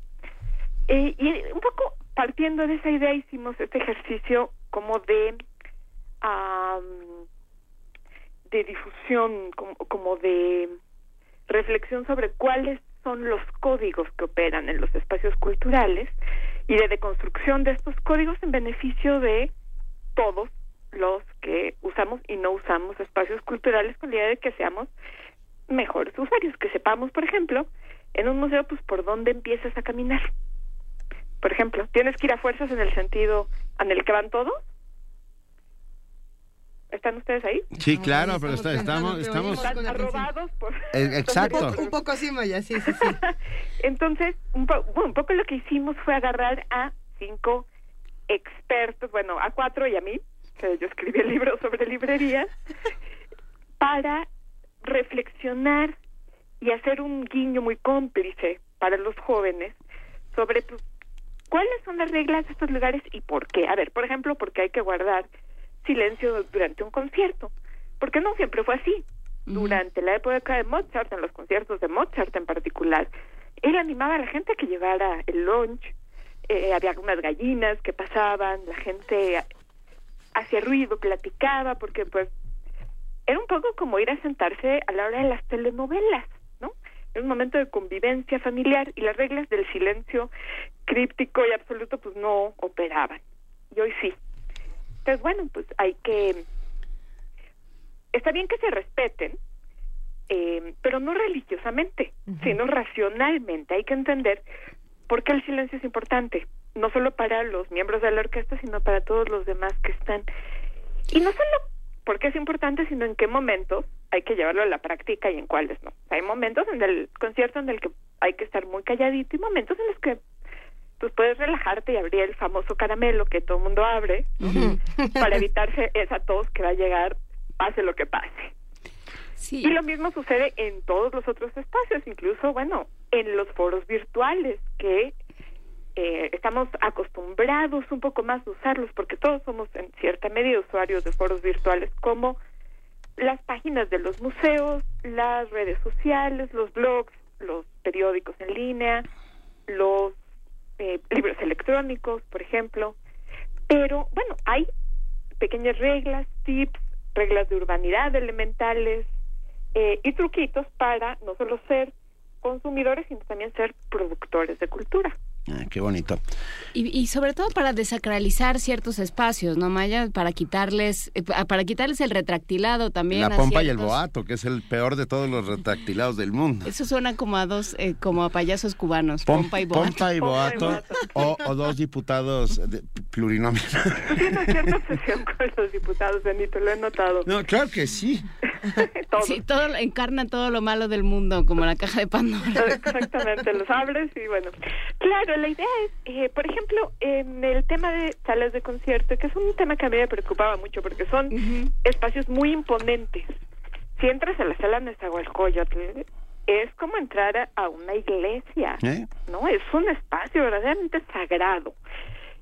Eh, y un poco partiendo de esa idea hicimos este ejercicio como de am, de difusión, como, como de reflexión sobre cuáles son los códigos que operan en los espacios culturales y de deconstrucción de estos códigos en beneficio de todos los que usamos y no usamos espacios culturales con la idea de que seamos mejores usuarios, que sepamos, por ejemplo, en un museo, pues por dónde empiezas a caminar. Por ejemplo, tienes que ir a fuerzas en el sentido en el que van todos. ¿Están ustedes ahí? Sí, claro, pero está- estamos, estamos, Están arrobados por... Eh, exacto. Un poco así, Maya, sí, sí, sí. Entonces, un, po- bueno, un poco lo que hicimos fue agarrar a cinco expertos, bueno, a cuatro y a mí, que yo escribí el libro sobre librerías, para reflexionar y hacer un guiño muy cómplice para los jóvenes sobre pues, cuáles son las reglas de estos lugares y por qué. A ver, por ejemplo, porque hay que guardar silencio durante un concierto, porque no siempre fue así. Durante la época de Mozart, en los conciertos de Mozart en particular, él animaba a la gente a que llevara el lunch, eh, había unas gallinas que pasaban, la gente hacía ruido, platicaba, porque pues era un poco como ir a sentarse a la hora de las telenovelas, Era un momento de convivencia familiar y las reglas del silencio críptico y absoluto pues no operaban. Y hoy sí. Entonces, bueno, pues hay que... Está bien que se respeten, eh, pero no religiosamente, sino racionalmente. Hay que entender por qué el silencio es importante, no solo para los miembros de la orquesta, sino para todos los demás que están. Y no solo porque es importante, sino en qué momentos hay que llevarlo a la práctica y en cuáles no. Hay momentos en el concierto en el que hay que estar muy calladito y momentos en los que pues puedes relajarte y abrir el famoso caramelo que todo el mundo abre ¿no? para evitarse esa tos que va a llegar pase lo que pase. Y lo mismo sucede en todos los otros espacios, incluso, bueno, en los foros virtuales, que eh, estamos acostumbrados un poco más a usarlos, porque todos somos en cierta medida usuarios de foros virtuales, como las páginas de los museos, las redes sociales, los blogs, los periódicos en línea, los eh, libros electrónicos, por ejemplo. Pero, bueno, hay pequeñas reglas, tips, reglas de urbanidad elementales eh, y truquitos para no solo ser consumidores, sino también ser productores de cultura. Ah, qué bonito. Y, y sobre todo para desacralizar ciertos espacios, ¿no, Maya? Para quitarles, eh, pa- para quitarles el retractilado también. La a pompa y el boato, que es el peor de todos los retractilados del mundo. Eso suena como a dos, eh, como a payasos cubanos, Pom- pompa y boato. pompa y boato, o, o dos diputados. Tienes cierta obsesión con los diputados, Benito, lo he notado. No, claro que sí. Sí, todo, encarna todo lo malo del mundo, como la caja de Pandora. Exactamente, los abres y bueno. Claro, la idea es, eh, por ejemplo, en el tema de salas de concierto, que es un tema que a mí me preocupaba mucho porque son espacios muy imponentes. Si entras a la sala Nezahualcóyotl, es como entrar a, a una iglesia, ¿Eh? ¿no? Es un espacio verdaderamente sagrado.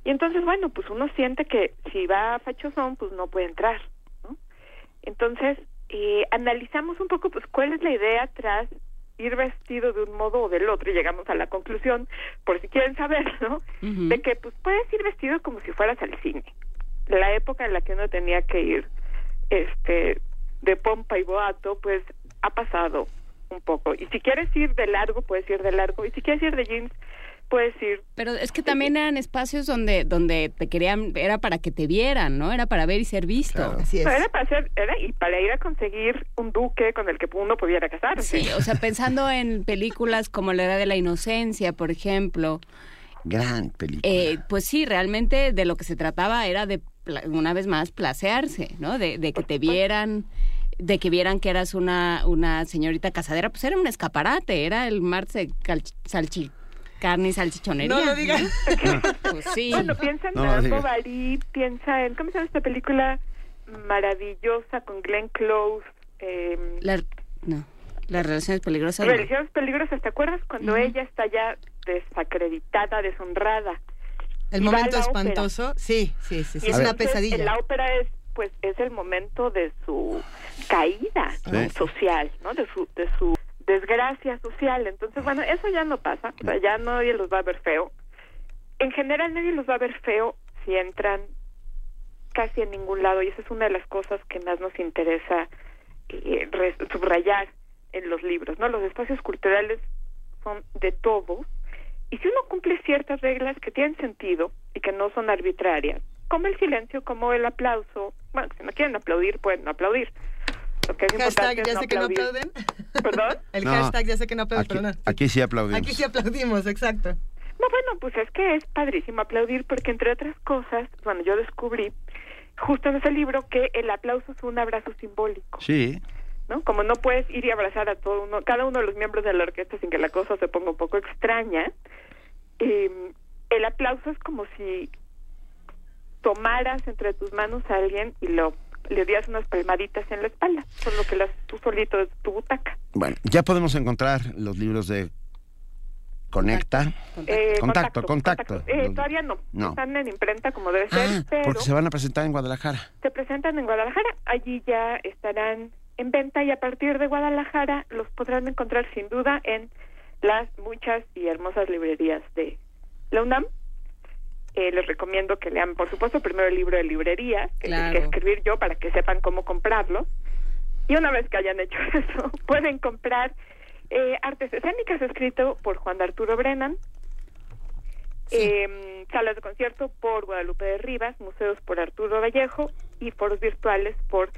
Y entonces, bueno, pues uno siente que si va a Fachosón, pues no puede entrar, ¿no? Entonces, eh, analizamos un poco, pues, cuál es la idea tras ir vestido de un modo o del otro y llegamos a la conclusión, por si quieren saber, ¿no? De que, pues, puedes ir vestido como si fueras al cine. La época en la que uno tenía que ir, este, de pompa y boato, pues, ha pasado un poco. Y si quieres ir de largo, puedes ir de largo. Y si quieres ir de jeans, puedes ir Pero es que también eran espacios donde, donde te querían, era para que te vieran, ¿no? Era para ver y ser visto. No, era para hacer, era y para ir a conseguir un duque con el que uno pudiera casarse. Sí, o sea, pensando en películas como La Edad de la Inocencia, por ejemplo, Gran película. eh, pues sí, realmente de lo que se trataba era de, una vez más, placearse, ¿no? De, de que te vieran, de que vieran que eras una, una señorita casadera, pues era un escaparate, era el marce cal- salchi carne y salchichonería. No lo digas. Pues sí. Bueno, piensa en No digas. Bovary, piensa en, ¿cómo se llama esta película maravillosa con Glenn Close? Eh, La- no, las relaciones peligrosas. no. Religiones peligrosas, ¿te acuerdas cuando ella está ya desacreditada, deshonrada? El momento la ópera? espantoso, sí, sí, sí, sí, Y es una pesadilla. en La ópera es pues es el momento de su caída ¿no? Sí. social, ¿no? De su de su desgracia social. Entonces, bueno, eso ya no pasa, o sea, ya nadie los va a ver feo. En general nadie los va a ver feo si entran casi en ningún lado y esa es una de las cosas que más nos interesa eh, subrayar en los libros, ¿no? Los espacios culturales son de todos y si uno cumple ciertas reglas que tienen sentido y que no son arbitrarias, como el silencio, como el aplauso, bueno, si no quieren aplaudir, pueden aplaudir. Lo que es Hashtag, ya no sé que no aplauden. ¿Perdón? El No, hashtag ya sé que no aplauden, Aquí, aquí sí aplaudimos. Aquí sí aplaudimos, exacto. No, bueno, pues es que es padrísimo aplaudir porque entre otras cosas, bueno, yo descubrí justo en ese libro que el aplauso es un abrazo simbólico, Sí. ¿no? Como no puedes ir y abrazar a todo uno, cada uno de los miembros de la orquesta sin que la cosa se ponga un poco extraña, eh, el aplauso es como si tomaras entre tus manos a alguien y lo le dieras unas palmaditas en la espalda, solo que las tú solito de tu butaca. Bueno, ya podemos encontrar los libros de Conecta. Eh, Contacto, contacto. Eh, todavía no. No. Están en imprenta como debe ser, Ah, pero porque se van a presentar en Guadalajara. se presentan en Guadalajara. Allí ya estarán en venta y a partir de Guadalajara los podrán encontrar sin duda en las muchas y hermosas librerías de la UNAM. Eh, les recomiendo que lean, por supuesto, primero el libro de librerías, que el que Claro. escribir yo para que sepan cómo comprarlo. Y una vez que hayan hecho eso, pueden comprar eh, Artes Escénicas, escrito por Juan de Arturo Brennan, eh, salas de concierto por Guadalupe de Rivas, museos por Arturo Vallejo y foros virtuales por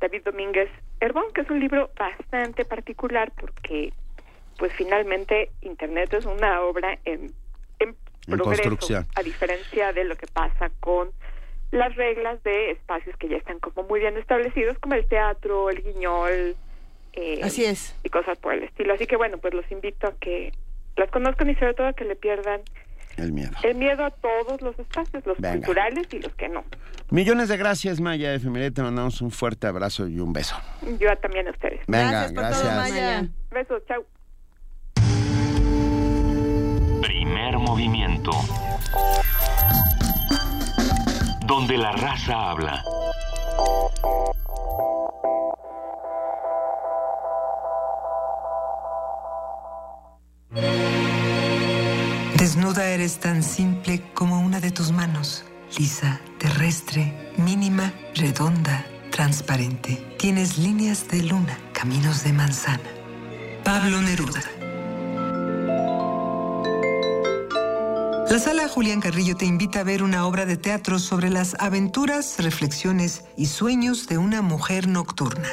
David Domínguez Herbón, que es un libro bastante particular porque, pues finalmente, Internet es una obra En progreso, construcción. a diferencia de lo que pasa con las reglas de espacios que ya están como muy bien establecidos, como el teatro, el guiñol, eh, Así es. y cosas por el estilo. Así que bueno, pues los invito a que las conozcan y sobre todo a que le pierdan El miedo. el miedo a todos los espacios, los Venga. culturales y los que no. Millones de gracias, Maya Efemeré. Te mandamos un fuerte abrazo y un beso. Yo también a ustedes. Venga, Gracias por todo. Maya. Besos, chao. Movimiento. Donde la raza habla. Desnuda eres tan simple como una de tus manos, lisa, terrestre, mínima, redonda, transparente. Tienes líneas de luna, caminos de manzana. Pablo Neruda. La sala Julián Carrillo te invita a ver una obra de teatro sobre las aventuras, reflexiones y sueños de una mujer nocturna.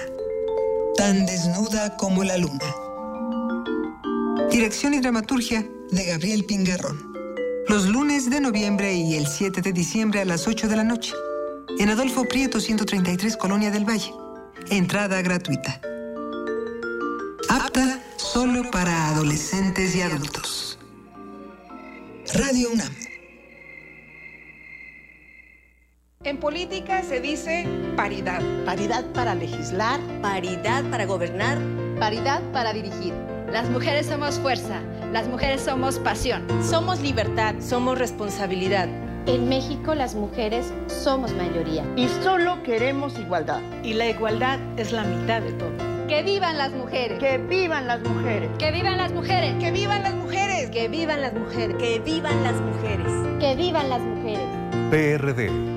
Tan desnuda como la luna. Dirección y dramaturgia de Gabriel Pingarrón. Los lunes de noviembre y el 7 de diciembre a las 8 de la noche. En Adolfo Prieto 133, Colonia del Valle. Entrada gratuita. Apta solo para adolescentes y adultos. Radio UNAM. En política se dice paridad. Paridad para legislar. Paridad para gobernar. Paridad para dirigir. Las mujeres somos fuerza, las mujeres somos pasión. Somos libertad, somos responsabilidad. En México las mujeres somos mayoría. Y solo queremos igualdad. Y la igualdad es la mitad de todo. ¡Que vivan las mujeres! Que vivan las mujeres. ¡Que vivan las mujeres! Que vivan las mujeres. Que vivan las mujeres. Que vivan las mujeres. ¡Que vivan las mujeres! PRD.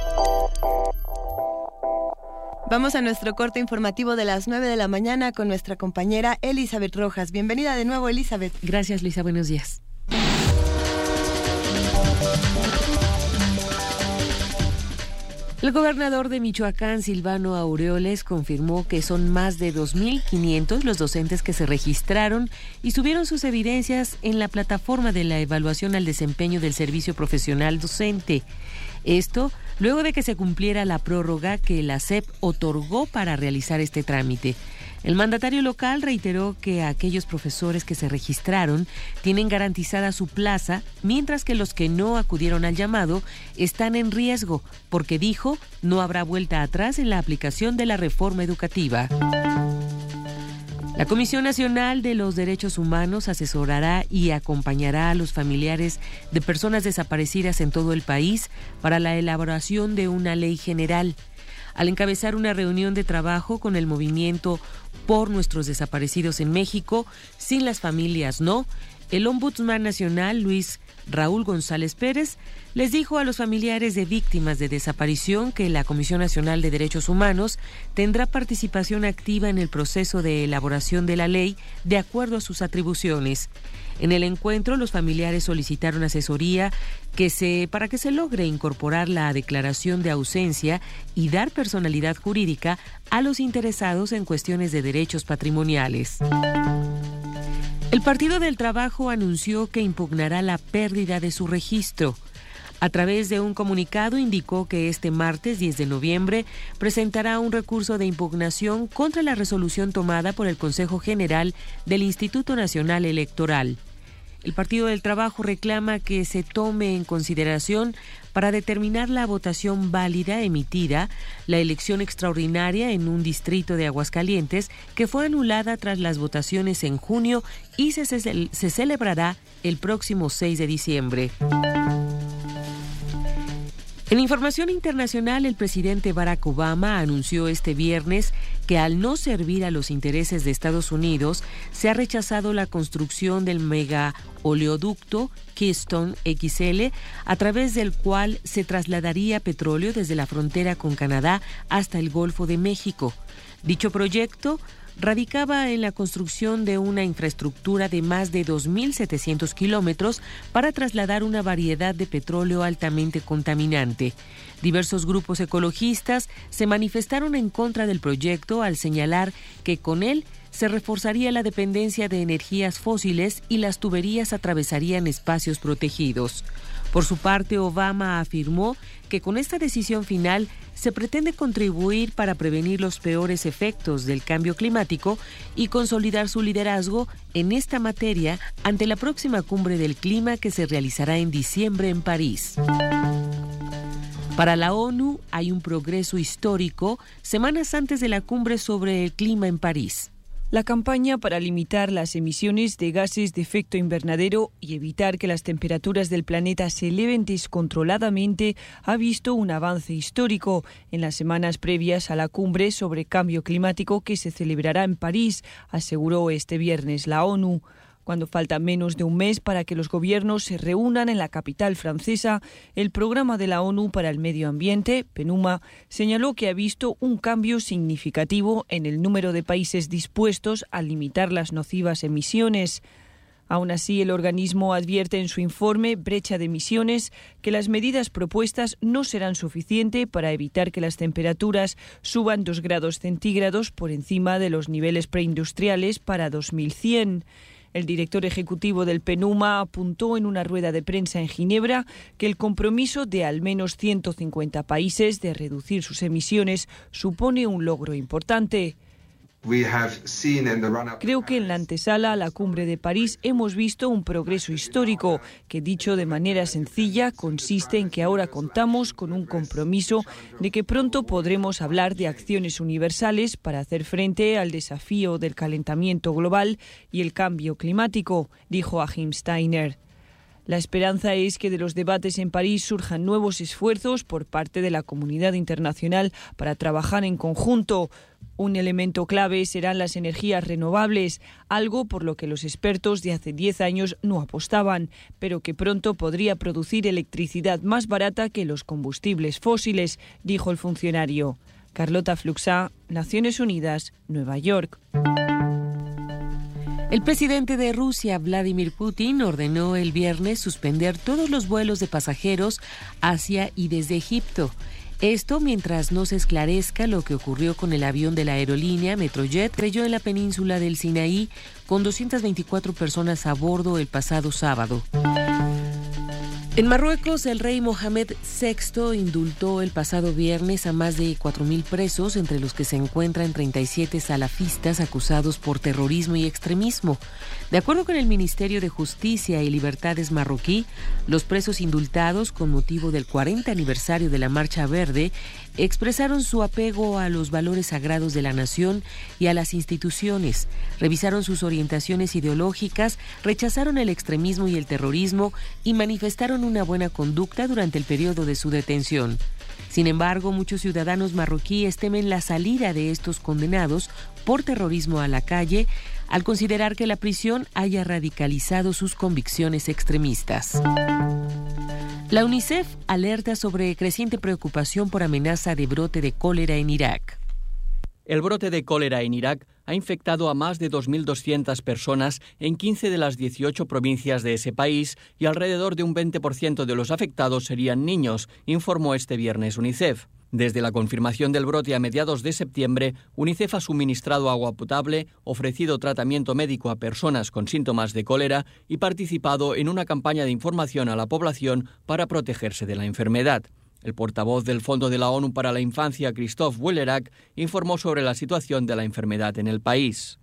Vamos a nuestro corte informativo de las 9 de la mañana con nuestra compañera Elizabeth Rojas. Bienvenida de nuevo, Elizabeth. Gracias, Luisa. Buenos días. El gobernador de Michoacán, Silvano Aureoles, confirmó que son más de 2.500 los docentes que se registraron y subieron sus evidencias en la plataforma de la evaluación al desempeño del servicio profesional docente. Esto luego de que se cumpliera la prórroga que la SEP otorgó para realizar este trámite. El mandatario local reiteró que aquellos profesores que se registraron tienen garantizada su plaza, mientras que los que no acudieron al llamado están en riesgo, porque dijo no habrá vuelta atrás en la aplicación de la reforma educativa. La Comisión Nacional de los Derechos Humanos asesorará y acompañará a los familiares de personas desaparecidas en todo el país para la elaboración de una ley general. Al encabezar una reunión de trabajo con el movimiento por nuestros desaparecidos en México, sin las familias no, el ombudsman nacional Luis Raúl González Pérez les dijo a los familiares de víctimas de desaparición que la Comisión Nacional de Derechos Humanos tendrá participación activa en el proceso de elaboración de la ley de acuerdo a sus atribuciones. En el encuentro, los familiares solicitaron asesoría que se, para que se logre incorporar la declaración de ausencia y dar personalidad jurídica a los interesados en cuestiones de derechos patrimoniales. El Partido del Trabajo anunció que impugnará la pérdida de su registro. A través de un comunicado indicó que este martes 10 de noviembre presentará un recurso de impugnación contra la resolución tomada por el Consejo General del Instituto Nacional Electoral. El Partido del Trabajo reclama que se tome en consideración para determinar la votación válida emitida la elección extraordinaria en un distrito de Aguascalientes que fue anulada tras las votaciones en junio y se, se celebrará el próximo 6 de diciembre. En información internacional, el presidente Barack Obama anunció este viernes que al no servir a los intereses de Estados Unidos, se ha rechazado la construcción del mega oleoducto Keystone XL, a través del cual se trasladaría petróleo desde la frontera con Canadá hasta el Golfo de México. Dicho proyecto radicaba en la construcción de una infraestructura de más de 2.700 kilómetros para trasladar una variedad de petróleo altamente contaminante. Diversos grupos ecologistas se manifestaron en contra del proyecto al señalar que con él se reforzaría la dependencia de energías fósiles y las tuberías atravesarían espacios protegidos. Por su parte, Obama afirmó que con esta decisión final se pretende contribuir para prevenir los peores efectos del cambio climático y consolidar su liderazgo en esta materia ante la próxima cumbre del clima que se realizará en diciembre en París. Para la ONU hay un progreso histórico semanas antes de la cumbre sobre el clima en París. La campaña para limitar las emisiones de gases de efecto invernadero y evitar que las temperaturas del planeta se eleven descontroladamente ha visto un avance histórico en las semanas previas a la cumbre sobre cambio climático que se celebrará en París, aseguró este viernes la ONU. Cuando falta menos de un mes para que los gobiernos se reúnan en la capital francesa, el programa de la ONU para el Medio Ambiente, PENUMA, señaló que ha visto un cambio significativo en el número de países dispuestos a limitar las nocivas emisiones. Aún así, el organismo advierte en su informe Brecha de emisiones que las medidas propuestas no serán suficientes para evitar que las temperaturas suban dos grados centígrados por encima de los niveles preindustriales para 2100. El director ejecutivo del PENUMA apuntó en una rueda de prensa en Ginebra que el compromiso de al menos 150 países de reducir sus emisiones supone un logro importante. Creo que en la antesala a la cumbre de París hemos visto un progreso histórico que, dicho de manera sencilla, consiste en que ahora contamos con un compromiso de que pronto podremos hablar de acciones universales para hacer frente al desafío del calentamiento global y el cambio climático, dijo Achim Steiner. La esperanza es que de los debates en París surjan nuevos esfuerzos por parte de la comunidad internacional para trabajar en conjunto. Un elemento clave serán las energías renovables, algo por lo que los expertos de hace 10 años no apostaban, pero que pronto podría producir electricidad más barata que los combustibles fósiles, dijo el funcionario. Carlota Fluxá, Naciones Unidas, Nueva York. El presidente de Rusia, Vladimir Putin, ordenó el viernes suspender todos los vuelos de pasajeros hacia y desde Egipto. Esto mientras no se esclarezca lo que ocurrió con el avión de la aerolínea Metrojet creyó en la península del Sinaí con 224 personas a bordo el pasado sábado. En Marruecos, el rey Mohamed VI indultó el pasado viernes a más de 4.000 presos, entre los que se encuentran 37 salafistas acusados por terrorismo y extremismo. De acuerdo con el Ministerio de Justicia y Libertades marroquí, los presos indultados, con motivo del 40 aniversario de la Marcha Verde, expresaron su apego a los valores sagrados de la nación y a las instituciones, revisaron sus orientaciones ideológicas, rechazaron el extremismo y el terrorismo y manifestaron una buena conducta durante el periodo de su detención. Sin embargo, muchos ciudadanos marroquíes temen la salida de estos condenados por terrorismo a la calle al considerar que la prisión haya radicalizado sus convicciones extremistas. La UNICEF alerta sobre creciente preocupación por amenaza de brote de cólera en Irak. El brote de cólera en Irak ha infectado a más de 2.200 personas en 15 de las 18 provincias de ese país y alrededor de un 20% de los afectados serían niños, informó este viernes UNICEF. Desde la confirmación del brote a mediados de septiembre, UNICEF ha suministrado agua potable, ofrecido tratamiento médico a personas con síntomas de cólera y participado en una campaña de información a la población para protegerse de la enfermedad. El portavoz del Fondo de la ONU para la Infancia, Christophe Wellerak, informó sobre la situación de la enfermedad en el país.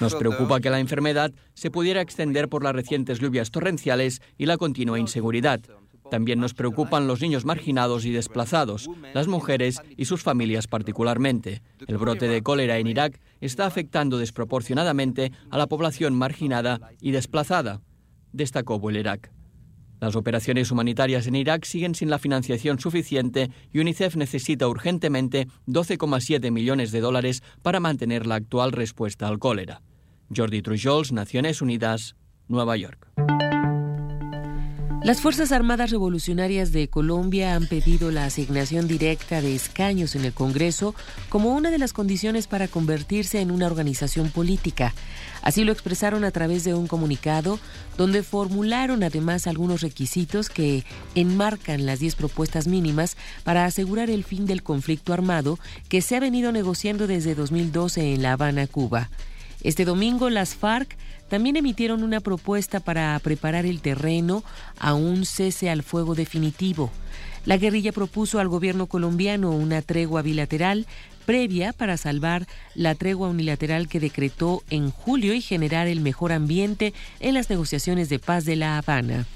Nos preocupa que la enfermedad se pudiera extender por las recientes lluvias torrenciales y la continua inseguridad. También nos preocupan los niños marginados y desplazados, las mujeres y sus familias particularmente. El brote de cólera en Irak está afectando desproporcionadamente a la población marginada y desplazada, destacó Irak. Las operaciones humanitarias en Irak siguen sin la financiación suficiente y UNICEF necesita urgentemente 12,7 millones de dólares para mantener la actual respuesta al cólera. Jordi Trujols, Naciones Unidas, Nueva York. Las Fuerzas Armadas Revolucionarias de Colombia han pedido la asignación directa de escaños en el Congreso como una de las condiciones para convertirse en una organización política. Así lo expresaron a través de un comunicado donde formularon además algunos requisitos que enmarcan las 10 propuestas mínimas para asegurar el fin del conflicto armado que se ha venido negociando desde 2012 en La Habana, Cuba. Este domingo las FARC también emitieron una propuesta para preparar el terreno a un cese al fuego definitivo. La guerrilla propuso al gobierno colombiano una tregua bilateral previa para salvar la tregua unilateral que decretó en julio y generar el mejor ambiente en las negociaciones de paz de La Habana.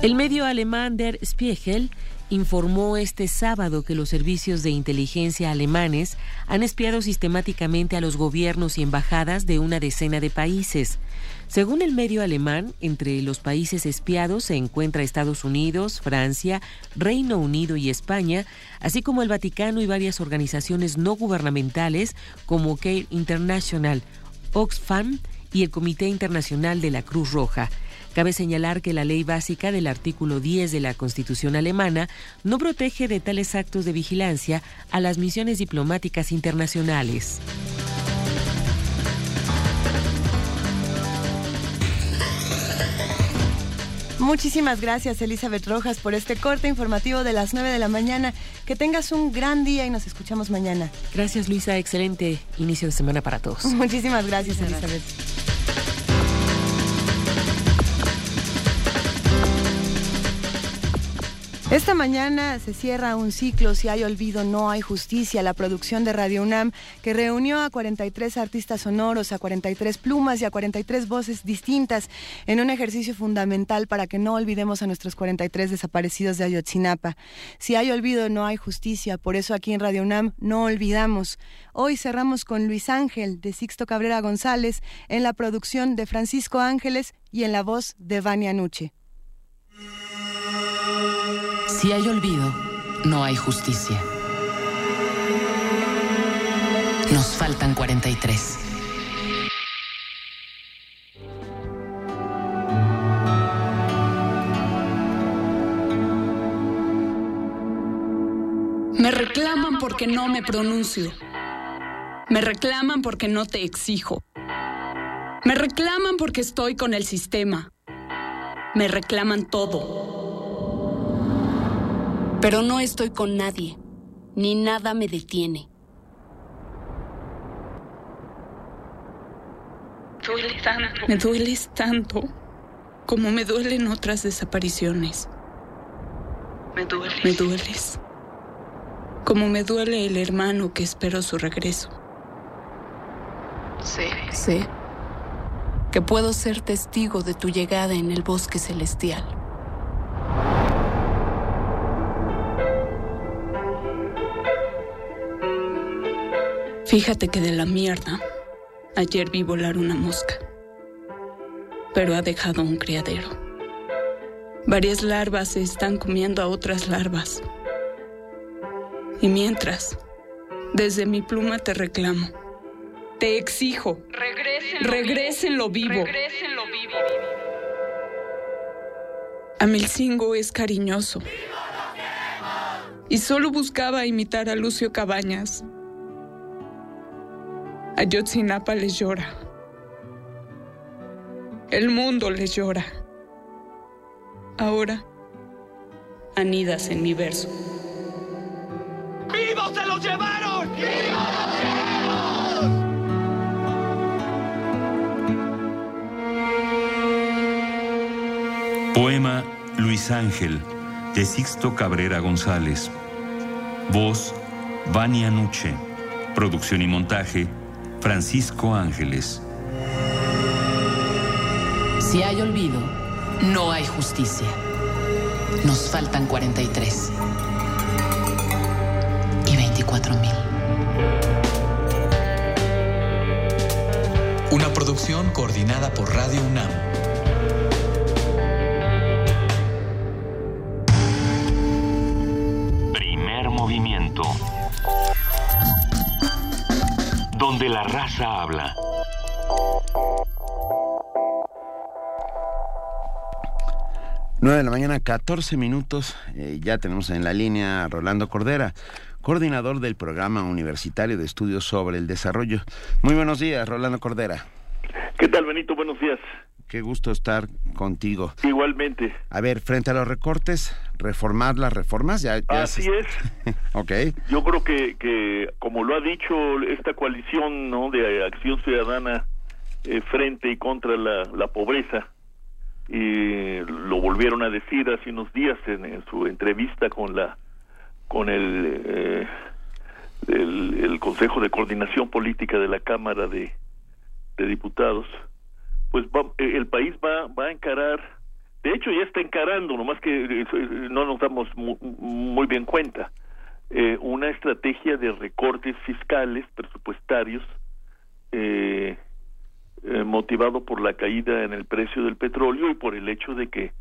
El medio alemán Der Spiegel informó este sábado que los servicios de inteligencia alemanes han espiado sistemáticamente a los gobiernos y embajadas de una decena de países. Según el medio alemán, entre los países espiados se encuentra Estados Unidos, Francia, Reino Unido y España, así como el Vaticano y varias organizaciones no gubernamentales como Care International, Oxfam y el Comité Internacional de la Cruz Roja. Cabe señalar que la ley básica del artículo 10 de la Constitución alemana no protege de tales actos de vigilancia a las misiones diplomáticas internacionales. Muchísimas gracias, Elizabeth Rojas, por este corte informativo de las 9 de la mañana. Que tengas un gran día y nos escuchamos mañana. Gracias, Luisa. Excelente inicio de semana para todos. Muchísimas gracias, Elizabeth. Esta mañana se cierra un ciclo, si hay olvido, no hay justicia, la producción de Radio UNAM, que reunió a 43 artistas sonoros, a 43 plumas y a 43 voces distintas en un ejercicio fundamental para que no olvidemos a nuestros 43 desaparecidos de Ayotzinapa. Si hay olvido, no hay justicia, por eso aquí en Radio UNAM no olvidamos. Hoy cerramos con Luis Ángel, de Sixto Cabrera González, en la producción de Francisco Ángeles y en la voz de Vania Nuche. Si hay olvido, no hay justicia. Nos faltan 43. Me reclaman porque no me pronuncio. Me reclaman porque no te exijo. Me reclaman porque estoy con el sistema. Me reclaman todo Pero no estoy con nadie, ni nada me detiene. Me dueles tanto como me duelen otras desapariciones. Me dueles. Me dueles. Como me duele el hermano que espero su regreso. Sé. Sé que puedo ser testigo de tu llegada en el bosque celestial. Fíjate que de la mierda, ayer vi volar una mosca, pero ha dejado un criadero. Varias larvas se están comiendo a otras larvas. Y mientras, desde mi pluma te reclamo, te exijo, regrésenlo, vivo. Regrésenlo vivo. Amilcingo es cariñoso. Y solo buscaba imitar a Lucio Cabañas. Ayotzinapa les llora. El mundo les llora. Ahora, anidas en mi verso. ¡Vivos se los llevaron! Poema Luis Ángel de Sixto Cabrera González. Voz Vania Nuche. Producción y montaje Francisco Ángeles. Si hay olvido, no hay justicia. Nos faltan 43 y 24 mil. Una producción coordinada por Radio UNAM. Donde la raza habla. Nueve de la mañana, 14 minutos. Eh, ya tenemos en la línea a Rolando Cordera, coordinador del Programa Universitario de Estudios sobre el Desarrollo. Muy buenos días, Rolando Cordera. ¿Qué tal, Benito? Buenos días. Qué gusto estar contigo. Igualmente. A ver, frente a los recortes, reformar las reformas, ya, ya Así se- es. ok. Yo creo que, que, como lo ha dicho esta coalición ¿no? de Acción Ciudadana eh, frente y contra la, la pobreza, y lo volvieron a decir hace unos días en, en su entrevista con la con el, eh, el el Consejo de Coordinación Política de la Cámara de, de Diputados, pues va- eh, el país va va a encarar, de hecho ya está encarando, nomás que eh, no nos damos mu- muy bien cuenta, eh, una estrategia de recortes fiscales, presupuestarios, eh, eh, motivado por la caída en el precio del petróleo y por el hecho de que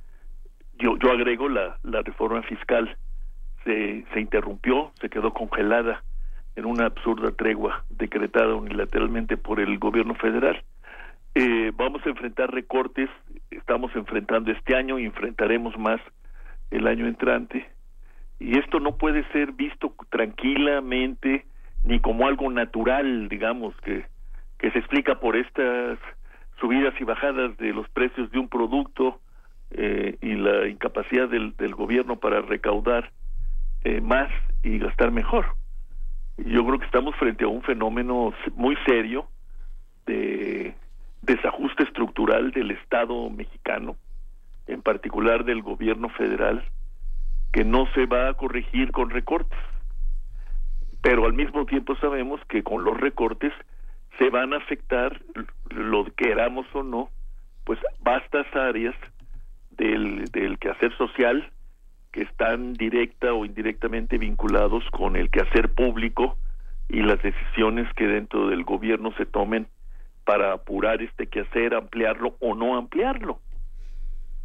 yo, yo agrego la, la reforma fiscal se, se interrumpió, se quedó congelada en una absurda tregua decretada unilateralmente por el gobierno federal. Eh, vamos a enfrentar recortes, estamos enfrentando este año y enfrentaremos más el año entrante. Y esto no puede ser visto tranquilamente ni como algo natural, digamos, que, que se explica por estas subidas y bajadas de los precios de un producto eh, y la incapacidad del, gobierno para recaudar eh, más y gastar mejor. Yo creo que estamos frente a un fenómeno muy serio de desajuste estructural del Estado mexicano, en particular del gobierno federal, que no se va a corregir con recortes. Pero al mismo tiempo sabemos que con los recortes se van a afectar, lo queramos o no, pues vastas áreas del, del quehacer social que están directa o indirectamente vinculados con el quehacer público y las decisiones que dentro del gobierno se tomen para apurar este quehacer, ampliarlo o no ampliarlo.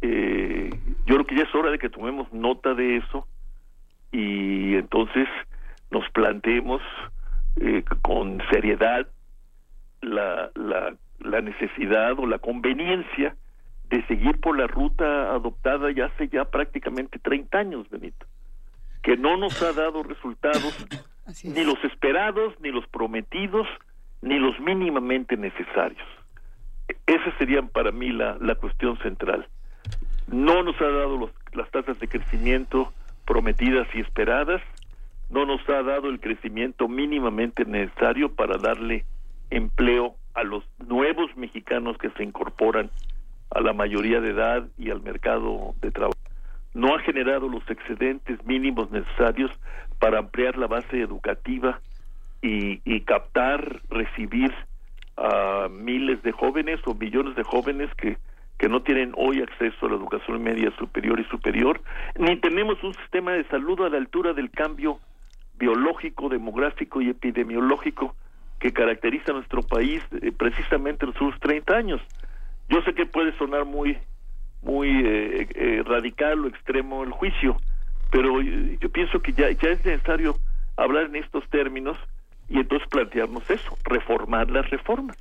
Eh, yo creo que ya es hora de que tomemos nota de eso y entonces nos planteemos eh, con seriedad la, la, la necesidad o la conveniencia de seguir por la ruta adoptada ya hace ya prácticamente 30 años, Benito, que no nos ha dado resultados ni los esperados, ni los prometidos, ni los mínimamente necesarios. Esas serían para mí la, la cuestión central. No nos ha dado los- las tasas de crecimiento prometidas y esperadas, no nos ha dado el crecimiento mínimamente necesario para darle empleo a los nuevos mexicanos que se incorporan a la mayoría de edad y al mercado de trabajo. No ha generado los excedentes mínimos necesarios para ampliar la base educativa y, y captar, recibir a miles de jóvenes o millones de jóvenes que, que no tienen hoy acceso a la educación media superior y superior, ni tenemos un sistema de salud a la altura del cambio biológico, demográfico y epidemiológico que caracteriza nuestro país eh, precisamente en últimos 30 años. Yo sé que puede sonar muy muy eh, eh, radical o extremo el juicio, pero yo, yo pienso que ya, ya es necesario hablar en estos términos y entonces plantearnos eso, reformar las reformas.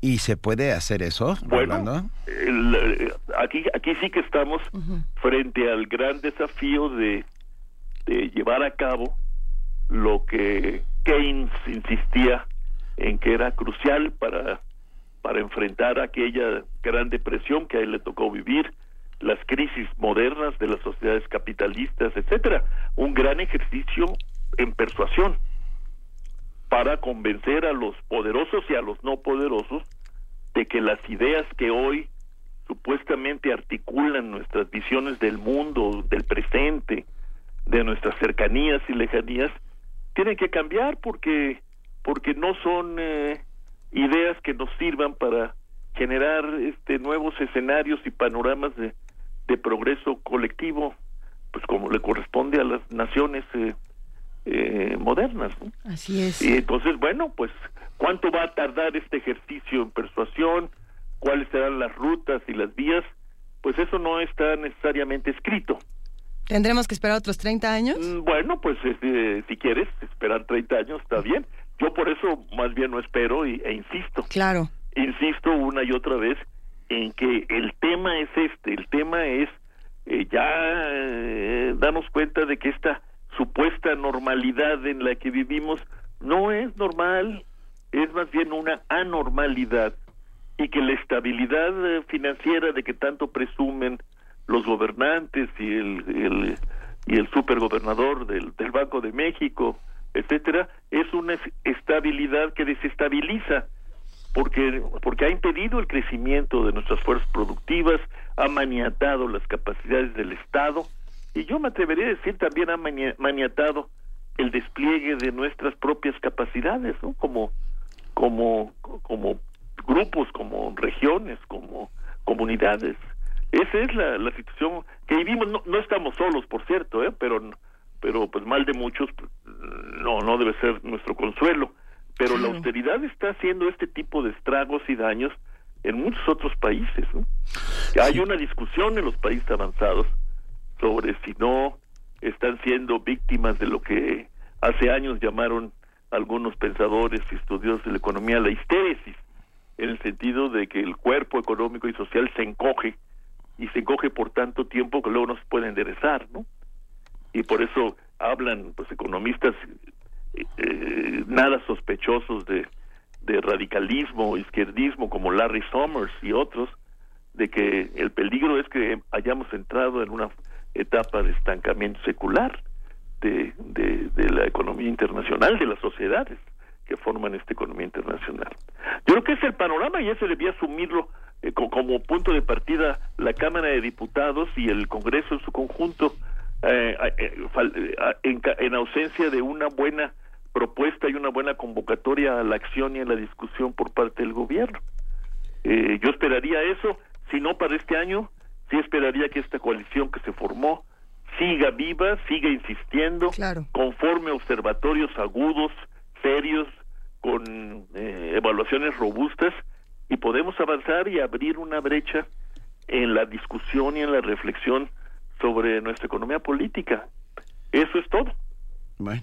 ¿Y se puede hacer eso, Bueno, el, eh, aquí, aquí sí que estamos frente al gran desafío de, de llevar a cabo lo que Keynes insistía en que era crucial para, para enfrentar aquella gran depresión que a él le tocó vivir, las crisis modernas de las sociedades capitalistas, etcétera. Un gran ejercicio en persuasión para convencer a los poderosos y a los no poderosos de que las ideas que hoy supuestamente articulan nuestras visiones del mundo, del presente, de nuestras cercanías y lejanías, tienen que cambiar porque porque no son eh, ideas que nos sirvan para generar este nuevos escenarios y panoramas de, de progreso colectivo, pues como le corresponde a las naciones eh, eh, modernas. ¿no? Así es. Y entonces, bueno, pues, ¿cuánto va a tardar este ejercicio en persuasión? ¿Cuáles serán las rutas y las vías? Pues eso no está necesariamente escrito. ¿Tendremos que esperar otros 30 años? Mm, Bueno, pues este, si quieres esperar 30 años está bien. Yo por eso más bien no espero y, e insisto. Claro. Insisto una y otra vez en que el tema es este, el tema es eh, ya eh, darnos cuenta de que esta supuesta normalidad en la que vivimos no es normal, es más bien una anormalidad y que la estabilidad eh, financiera de que tanto presumen los gobernantes y el, el y el supergobernador del, del Banco de México, etcétera, es una es- estabilidad que desestabiliza porque porque ha impedido el crecimiento de nuestras fuerzas productivas, ha maniatado las capacidades del Estado y yo me atrevería a decir también ha mani- maniatado el despliegue de nuestras propias capacidades, ¿no? Como como como grupos, como regiones, como comunidades. Esa es la, la situación que vivimos. No, no estamos solos, por cierto, ¿eh? pero pero pues mal de muchos pues, no no debe ser nuestro consuelo. Pero la austeridad está haciendo este tipo de estragos y daños en muchos otros países. ¿no? Hay una discusión en los países avanzados sobre si no están siendo víctimas de lo que hace años llamaron algunos pensadores y estudiosos de la economía la histéresis, en el sentido de que el cuerpo económico y social se encoge y se encoge por tanto tiempo que luego no se puede enderezar, ¿no? Y por eso hablan pues economistas eh, eh, nada sospechosos de, de radicalismo izquierdismo como Larry Summers y otros de que el peligro es que hayamos entrado en una etapa de estancamiento secular de, de, la economía internacional, de las sociedades que forman esta economía internacional. Yo creo que es el panorama y ese debía asumirlo eh, co- como punto de partida la Cámara de Diputados y el Congreso en su conjunto, eh, eh, en, en ausencia de una buena propuesta y una buena convocatoria a la acción y a la discusión por parte del gobierno. Eh, yo esperaría eso, si no para este año, sí esperaría que esta coalición que se formó siga viva, siga insistiendo, conforme observatorios agudos, serios, con eh, evaluaciones robustas, y podemos avanzar y abrir una brecha en la discusión y en la reflexión sobre nuestra economía política. Eso es todo. Bueno,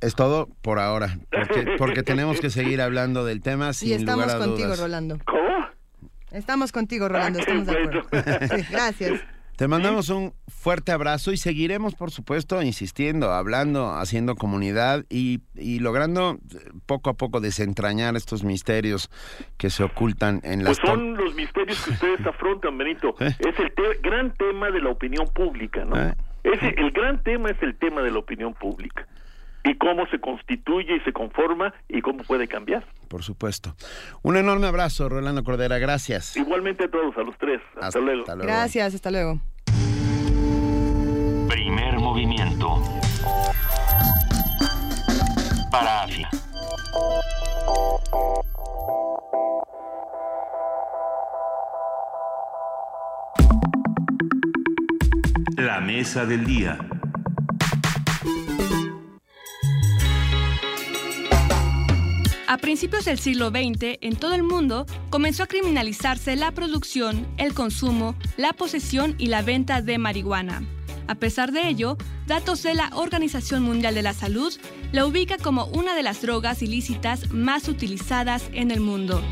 es todo por ahora, porque, porque tenemos que seguir hablando del tema sin Y estamos lugar a contigo, dudas. Rolando. ¿Cómo? Estamos contigo, Rolando, estamos de acuerdo. Sí, gracias. Te mandamos un fuerte abrazo y seguiremos, por supuesto, insistiendo, hablando, haciendo comunidad y, y logrando eh, poco a poco desentrañar estos misterios que se ocultan en las... Pues son los misterios que ustedes afrontan, Benito. ¿Eh? Es el te- gran tema de la opinión pública, ¿no? ¿Eh? Ese, el gran tema es el tema de la opinión pública. Y cómo se constituye y se conforma y cómo puede cambiar. Por supuesto. Un enorme abrazo, Rolando Cordera. Gracias. Igualmente a todos, a los tres. Hasta, luego. Gracias, hasta luego. Primer movimiento. Para Asia. La mesa del día. A principios del siglo XX, en todo el mundo, comenzó a criminalizarse la producción, el consumo, la posesión y la venta de marihuana. A pesar de ello, datos de la Organización Mundial de la Salud la ubica como una de las drogas ilícitas más utilizadas en el mundo.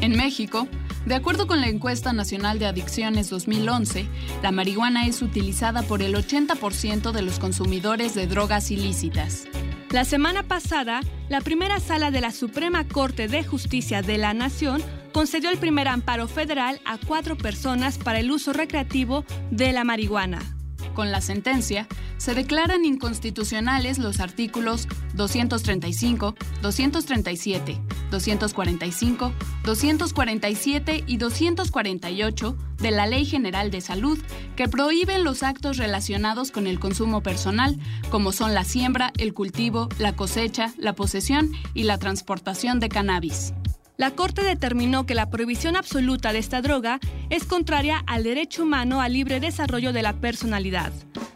En México, de acuerdo con la encuesta nacional de adicciones 2011, la marihuana es utilizada por el 80% de los consumidores de drogas ilícitas. La semana pasada, la primera sala de la Suprema Corte de Justicia de la Nación concedió el primer amparo federal a cuatro personas para el uso recreativo de la marihuana. Con la sentencia, se declaran inconstitucionales los artículos 235, 237, 245, 247 y 248 de la Ley General de Salud, que prohíben los actos relacionados con el consumo personal, como son la siembra, el cultivo, la cosecha, la posesión y la transportación de cannabis. La Corte determinó que la prohibición absoluta de esta droga es contraria al derecho humano al libre desarrollo de la personalidad.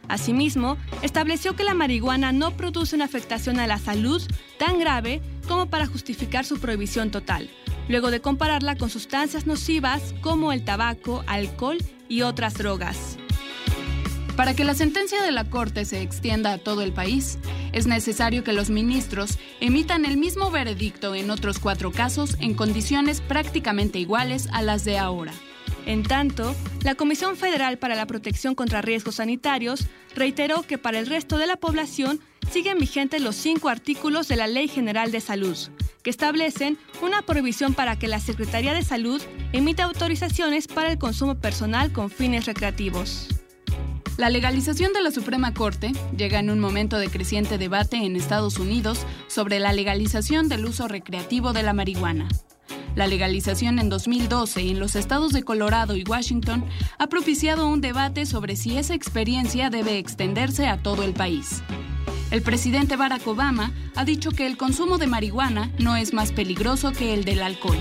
Asimismo, estableció que la marihuana no produce una afectación a la salud tan grave como para justificar su prohibición total, luego de compararla con sustancias nocivas como el tabaco, alcohol y otras drogas. Para que la sentencia de la Corte se extienda a todo el país, es necesario que los ministros emitan el mismo veredicto en otros cuatro casos en condiciones prácticamente iguales a las de ahora. En tanto, la Comisión Federal para la Protección contra Riesgos Sanitarios reiteró que para el resto de la población siguen vigentes los cinco artículos de la Ley General de Salud, que establecen una prohibición para que la Secretaría de Salud emita autorizaciones para el consumo personal con fines recreativos. La legalización de la Suprema Corte llega en un momento de creciente debate en Estados Unidos sobre la legalización del uso recreativo de la marihuana. La legalización en 2012 en los estados de Colorado y Washington ha propiciado un debate sobre si esa experiencia debe extenderse a todo el país. El presidente Barack Obama ha dicho que el consumo de marihuana no es más peligroso que el del alcohol.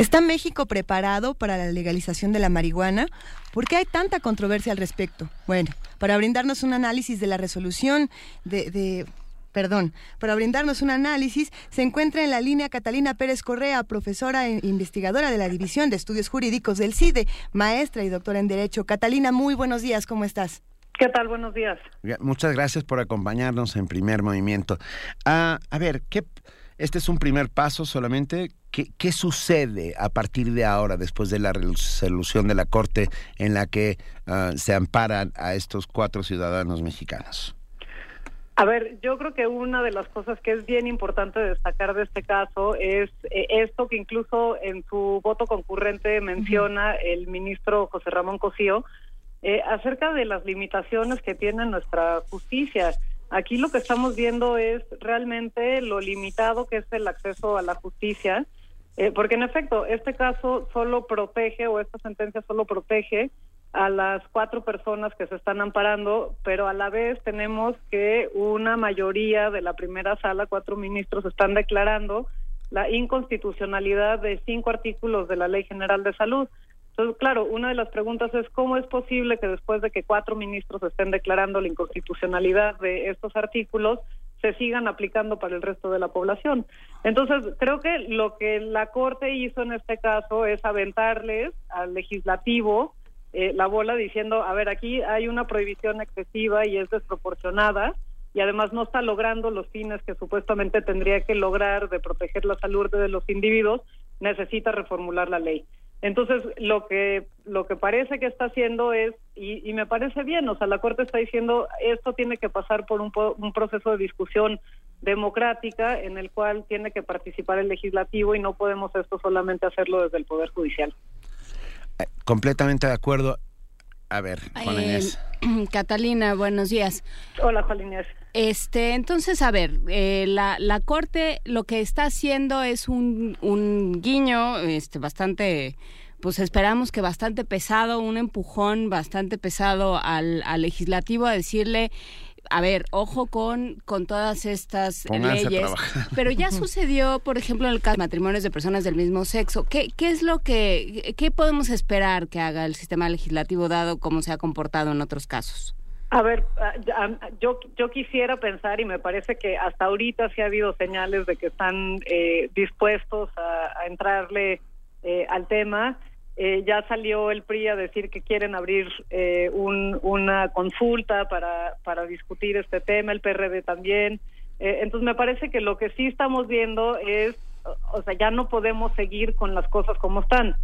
¿Está México preparado para la legalización de la marihuana? ¿Por qué hay tanta controversia al respecto? Bueno, para brindarnos un análisis de la resolución de, de perdón, para brindarnos un análisis, se encuentra en la línea Catalina Pérez Correa, profesora e investigadora de la División de Estudios Jurídicos del CIDE, maestra y doctora en Derecho. Catalina, muy buenos días, ¿cómo estás? ¿Qué tal? Buenos días. Muchas gracias por acompañarnos en primer movimiento. Ah, a ver, ¿qué, este es un primer paso solamente. ¿Qué, ¿Qué, sucede a partir de ahora, después de la resolución de la Corte en la que uh, se amparan a estos cuatro ciudadanos mexicanos? A ver, yo creo que una de las cosas que es bien importante destacar de este caso es eh, esto que incluso en su voto concurrente menciona el ministro José Ramón Cosío, eh, acerca de las limitaciones que tiene nuestra justicia. Aquí lo que estamos viendo es realmente lo limitado que es el acceso a la justicia, eh, porque en efecto, este caso solo protege, o esta sentencia solo protege a las cuatro personas que se están amparando, pero a la vez tenemos que una mayoría de la primera sala, cuatro ministros, están declarando la inconstitucionalidad de cinco artículos de la Ley General de Salud. Entonces, claro, una de las preguntas es cómo es posible que después de que cuatro ministros estén declarando la inconstitucionalidad de estos artículos, se sigan aplicando para el resto de la población. Entonces, creo que lo que la Corte hizo en este caso es aventarles al legislativo eh, la bola diciendo, a ver, aquí hay una prohibición excesiva y es desproporcionada y además no está logrando los fines que supuestamente tendría que lograr de proteger la salud de los individuos, necesita reformular la ley. Entonces, lo que lo que parece que está haciendo es, y, y me parece bien, o sea, la Corte está diciendo, esto tiene que pasar por un, un proceso de discusión democrática en el cual tiene que participar el legislativo y no podemos esto solamente hacerlo desde el Poder Judicial. Completamente de acuerdo. A ver, Juan Eh, Inés. Catalina, buenos días. Hola, Juan Inés. Este, entonces, a ver, eh, la, la Corte lo que está haciendo es un, un guiño este, bastante, pues esperamos que bastante pesado, un empujón bastante pesado al, al legislativo a decirle, a ver, ojo con, con todas estas Pónganse leyes. Pero ya sucedió, por ejemplo, en el caso de matrimonios de personas del mismo sexo. ¿Qué, qué es lo que, qué podemos esperar que haga el sistema legislativo dado cómo se ha comportado en otros casos? A ver, ya, yo, yo quisiera pensar y me parece que hasta ahorita sí ha habido señales de que están eh, dispuestos a, a entrarle eh, al tema. Eh, ya salió el PRI a decir que quieren abrir eh, un- una consulta para, para discutir este tema, el PRD también. Eh, entonces me parece que lo que sí estamos viendo es, o- sea, ya no podemos seguir con las cosas como están.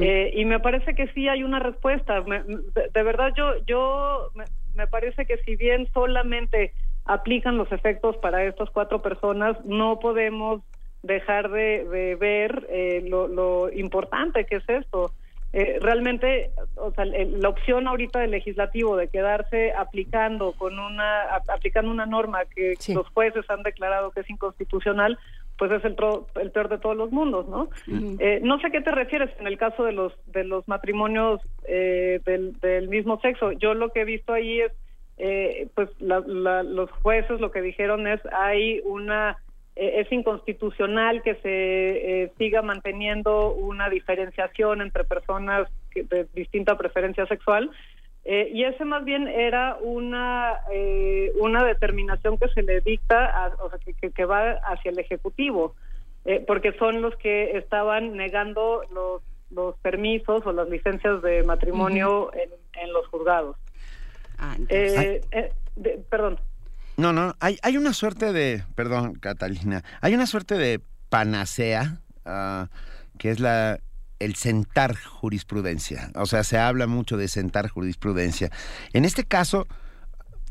Eh, y me parece que sí hay una respuesta. Me- de, de verdad, yo, yo me, me parece que si bien solamente aplican los efectos para estas cuatro personas, no podemos dejar de, de ver eh, lo, lo importante que es esto. Eh, realmente, o sea, el- la opción ahorita del legislativo de quedarse aplicando con una a- aplicando una norma que los jueces han declarado que es inconstitucional, pues es el, tro- el peor de todos los mundos, ¿no? Eh, no sé a qué te refieres en el caso de los de los matrimonios eh, del, del mismo sexo. Yo lo que he visto ahí es, eh, pues la- la- los jueces lo que dijeron es hay una eh, es inconstitucional que se eh, siga manteniendo una diferenciación entre personas que- de distinta preferencia sexual. Eh, y ese más bien era una eh, una determinación que se le dicta, a- o sea, que, que- va hacia el ejecutivo, eh, porque son los que estaban negando los los permisos o las licencias de matrimonio en, en los juzgados. Eh, eh, de- perdón. No, no, hay, hay una suerte de, perdón, Catalina, hay una suerte de panacea ah, que es la el sentar jurisprudencia. O sea, se habla mucho de sentar jurisprudencia. En este caso,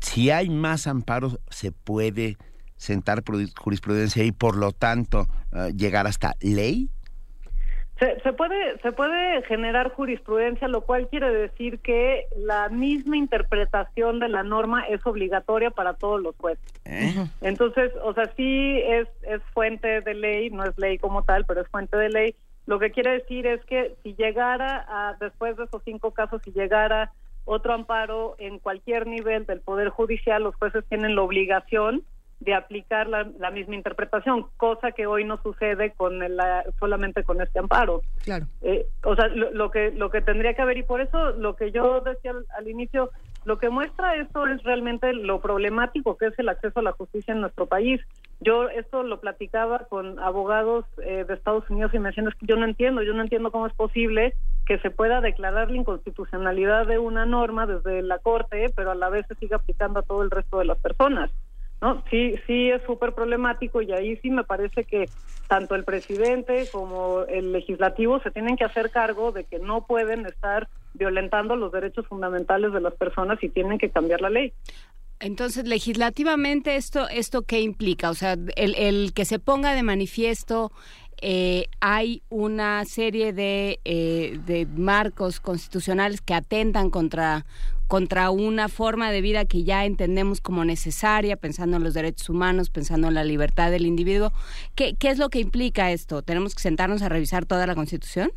si hay más amparos, se puede sentar jurisprudencia y por lo tanto ah, llegar hasta ley. Se, se puede se puede generar jurisprudencia, lo cual quiere decir que la misma interpretación de la norma es obligatoria para todos los jueces. Entonces, o sea, sí es, es fuente de ley, no es ley como tal, pero es fuente de ley. Lo que quiere decir es que si llegara, a, después de esos cinco casos, si llegara otro amparo en cualquier nivel del Poder Judicial, los jueces tienen la obligación de aplicar la, la misma interpretación, cosa que hoy no sucede con el- la- solamente con este amparo. Claro. Eh, o sea, lo, lo que lo que tendría que haber y por eso lo que yo decía al, al inicio, lo que muestra esto es realmente lo problemático que es el acceso a la justicia en nuestro país. Yo esto lo platicaba con abogados eh, de Estados Unidos y me decían es que yo no entiendo, yo no entiendo cómo es posible que se pueda declarar la inconstitucionalidad de una norma desde la corte, pero a la vez se siga aplicando a todo el resto de las personas. ¿No? Sí, sí es súper problemático y ahí sí me parece que tanto el presidente como el legislativo se tienen que hacer cargo de que no pueden estar violentando los derechos fundamentales de las personas y tienen que cambiar la ley. Entonces, legislativamente, ¿esto, esto qué implica? O sea, el, el que se ponga de manifiesto, eh, hay una serie de, eh, de marcos constitucionales que atentan contra, contra una forma de vida que ya entendemos como necesaria, pensando en los derechos humanos, pensando en la libertad del individuo. ¿Qué, qué es lo que implica esto? ¿Tenemos que sentarnos a revisar toda la Constitución?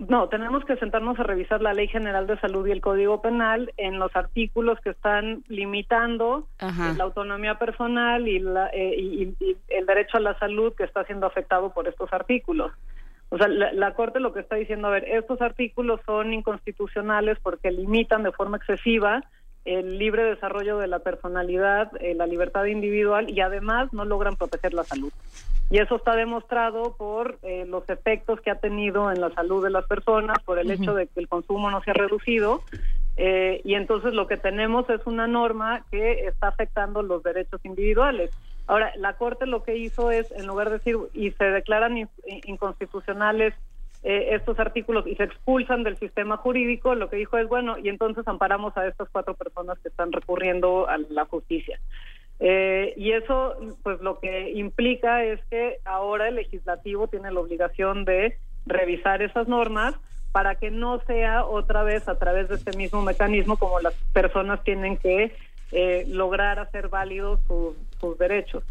No, tenemos que sentarnos a revisar la Ley General de Salud y el Código Penal en los artículos que están limitando Ajá. la autonomía personal y, la, eh, y el derecho a la salud que está siendo afectado por estos artículos. O sea, la, la Corte lo que está diciendo, a ver, estos artículos son inconstitucionales porque limitan de forma excesiva el libre desarrollo de la personalidad, eh, la libertad individual y además no logran proteger la salud. Y eso está demostrado por eh, los efectos que ha tenido en la salud de las personas, por el hecho de que el consumo no se ha reducido. eh, y entonces lo que tenemos es una norma que está afectando los derechos individuales. Ahora, la Corte lo que hizo es, en lugar de decir, y se declaran in- inconstitucionales eh, estos artículos y se expulsan del sistema jurídico, lo que dijo es, bueno, y entonces amparamos a estas cuatro personas que están recurriendo a la justicia. Eh, y eso, pues lo que implica es que ahora el legislativo tiene la obligación de revisar esas normas para que no sea otra vez a través de este mismo mecanismo como las personas tienen que eh, lograr hacer válidos sus derechos.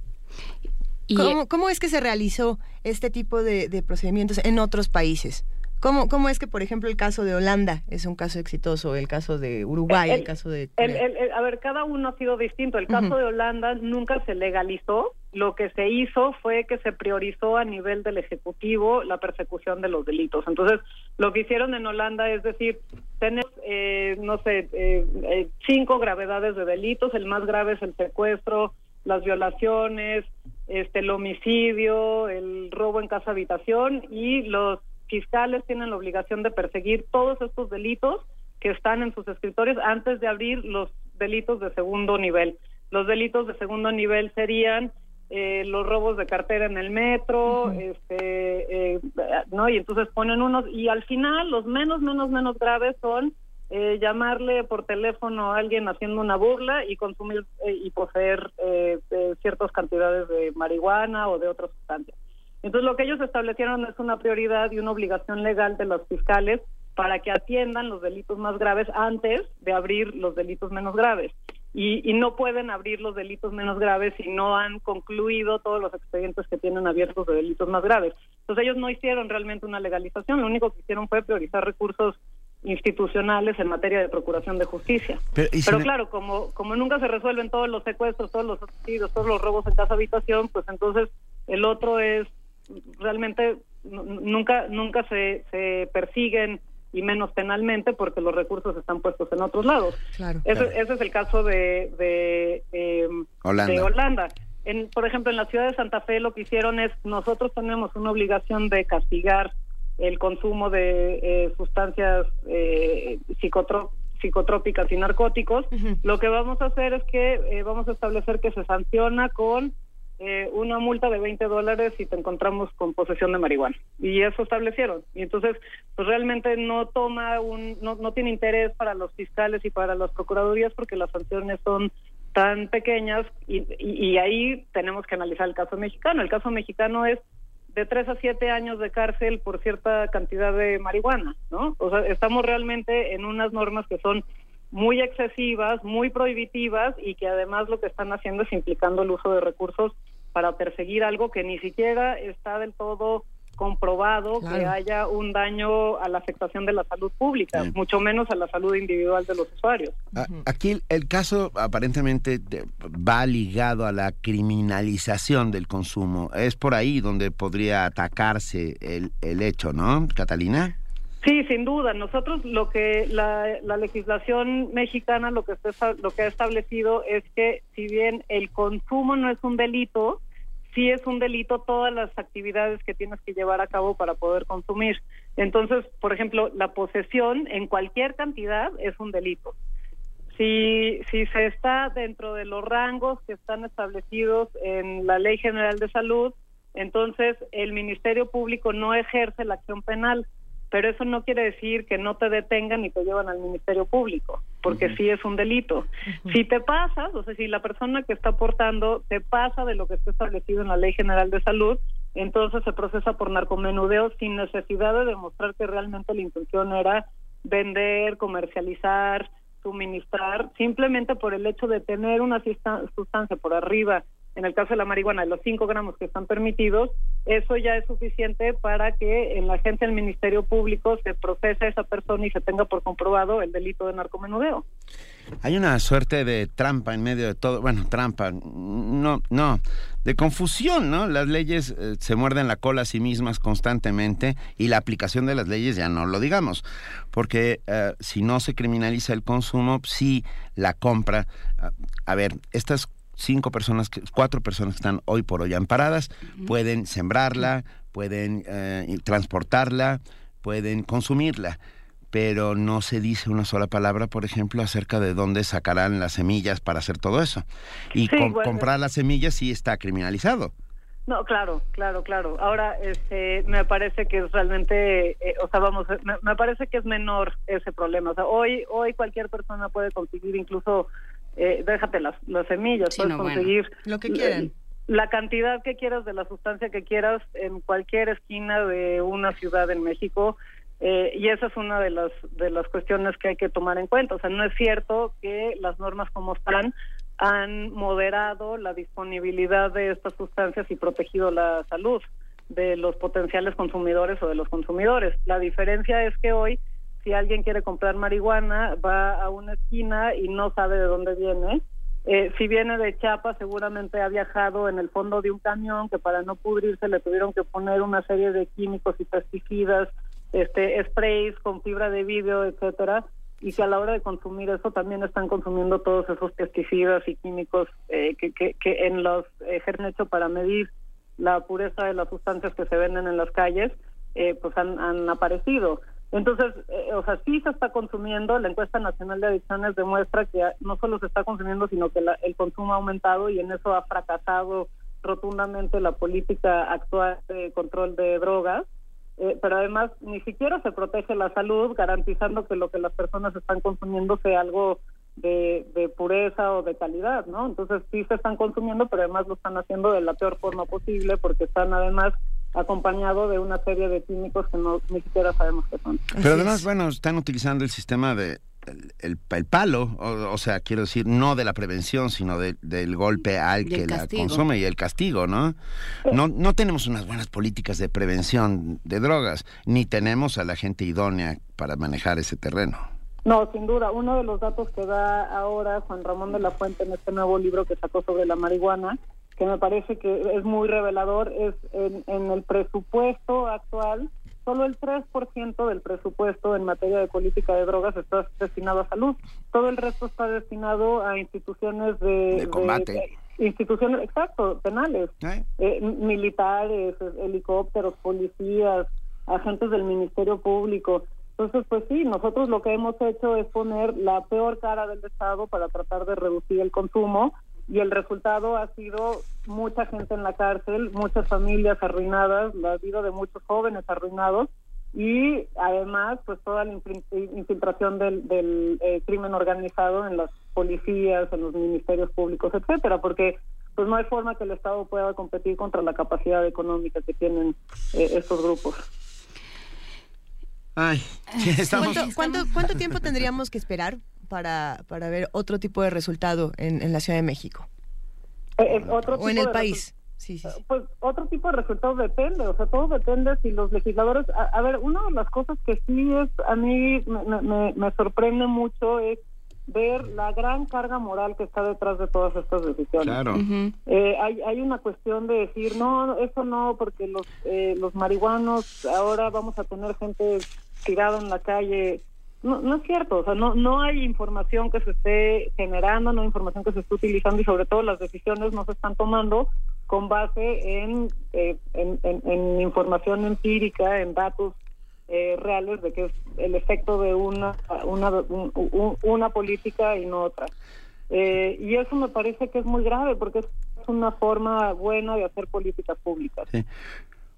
¿Cómo, ¿Cómo, es que se realizó este tipo de, de procedimientos en otros países? ¿Cómo, ¿Cómo es que, por ejemplo, el caso de Holanda es un caso exitoso, el caso de Uruguay, el, caso de... a ver, cada uno ha sido distinto. El caso de Holanda nunca se legalizó. Lo que se hizo fue que se priorizó a nivel del Ejecutivo la persecución de los delitos. Entonces, lo que hicieron en Holanda es decir, tenemos, eh, no sé, eh, eh, cinco gravedades de delitos. El más grave es el secuestro, las violaciones, este, el homicidio, el robo en casa habitación y los fiscales tienen la obligación de perseguir todos estos delitos que están en sus escritorios antes de abrir los delitos de segundo nivel. Los delitos de segundo nivel serían eh, los robos de cartera en el metro, este, eh, no, y entonces ponen unos y al final los menos, menos, menos graves son eh, llamarle por teléfono a alguien haciendo una burla y consumir y poseer ciertas cantidades de marihuana o de otras sustancias. Entonces, lo que ellos establecieron es una prioridad y una obligación legal de los fiscales para que atiendan los delitos más graves antes de abrir los delitos menos graves. Y, no pueden abrir los delitos menos graves si no han concluido todos los expedientes que tienen abiertos de delitos más graves. Entonces ellos no hicieron realmente una legalización, lo único que hicieron fue priorizar recursos institucionales en materia de procuración de justicia. Pero, claro, como, como nunca se resuelven todos los secuestros, todos los homicidios, todos los robos en casa habitación, pues entonces el otro es realmente nunca nunca se, se persiguen y menos penalmente porque los recursos están puestos en otros lados. Claro, ese, es el caso de, de, em, Holanda. En, por ejemplo, en la ciudad de Santa Fe lo que hicieron es, nosotros tenemos una obligación de castigar el consumo de eh, sustancias eh, psicotrópicas y narcóticos. Lo que vamos a hacer es que eh, vamos a establecer que se sanciona con eh, una multa de 20 dólares si te encontramos con posesión de marihuana. Y eso establecieron. Y entonces, pues realmente no toma un, no, no tiene interés para los fiscales y para las procuradurías porque las sanciones son tan pequeñas y, y, ahí tenemos que analizar el caso mexicano. El caso mexicano es de 3 a 7 años de cárcel por cierta cantidad de marihuana, ¿no? O sea, estamos realmente en unas normas que son muy excesivas, muy prohibitivas y que además lo que están haciendo es implicando el uso de recursos para perseguir algo que ni siquiera está del todo comprobado que haya un daño a la afectación de la salud pública, mucho menos a la salud individual de los usuarios. Aquí el caso aparentemente va ligado a la criminalización del consumo. Es por ahí donde podría atacarse el, el hecho, ¿no, Catalina? Sí, sin duda. Nosotros lo que la, legislación mexicana lo que está, lo que ha establecido es que si bien el consumo no es un delito, sí es un delito todas las actividades que tienes que llevar a cabo para poder consumir. Entonces, por ejemplo, la posesión en cualquier cantidad es un delito. Si, si se está dentro de los rangos que están establecidos en la Ley General de Salud, entonces el Ministerio Público no ejerce la acción penal pero eso no quiere decir que no te detengan y te llevan al Ministerio Público, porque sí es un delito. Si te pasas, o sea, si la persona que está aportando te pasa de lo que está establecido en la Ley General de Salud, entonces se procesa por narcomenudeo sin necesidad de demostrar que realmente la intención era vender, comercializar, suministrar, simplemente por el hecho de tener una sustancia por arriba en el caso de la marihuana, de los 5 gramos que están permitidos, eso ya es suficiente para que en la agencia del Ministerio Público se procese a esa persona y se tenga por comprobado el delito de narcomenudeo. Hay una suerte de trampa en medio de todo, bueno, trampa, no, no, de confusión, ¿no? Las leyes eh, se muerden la cola a sí mismas constantemente y la aplicación de las leyes ya no lo digamos, porque eh, si no se criminaliza el consumo, sí la compra. a ver, estas cinco personas, cuatro personas que están hoy por hoy amparadas, pueden sembrarla, pueden eh, transportarla, pueden consumirla, pero no se dice una sola palabra, por ejemplo, acerca de dónde sacarán las semillas para hacer todo eso. Y comprar las semillas sí está criminalizado. No, claro, claro, claro. Ahora, este, me parece que es realmente, eh, o sea, vamos, me, me, parece que es menor ese problema. O sea, hoy, hoy cualquier persona puede conseguir incluso, eh, déjate las, las semillas, Sí, puedes no, bueno. conseguir Lo que quieran. la cantidad que quieras de la sustancia que quieras en cualquier esquina de una ciudad en México. eh, y esa es una de las de las cuestiones que hay que tomar en cuenta. O sea, no es cierto que las normas como están han moderado la disponibilidad de estas sustancias y protegido la salud de los potenciales consumidores o de los consumidores. La diferencia es que hoy, si alguien quiere comprar marihuana, va a una esquina y no sabe de dónde viene. Eh, si viene de Chiapas, seguramente ha viajado en el fondo de un camión que para no pudrirse le tuvieron que poner una serie de químicos y pesticidas, este, sprays con fibra de vidrio, etcétera, y que a la hora de consumir eso también están consumiendo todos esos pesticidas y químicos eh, que, en los eh, han hecho para medir la pureza de las sustancias que se venden en las calles, eh, pues han aparecido. Entonces, eh, o sea, sí se está consumiendo, la encuesta nacional de adicciones demuestra que no solo se está consumiendo, sino que la- el consumo ha aumentado y en eso ha fracasado rotundamente la política actual de control de drogas. Eh, pero además ni siquiera se protege la salud garantizando que lo que las personas están consumiendo sea algo de, de pureza o de calidad, ¿no? Entonces sí se están consumiendo, pero además lo están haciendo de la peor forma posible porque están además acompañado de una serie de químicos que no ni siquiera sabemos qué son. Pero además, bueno, están utilizando el sistema de el, el- el palo, o, o sea, quiero decir, no de la prevención, sino de- del golpe al que la consume y el castigo, ¿no? No, no tenemos unas buenas políticas de prevención de drogas, ni tenemos a la gente idónea para manejar ese terreno. No, sin duda. Uno de los datos que da ahora Juan Ramón de la Fuente en este nuevo libro que sacó sobre la marihuana, que me parece que es muy revelador, es en, en el presupuesto actual, solo el 3% del presupuesto en materia de política de drogas está destinado a salud. Todo el resto está destinado a instituciones de... De combate. de- instituciones, exacto, penales, eh, militares, eh, helicópteros, policías, agentes del Ministerio Público. Entonces, pues sí, nosotros lo que hemos hecho es poner la peor cara del Estado para tratar de reducir el consumo y el resultado ha sido mucha gente en la cárcel, muchas familias arruinadas, la vida de muchos jóvenes arruinados y además pues toda la infil- infiltración del, del eh, crimen organizado en las policías, en los ministerios públicos, etcétera, porque pues no hay forma que el Estado pueda competir contra la capacidad económica que tienen eh, estos grupos. Ay, estamos... ¿Cuánto, cuánto, cuánto tiempo tendríamos que esperar para, para ver otro tipo de resultado en, en la Ciudad de México? Eh, eh, otro O en el de país. resu- Pues otro tipo de resultados depende, o sea, todo depende si los legisladores... A, a ver, una de las cosas que sí es, a mí me, me- me sorprende mucho es ver la gran carga moral que está detrás de todas estas decisiones. Claro. Eh, hay, hay una cuestión de decir, no, eso no, porque los, eh, los marihuanos ahora vamos a tener gente tirada en la calle. No, no es cierto, o sea, no, no hay información que se esté generando, no hay información que se esté utilizando y sobre todo las decisiones no se están tomando con base en, eh, en, información empírica, en datos eh, reales de que es el efecto de una, una, un- un- una política y no otra. Eh, y eso me parece que es muy grave porque es una forma buena de hacer políticas públicas.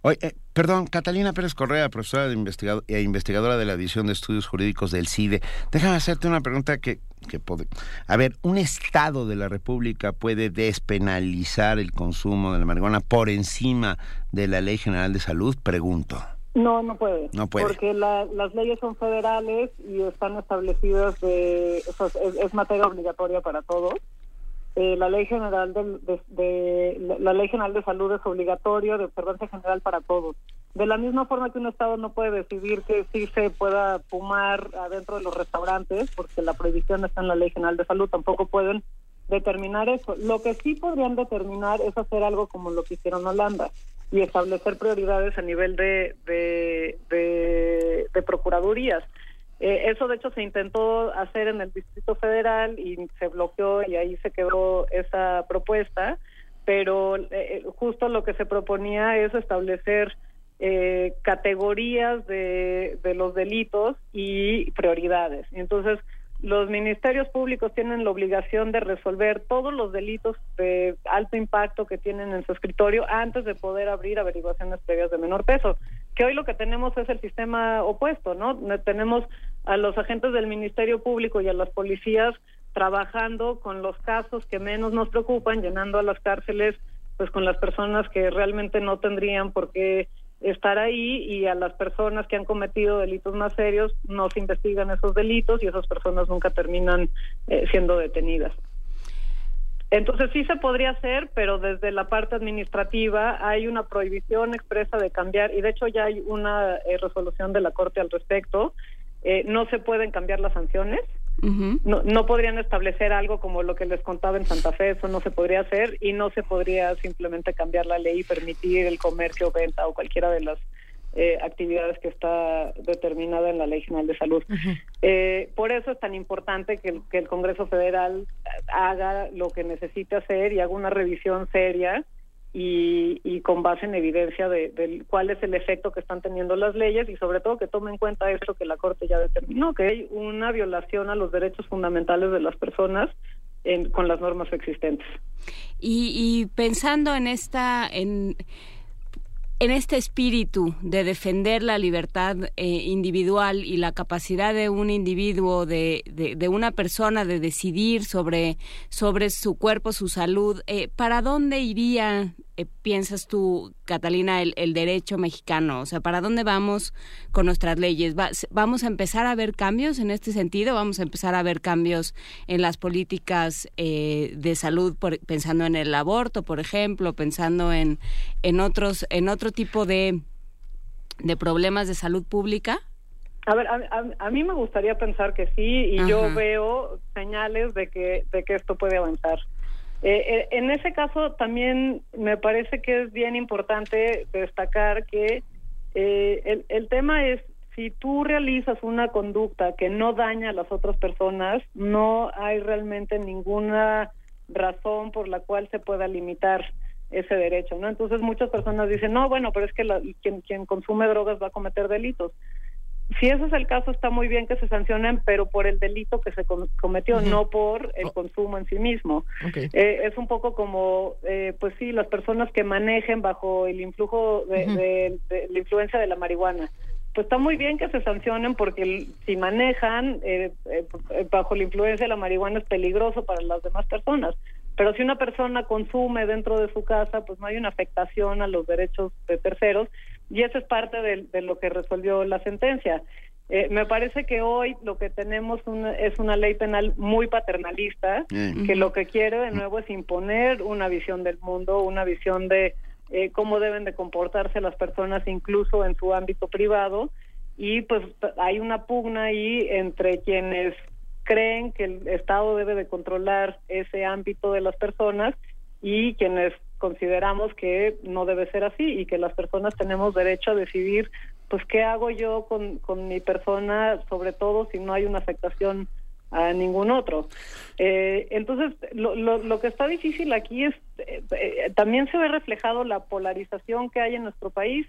Oye, eh, perdón, Catalina Pérez Correa, profesora de investigado- e investigadora de la División de Estudios Jurídicos del CIDE. Déjame hacerte una pregunta que, que pod- A ver, ¿un Estado de la República puede despenalizar el consumo de la marihuana por encima de la Ley General de Salud? Pregunto. No, no puede. No puede. Porque la- las leyes son federales y están establecidas de... o sea, es, es materia obligatoria para todos. Eh, la ley general de, de- la- ley general de salud es obligatorio de observancia general para todos. De la misma forma que un estado no puede decidir que sí se pueda fumar adentro de los restaurantes, porque la prohibición está en la ley general de salud, tampoco pueden determinar eso. Lo que sí podrían determinar es hacer algo como lo que hicieron Holanda y establecer prioridades a nivel de, de, de procuradurías. Eh, eso de hecho se intentó hacer en el Distrito Federal y se bloqueó y ahí se quedó esa propuesta, pero eh, justo lo que se proponía es establecer eh, categorías de, de los delitos y prioridades. Entonces, los ministerios públicos tienen la obligación de resolver todos los delitos de alto impacto que tienen en su escritorio antes de poder abrir averiguaciones previas de menor peso. Que hoy lo que tenemos es el sistema opuesto, ¿no? Tenemos a los agentes del Ministerio Público y a las policías trabajando con los casos que menos nos preocupan, llenando a las cárceles pues con las personas que realmente no tendrían por qué estar ahí y a las personas que han cometido delitos más serios no se investigan esos delitos y esas personas nunca terminan eh, siendo detenidas. Entonces sí se podría hacer, pero desde la parte administrativa hay una prohibición expresa de cambiar y de hecho ya hay una eh, resolución de la Corte al respecto. Eh, no se pueden cambiar las sanciones no, no podrían establecer algo como lo que les contaba en Santa Fe, eso no se podría hacer y no se podría simplemente cambiar la ley y permitir el comercio, venta o cualquiera de las eh, actividades que está determinada en la Ley General de Salud. Eh, por eso es tan importante que que el Congreso Federal haga lo que necesite hacer y haga una revisión seria y, con base en evidencia de, cuál es el efecto que están teniendo las leyes y sobre todo que tome en cuenta esto que la Corte ya determinó, que hay una violación a los derechos fundamentales de las personas con las normas existentes. Y, y pensando en esta, en en este espíritu de defender la libertad eh, individual y la capacidad de un individuo, de, de, una persona de decidir sobre, sobre su cuerpo, su salud, eh, ¿para dónde iría eh, piensas tú, Catalina, el, el, derecho mexicano? O sea, ¿para dónde vamos con nuestras leyes? ¿Vamos a empezar a ver cambios en este sentido? ¿Vamos a empezar a ver cambios en las políticas eh, de salud, pensando en el aborto, por ejemplo, pensando en, en, otros, en otro tipo de, de problemas de salud pública? A ver, a, mí me gustaría pensar que sí y yo veo señales de que, de que esto puede avanzar. Eh, eh, en ese caso también me parece que es bien importante destacar que eh, el, el tema es si tú realizas una conducta que no daña a las otras personas, no hay realmente ninguna razón por la cual se pueda limitar ese derecho, ¿no? Entonces muchas personas dicen, no, bueno, pero es que la, quien, quien consume drogas va a cometer delitos si ese es el caso, está muy bien que se sancionen, pero por el delito que se cometió, no por el oh. consumo en sí mismo. Eh, es un poco como, eh, pues sí, las personas que manejen bajo el influjo de, la influencia de la marihuana. Pues está muy bien que se sancionen porque si manejan eh, bajo la influencia de la marihuana es peligroso para las demás personas. Pero si una persona consume dentro de su casa, pues no hay una afectación a los derechos de terceros y eso es parte de, lo que resolvió la sentencia. Eh, me parece que hoy lo que tenemos es una ley penal muy paternalista, que lo que quiere de nuevo es imponer una visión del mundo, una visión de eh, cómo deben de comportarse las personas incluso en su ámbito privado, y pues hay una pugna ahí entre quienes creen que el Estado debe de controlar ese ámbito de las personas y quienes consideramos que no debe ser así y que las personas tenemos derecho a decidir pues qué hago yo con, con mi persona, sobre todo si no hay una afectación a ningún otro. Eh, entonces, lo, lo, lo, que está difícil aquí es, eh, eh, también se ve reflejado la polarización que hay en nuestro país,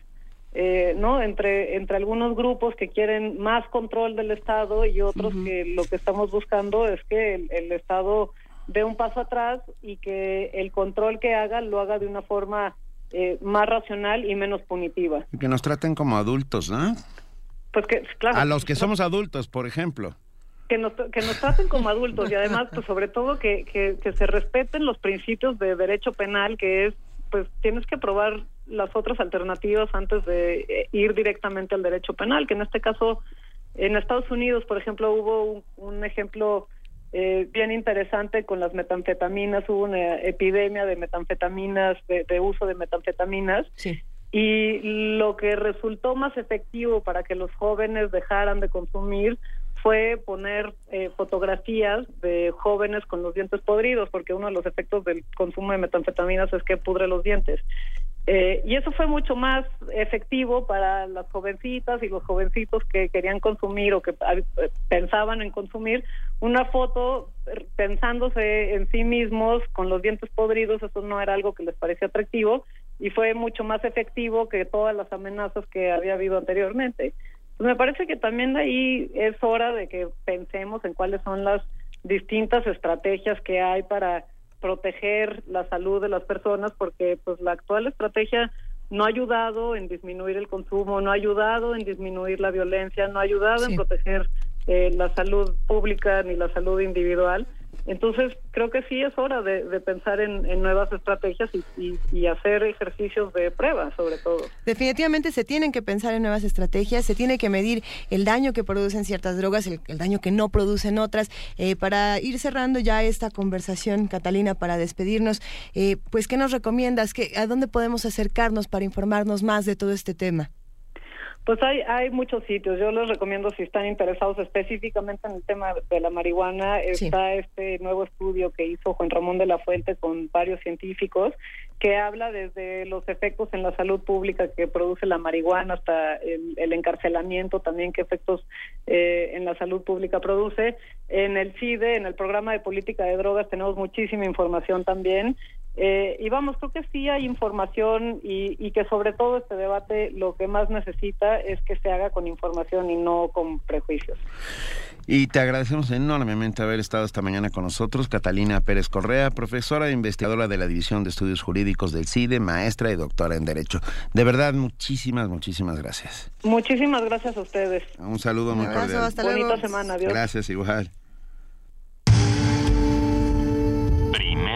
¿no? Entre, entre algunos grupos que quieren más control del Estado y otros que lo que estamos buscando es que el Estado dé un paso atrás y que el control que haga lo haga de una forma eh, más racional y menos punitiva. Que nos traten como adultos, ¿no? Pues que, claro. A los que somos adultos, por ejemplo. Que nos, que nos traten como adultos y además, pues sobre todo que, que, que se respeten los principios de derecho penal, que es, pues tienes que probar las otras alternativas antes de eh, ir directamente al derecho penal, que en este caso, en Estados Unidos, por ejemplo, hubo un, un ejemplo eh, bien interesante con las metanfetaminas, hubo una epidemia de metanfetaminas, de, uso de metanfetaminas. Y lo que resultó más efectivo para que los jóvenes dejaran de consumir fue poner eh, fotografías de jóvenes con los dientes podridos, porque uno de los efectos del consumo de metanfetaminas es que pudre los dientes. Eh, y eso fue mucho más efectivo para las jovencitas y los jovencitos que querían consumir o que eh, pensaban en consumir una foto pensándose en sí mismos con los dientes podridos, eso no era algo que les parecía atractivo y fue mucho más efectivo que todas las amenazas que había habido anteriormente. Pues me parece que también ahí es hora de que pensemos en cuáles son las distintas estrategias que hay para proteger la salud de las personas, porque pues la actual estrategia no ha ayudado en disminuir el consumo, no ha ayudado en disminuir la violencia, no ha ayudado en proteger eh, la salud pública ni la salud individual. Entonces, creo que sí es hora de, pensar en, nuevas estrategias y, hacer ejercicios de prueba, sobre todo. Definitivamente se tienen que pensar en nuevas estrategias, se tiene que medir el daño que producen ciertas drogas, el, daño que no producen otras. Eh, para ir cerrando ya esta conversación, Catalina, para despedirnos, eh, pues, ¿qué nos recomiendas? ¿A dónde podemos acercarnos para informarnos más de todo este tema? Pues hay, hay muchos sitios. Yo les recomiendo si están interesados específicamente en el tema de la marihuana, está este nuevo estudio que hizo Juan Ramón de la Fuente con varios científicos que habla desde los efectos en la salud pública que produce la marihuana hasta el, encarcelamiento también qué efectos eh, en la salud pública produce. En el CIDE, en el programa de política de drogas, tenemos muchísima información también eh, y vamos, creo que sí hay información y, que sobre todo este debate lo que más necesita es que se haga con información y no con prejuicios. Y te agradecemos enormemente haber estado esta mañana con nosotros, Catalina Pérez Correa, profesora e investigadora de la División de Estudios Jurídicos del CIDE, maestra y doctora en Derecho. De verdad, muchísimas, muchísimas gracias. Muchísimas gracias a ustedes. Un saludo muy cordial. Hasta Bonita semana, adiós. Gracias, igual.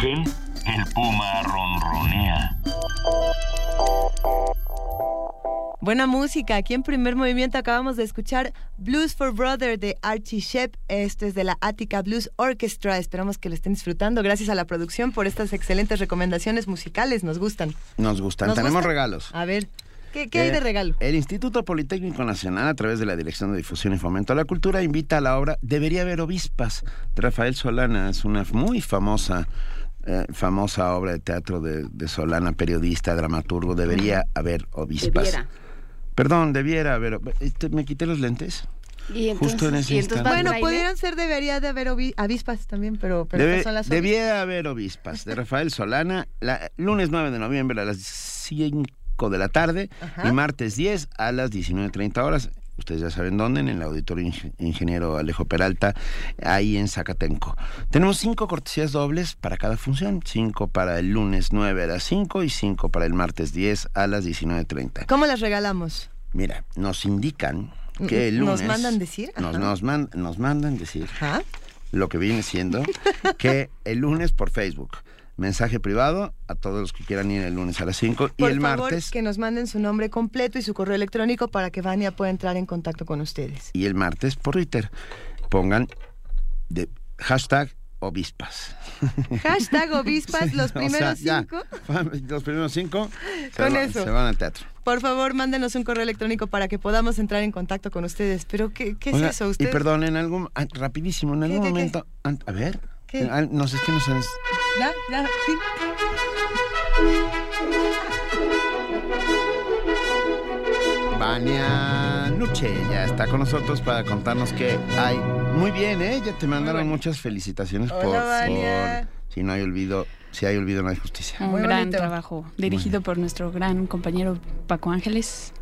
Rugen, el puma ronronea. Buena música. Aquí en primer movimiento acabamos de escuchar Blues for Brother de Archie Shep. Esto es de la Attica Blues Orchestra. Esperamos que lo estén disfrutando. Gracias a la producción por estas excelentes recomendaciones musicales. Nos gustan. Nos gustan. ¿Nos Tenemos gusta? regalos. A ver, ¿qué, qué hay de Eh, regalo? El Instituto Politécnico Nacional, a través de la Dirección de Difusión y Fomento a la Cultura, invita a la obra Debería haber obispas de Rafael Solana. Es una muy famosa, eh, famosa obra de teatro de, de Solana, periodista, dramaturgo. Debería haber obispas. Debiera. Perdón, debiera haber. este, ¿Me quité los lentes? Y Justo en ese instante. Bueno, pudieran ser, debería de haber avispas también, pero, pero Debe- son las debía haber obispas de Rafael Solana, la, lunes 9 de noviembre a las 5 de la tarde Ajá. y martes 10 a las 19.30 horas. Ustedes ya saben dónde, en el Auditorio Ing- Ingeniero Alejo Peralta, ahí en Zacatenco. Tenemos cinco cortesías dobles para cada función. Cinco para el lunes 9 a las 5 y cinco para el martes 10 a las 19.30. ¿Cómo las regalamos? Mira, nos indican que el lunes... ¿Nos mandan decir? Nos, Ajá. nos, man- nos mandan decir lo que viene siendo que el lunes por Facebook, mensaje privado a todos los que quieran ir el lunes a las 5 y el favor, martes que nos manden su nombre completo y su correo electrónico para que Vania pueda entrar en contacto con ustedes. y el martes por Twitter. Pongan de hashtag obispas. Hashtag obispas, los O sea, primeros ya. cinco. Los primeros cinco se, Con va- eso. se van al teatro. Por favor, mándenos un correo electrónico para que podamos entrar en contacto con ustedes. Pero, ¿qué, qué Oiga, es eso? Y ¿Usted? perdón, en algún, ah, rapidísimo, en algún qué, qué? momento, a ver, ¿Qué? ah, no sé, es que no sabes. ¿Ya? ¿Ya? ¿Sí? Vania Nuche ya está con nosotros para contarnos que hay. Muy bien, ¿eh? Ya te mandaron muchas felicitaciones Hola, por, Vania. por- Si no hay olvido, si hay olvido, no hay justicia. Un Muy gran bonito. trabajo dirigido por nuestro gran compañero Paco Ángeles.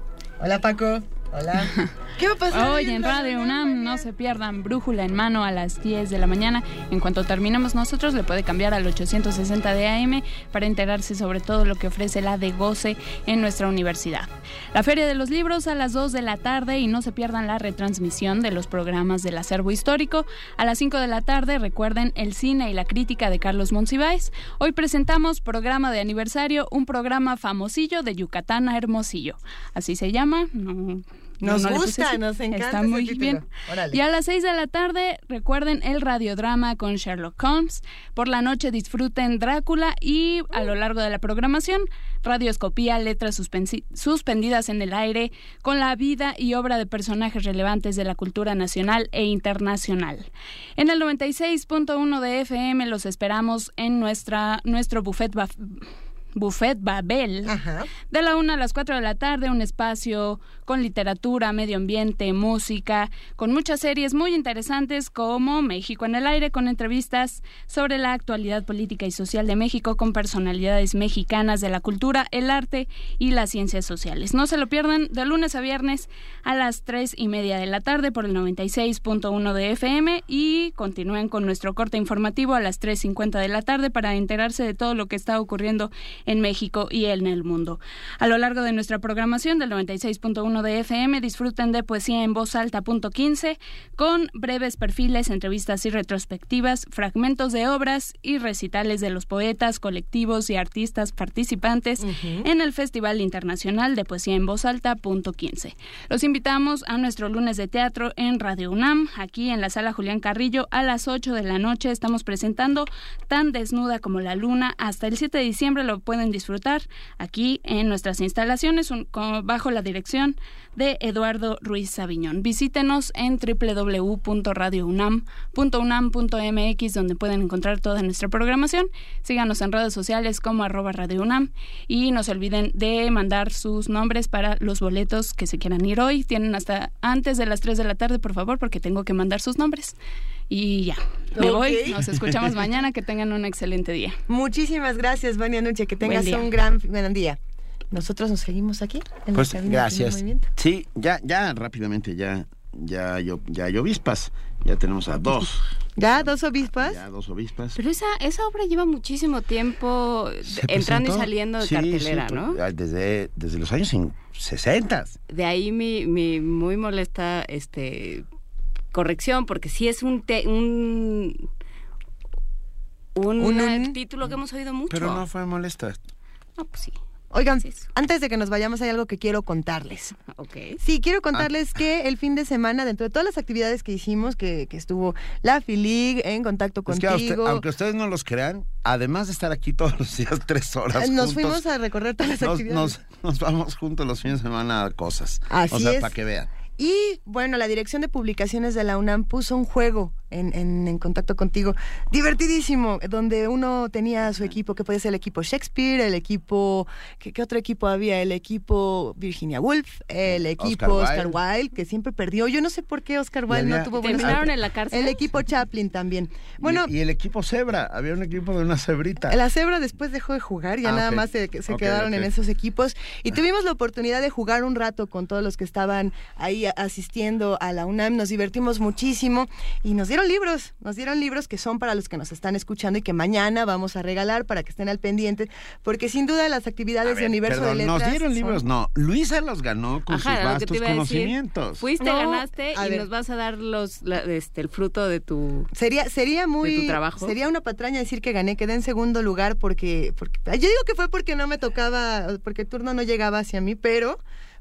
Hola, Paco. Hola. ¿Qué va a pasar? Hoy en Radio UNAM no se pierdan Brújula en mano a las 10 de la mañana. En cuanto terminemos nosotros, le puede cambiar al 860 de AM para enterarse sobre todo lo que ofrece la de Goce en nuestra universidad. La Feria de los Libros a las 2 de la tarde y no se pierdan la retransmisión de los programas del acervo histórico. A las 5 de la tarde recuerden el cine y la crítica de Carlos Monsiváis. Hoy presentamos programa de aniversario, un programa famosillo de Yucatán a Hermosillo. Así se llama. No, Nos no puse gusta, nos encanta Está muy título. bien. Órale. Y a las 6 de la tarde, recuerden el radiodrama con Sherlock Holmes. Por la noche disfruten Drácula y a lo largo de la programación, radioscopía, letras suspendidas en el aire con la vida y obra de personajes relevantes de la cultura nacional e internacional. En el 96.1 de FM los esperamos en nuestra nuestro buffet Buffet Babel. De la 1 a las 4 de la tarde, un espacio con literatura, medio ambiente, música, con muchas series muy interesantes como México en el aire, con entrevistas sobre la actualidad política y social de México con personalidades mexicanas de la cultura, el arte y las ciencias sociales. No se lo pierdan de lunes a viernes a las 3 y media de la tarde por el 96.1 de FM y continúen con nuestro corte informativo a las 3.50 de la tarde para enterarse de todo lo que está ocurriendo en México y en el mundo. A lo largo de nuestra programación del 96.1 de FM disfruten de Poesía en Voz Alta punto 15 con breves perfiles, entrevistas y retrospectivas, fragmentos de obras y recitales de los poetas, colectivos y artistas participantes en el Festival Internacional de Poesía en Voz Alta punto 15. Los invitamos a nuestro lunes de teatro en Radio UNAM, aquí en la sala Julián Carrillo a las 8 de la noche. Estamos presentando Tan desnuda como la luna. Hasta el 7 de diciembre lo pueden disfrutar aquí en nuestras instalaciones un- bajo la dirección de Eduardo Ruiz Sabiñón. Visítenos en www.radiounam.unam.mx donde pueden encontrar toda nuestra programación. Síganos en redes sociales como arroba Radio UNAM y no se olviden de mandar sus nombres para los boletos que se quieran ir hoy. Tienen hasta antes de las 3 de la tarde, por favor, porque tengo que mandar sus nombres. Y ya, me Ok. voy. Nos escuchamos mañana. Que tengan un excelente día. Muchísimas gracias, Vania Nuche. Que tengas un gran, gran día. Nosotros nos seguimos aquí. En Pues Primer gracias. Sí, ya, ya rápidamente, ya, ya, yo, ya hay obispas. Ya tenemos a dos, ¿Ya? ¿Dos obispas? ya dos obispas. Pero esa, esa obra lleva muchísimo tiempo entrando y saliendo de Sí, cartelera, sí, ¿no? pues, Desde, desde los años en 60. De ahí mi, mi muy molesta este corrección, porque sí es un, te- un un, Un- título que hemos oído mucho. Pero no fue molesta. Ah, pues sí. Oigan, antes de que nos vayamos hay algo que quiero contarles. Ok. Sí, quiero Ah. contarles que el fin de semana, dentro de todas las actividades que hicimos, que, que estuvo la FILIG en contacto Es que usted- contigo, aunque ustedes no los crean, además de estar aquí todos los días, tres horas. nos juntos, fuimos a recorrer todas las nos, actividades. nos- nos vamos juntos los fines de semana a cosas. Así o sea, es. para que vean. Y bueno, la Dirección de Publicaciones de la UNAM puso un juego en, en- en contacto contigo, divertidísimo, donde uno tenía su equipo, que puede ser el equipo Shakespeare, el equipo, ¿qué, qué otro equipo había? El equipo Virginia Woolf, el equipo Oscar Oscar, Wilde, que siempre perdió. Yo no sé por qué Oscar Wilde había- no tuvo ¿Y buena terminaron en la cárcel? El equipo Chaplin también. Bueno, y, y el equipo Zebra, había un equipo de una cebrita. la cebra después dejó de jugar, ya Ah, nada más se, quedaron en ok. esos equipos. Y tuvimos la oportunidad de jugar un rato con todos los que estaban ahí asistiendo a la UNAM. Nos divertimos muchísimo y nos dieron libros. Nos dieron libros que son para los que nos están escuchando y que mañana vamos a regalar para que estén al pendiente. Porque sin duda las actividades de Universo Perdón, de Letras. nos dieron son- libros, no. Luisa los ganó con Ajá, sus vastos decir. conocimientos. Fuiste, No, ganaste y ver. nos vas a dar los la- este el fruto de tu Sería, sería muy. de tu trabajo. Sería una patraña decir que gané, quedé en segundo lugar porque, porque. Yo digo que fue porque no me tocaba, porque el turno no llegaba hacia mí, pero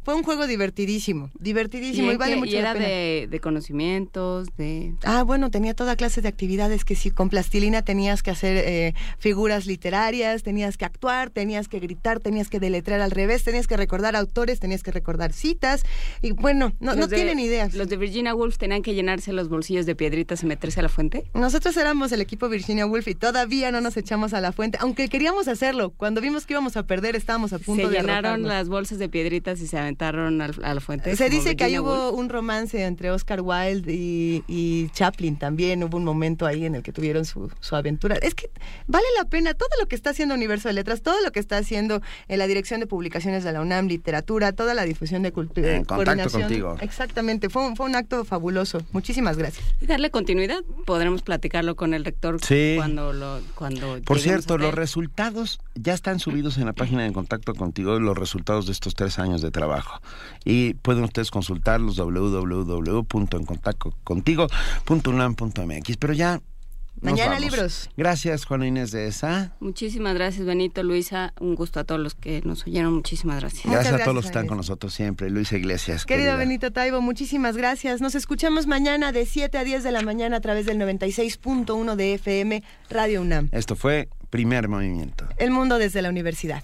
fue un juego divertidísimo. Divertidísimo y, vale mucho y la era pena. de, de conocimientos, de Ah, bueno, tenía toda clase de actividades que si con plastilina tenías que hacer eh, figuras literarias, tenías que actuar, tenías que gritar, tenías que deletrear al revés, tenías que recordar autores, tenías que recordar citas. Y bueno, no, no Los de- tienen idea. Los de Virginia Woolf tenían que llenarse los bolsillos de piedritas y meterse a la fuente. Nosotros éramos el equipo Virginia Woolf y todavía no nos echamos a la fuente, aunque queríamos hacerlo. Cuando vimos que íbamos a perder, estábamos a punto Se de llenaron arrojarnos. las bolsas de piedritas y se aventaron al- a la fuente. Se dice que ahí hubo un romance entre Oscar Wilde y, y Chaplin también. Hubo un momento ahí en el que tuvieron su, su aventura. Es que vale la pena todo lo que está haciendo Universo de Letras, todo lo que está haciendo en la Dirección de Publicaciones de la UNAM, literatura, toda la difusión de cultura. En contacto contigo. Exactamente, fue un, fue un acto fabuloso. Muchísimas gracias. Y darle continuidad, podremos platicarlo con el rector Sí. cuando lo cuando Por cierto, los resultados ya están subidos en la página de Contacto Contigo, los resultados de estos tres años de trabajo. Y pueden ustedes consultarlos www.encontactocontigo.unam.mx. Pero ya... nos Mañana vamos. libros. Gracias, Juana Inés de ESA. Muchísimas gracias, Benito, Luisa. Un gusto a todos los que nos oyeron. Muchísimas gracias. Gracias, a todos los que están con nosotros siempre. Luisa Iglesias. Querido querida. Benito Taibo, muchísimas gracias. Nos escuchamos mañana de 7 a 10 de la mañana a través del 96.1 de FM Radio UNAM. Esto fue Primer Movimiento. El mundo desde la universidad.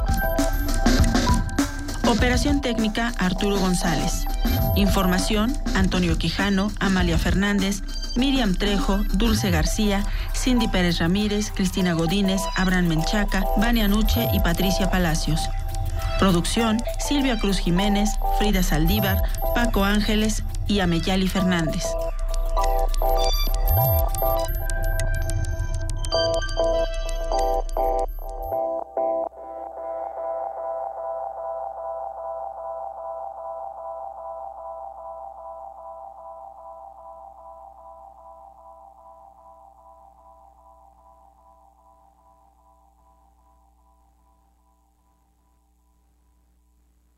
Operación técnica Arturo González. Información Antonio Quijano, Amalia Fernández, Miriam Trejo, Dulce García, Cindy Pérez Ramírez, Cristina Godínez, Abraham Menchaca, Vania Nuche y Patricia Palacios. Producción Silvia Cruz Jiménez, Frida Saldívar, Paco Ángeles y Ameyali Fernández.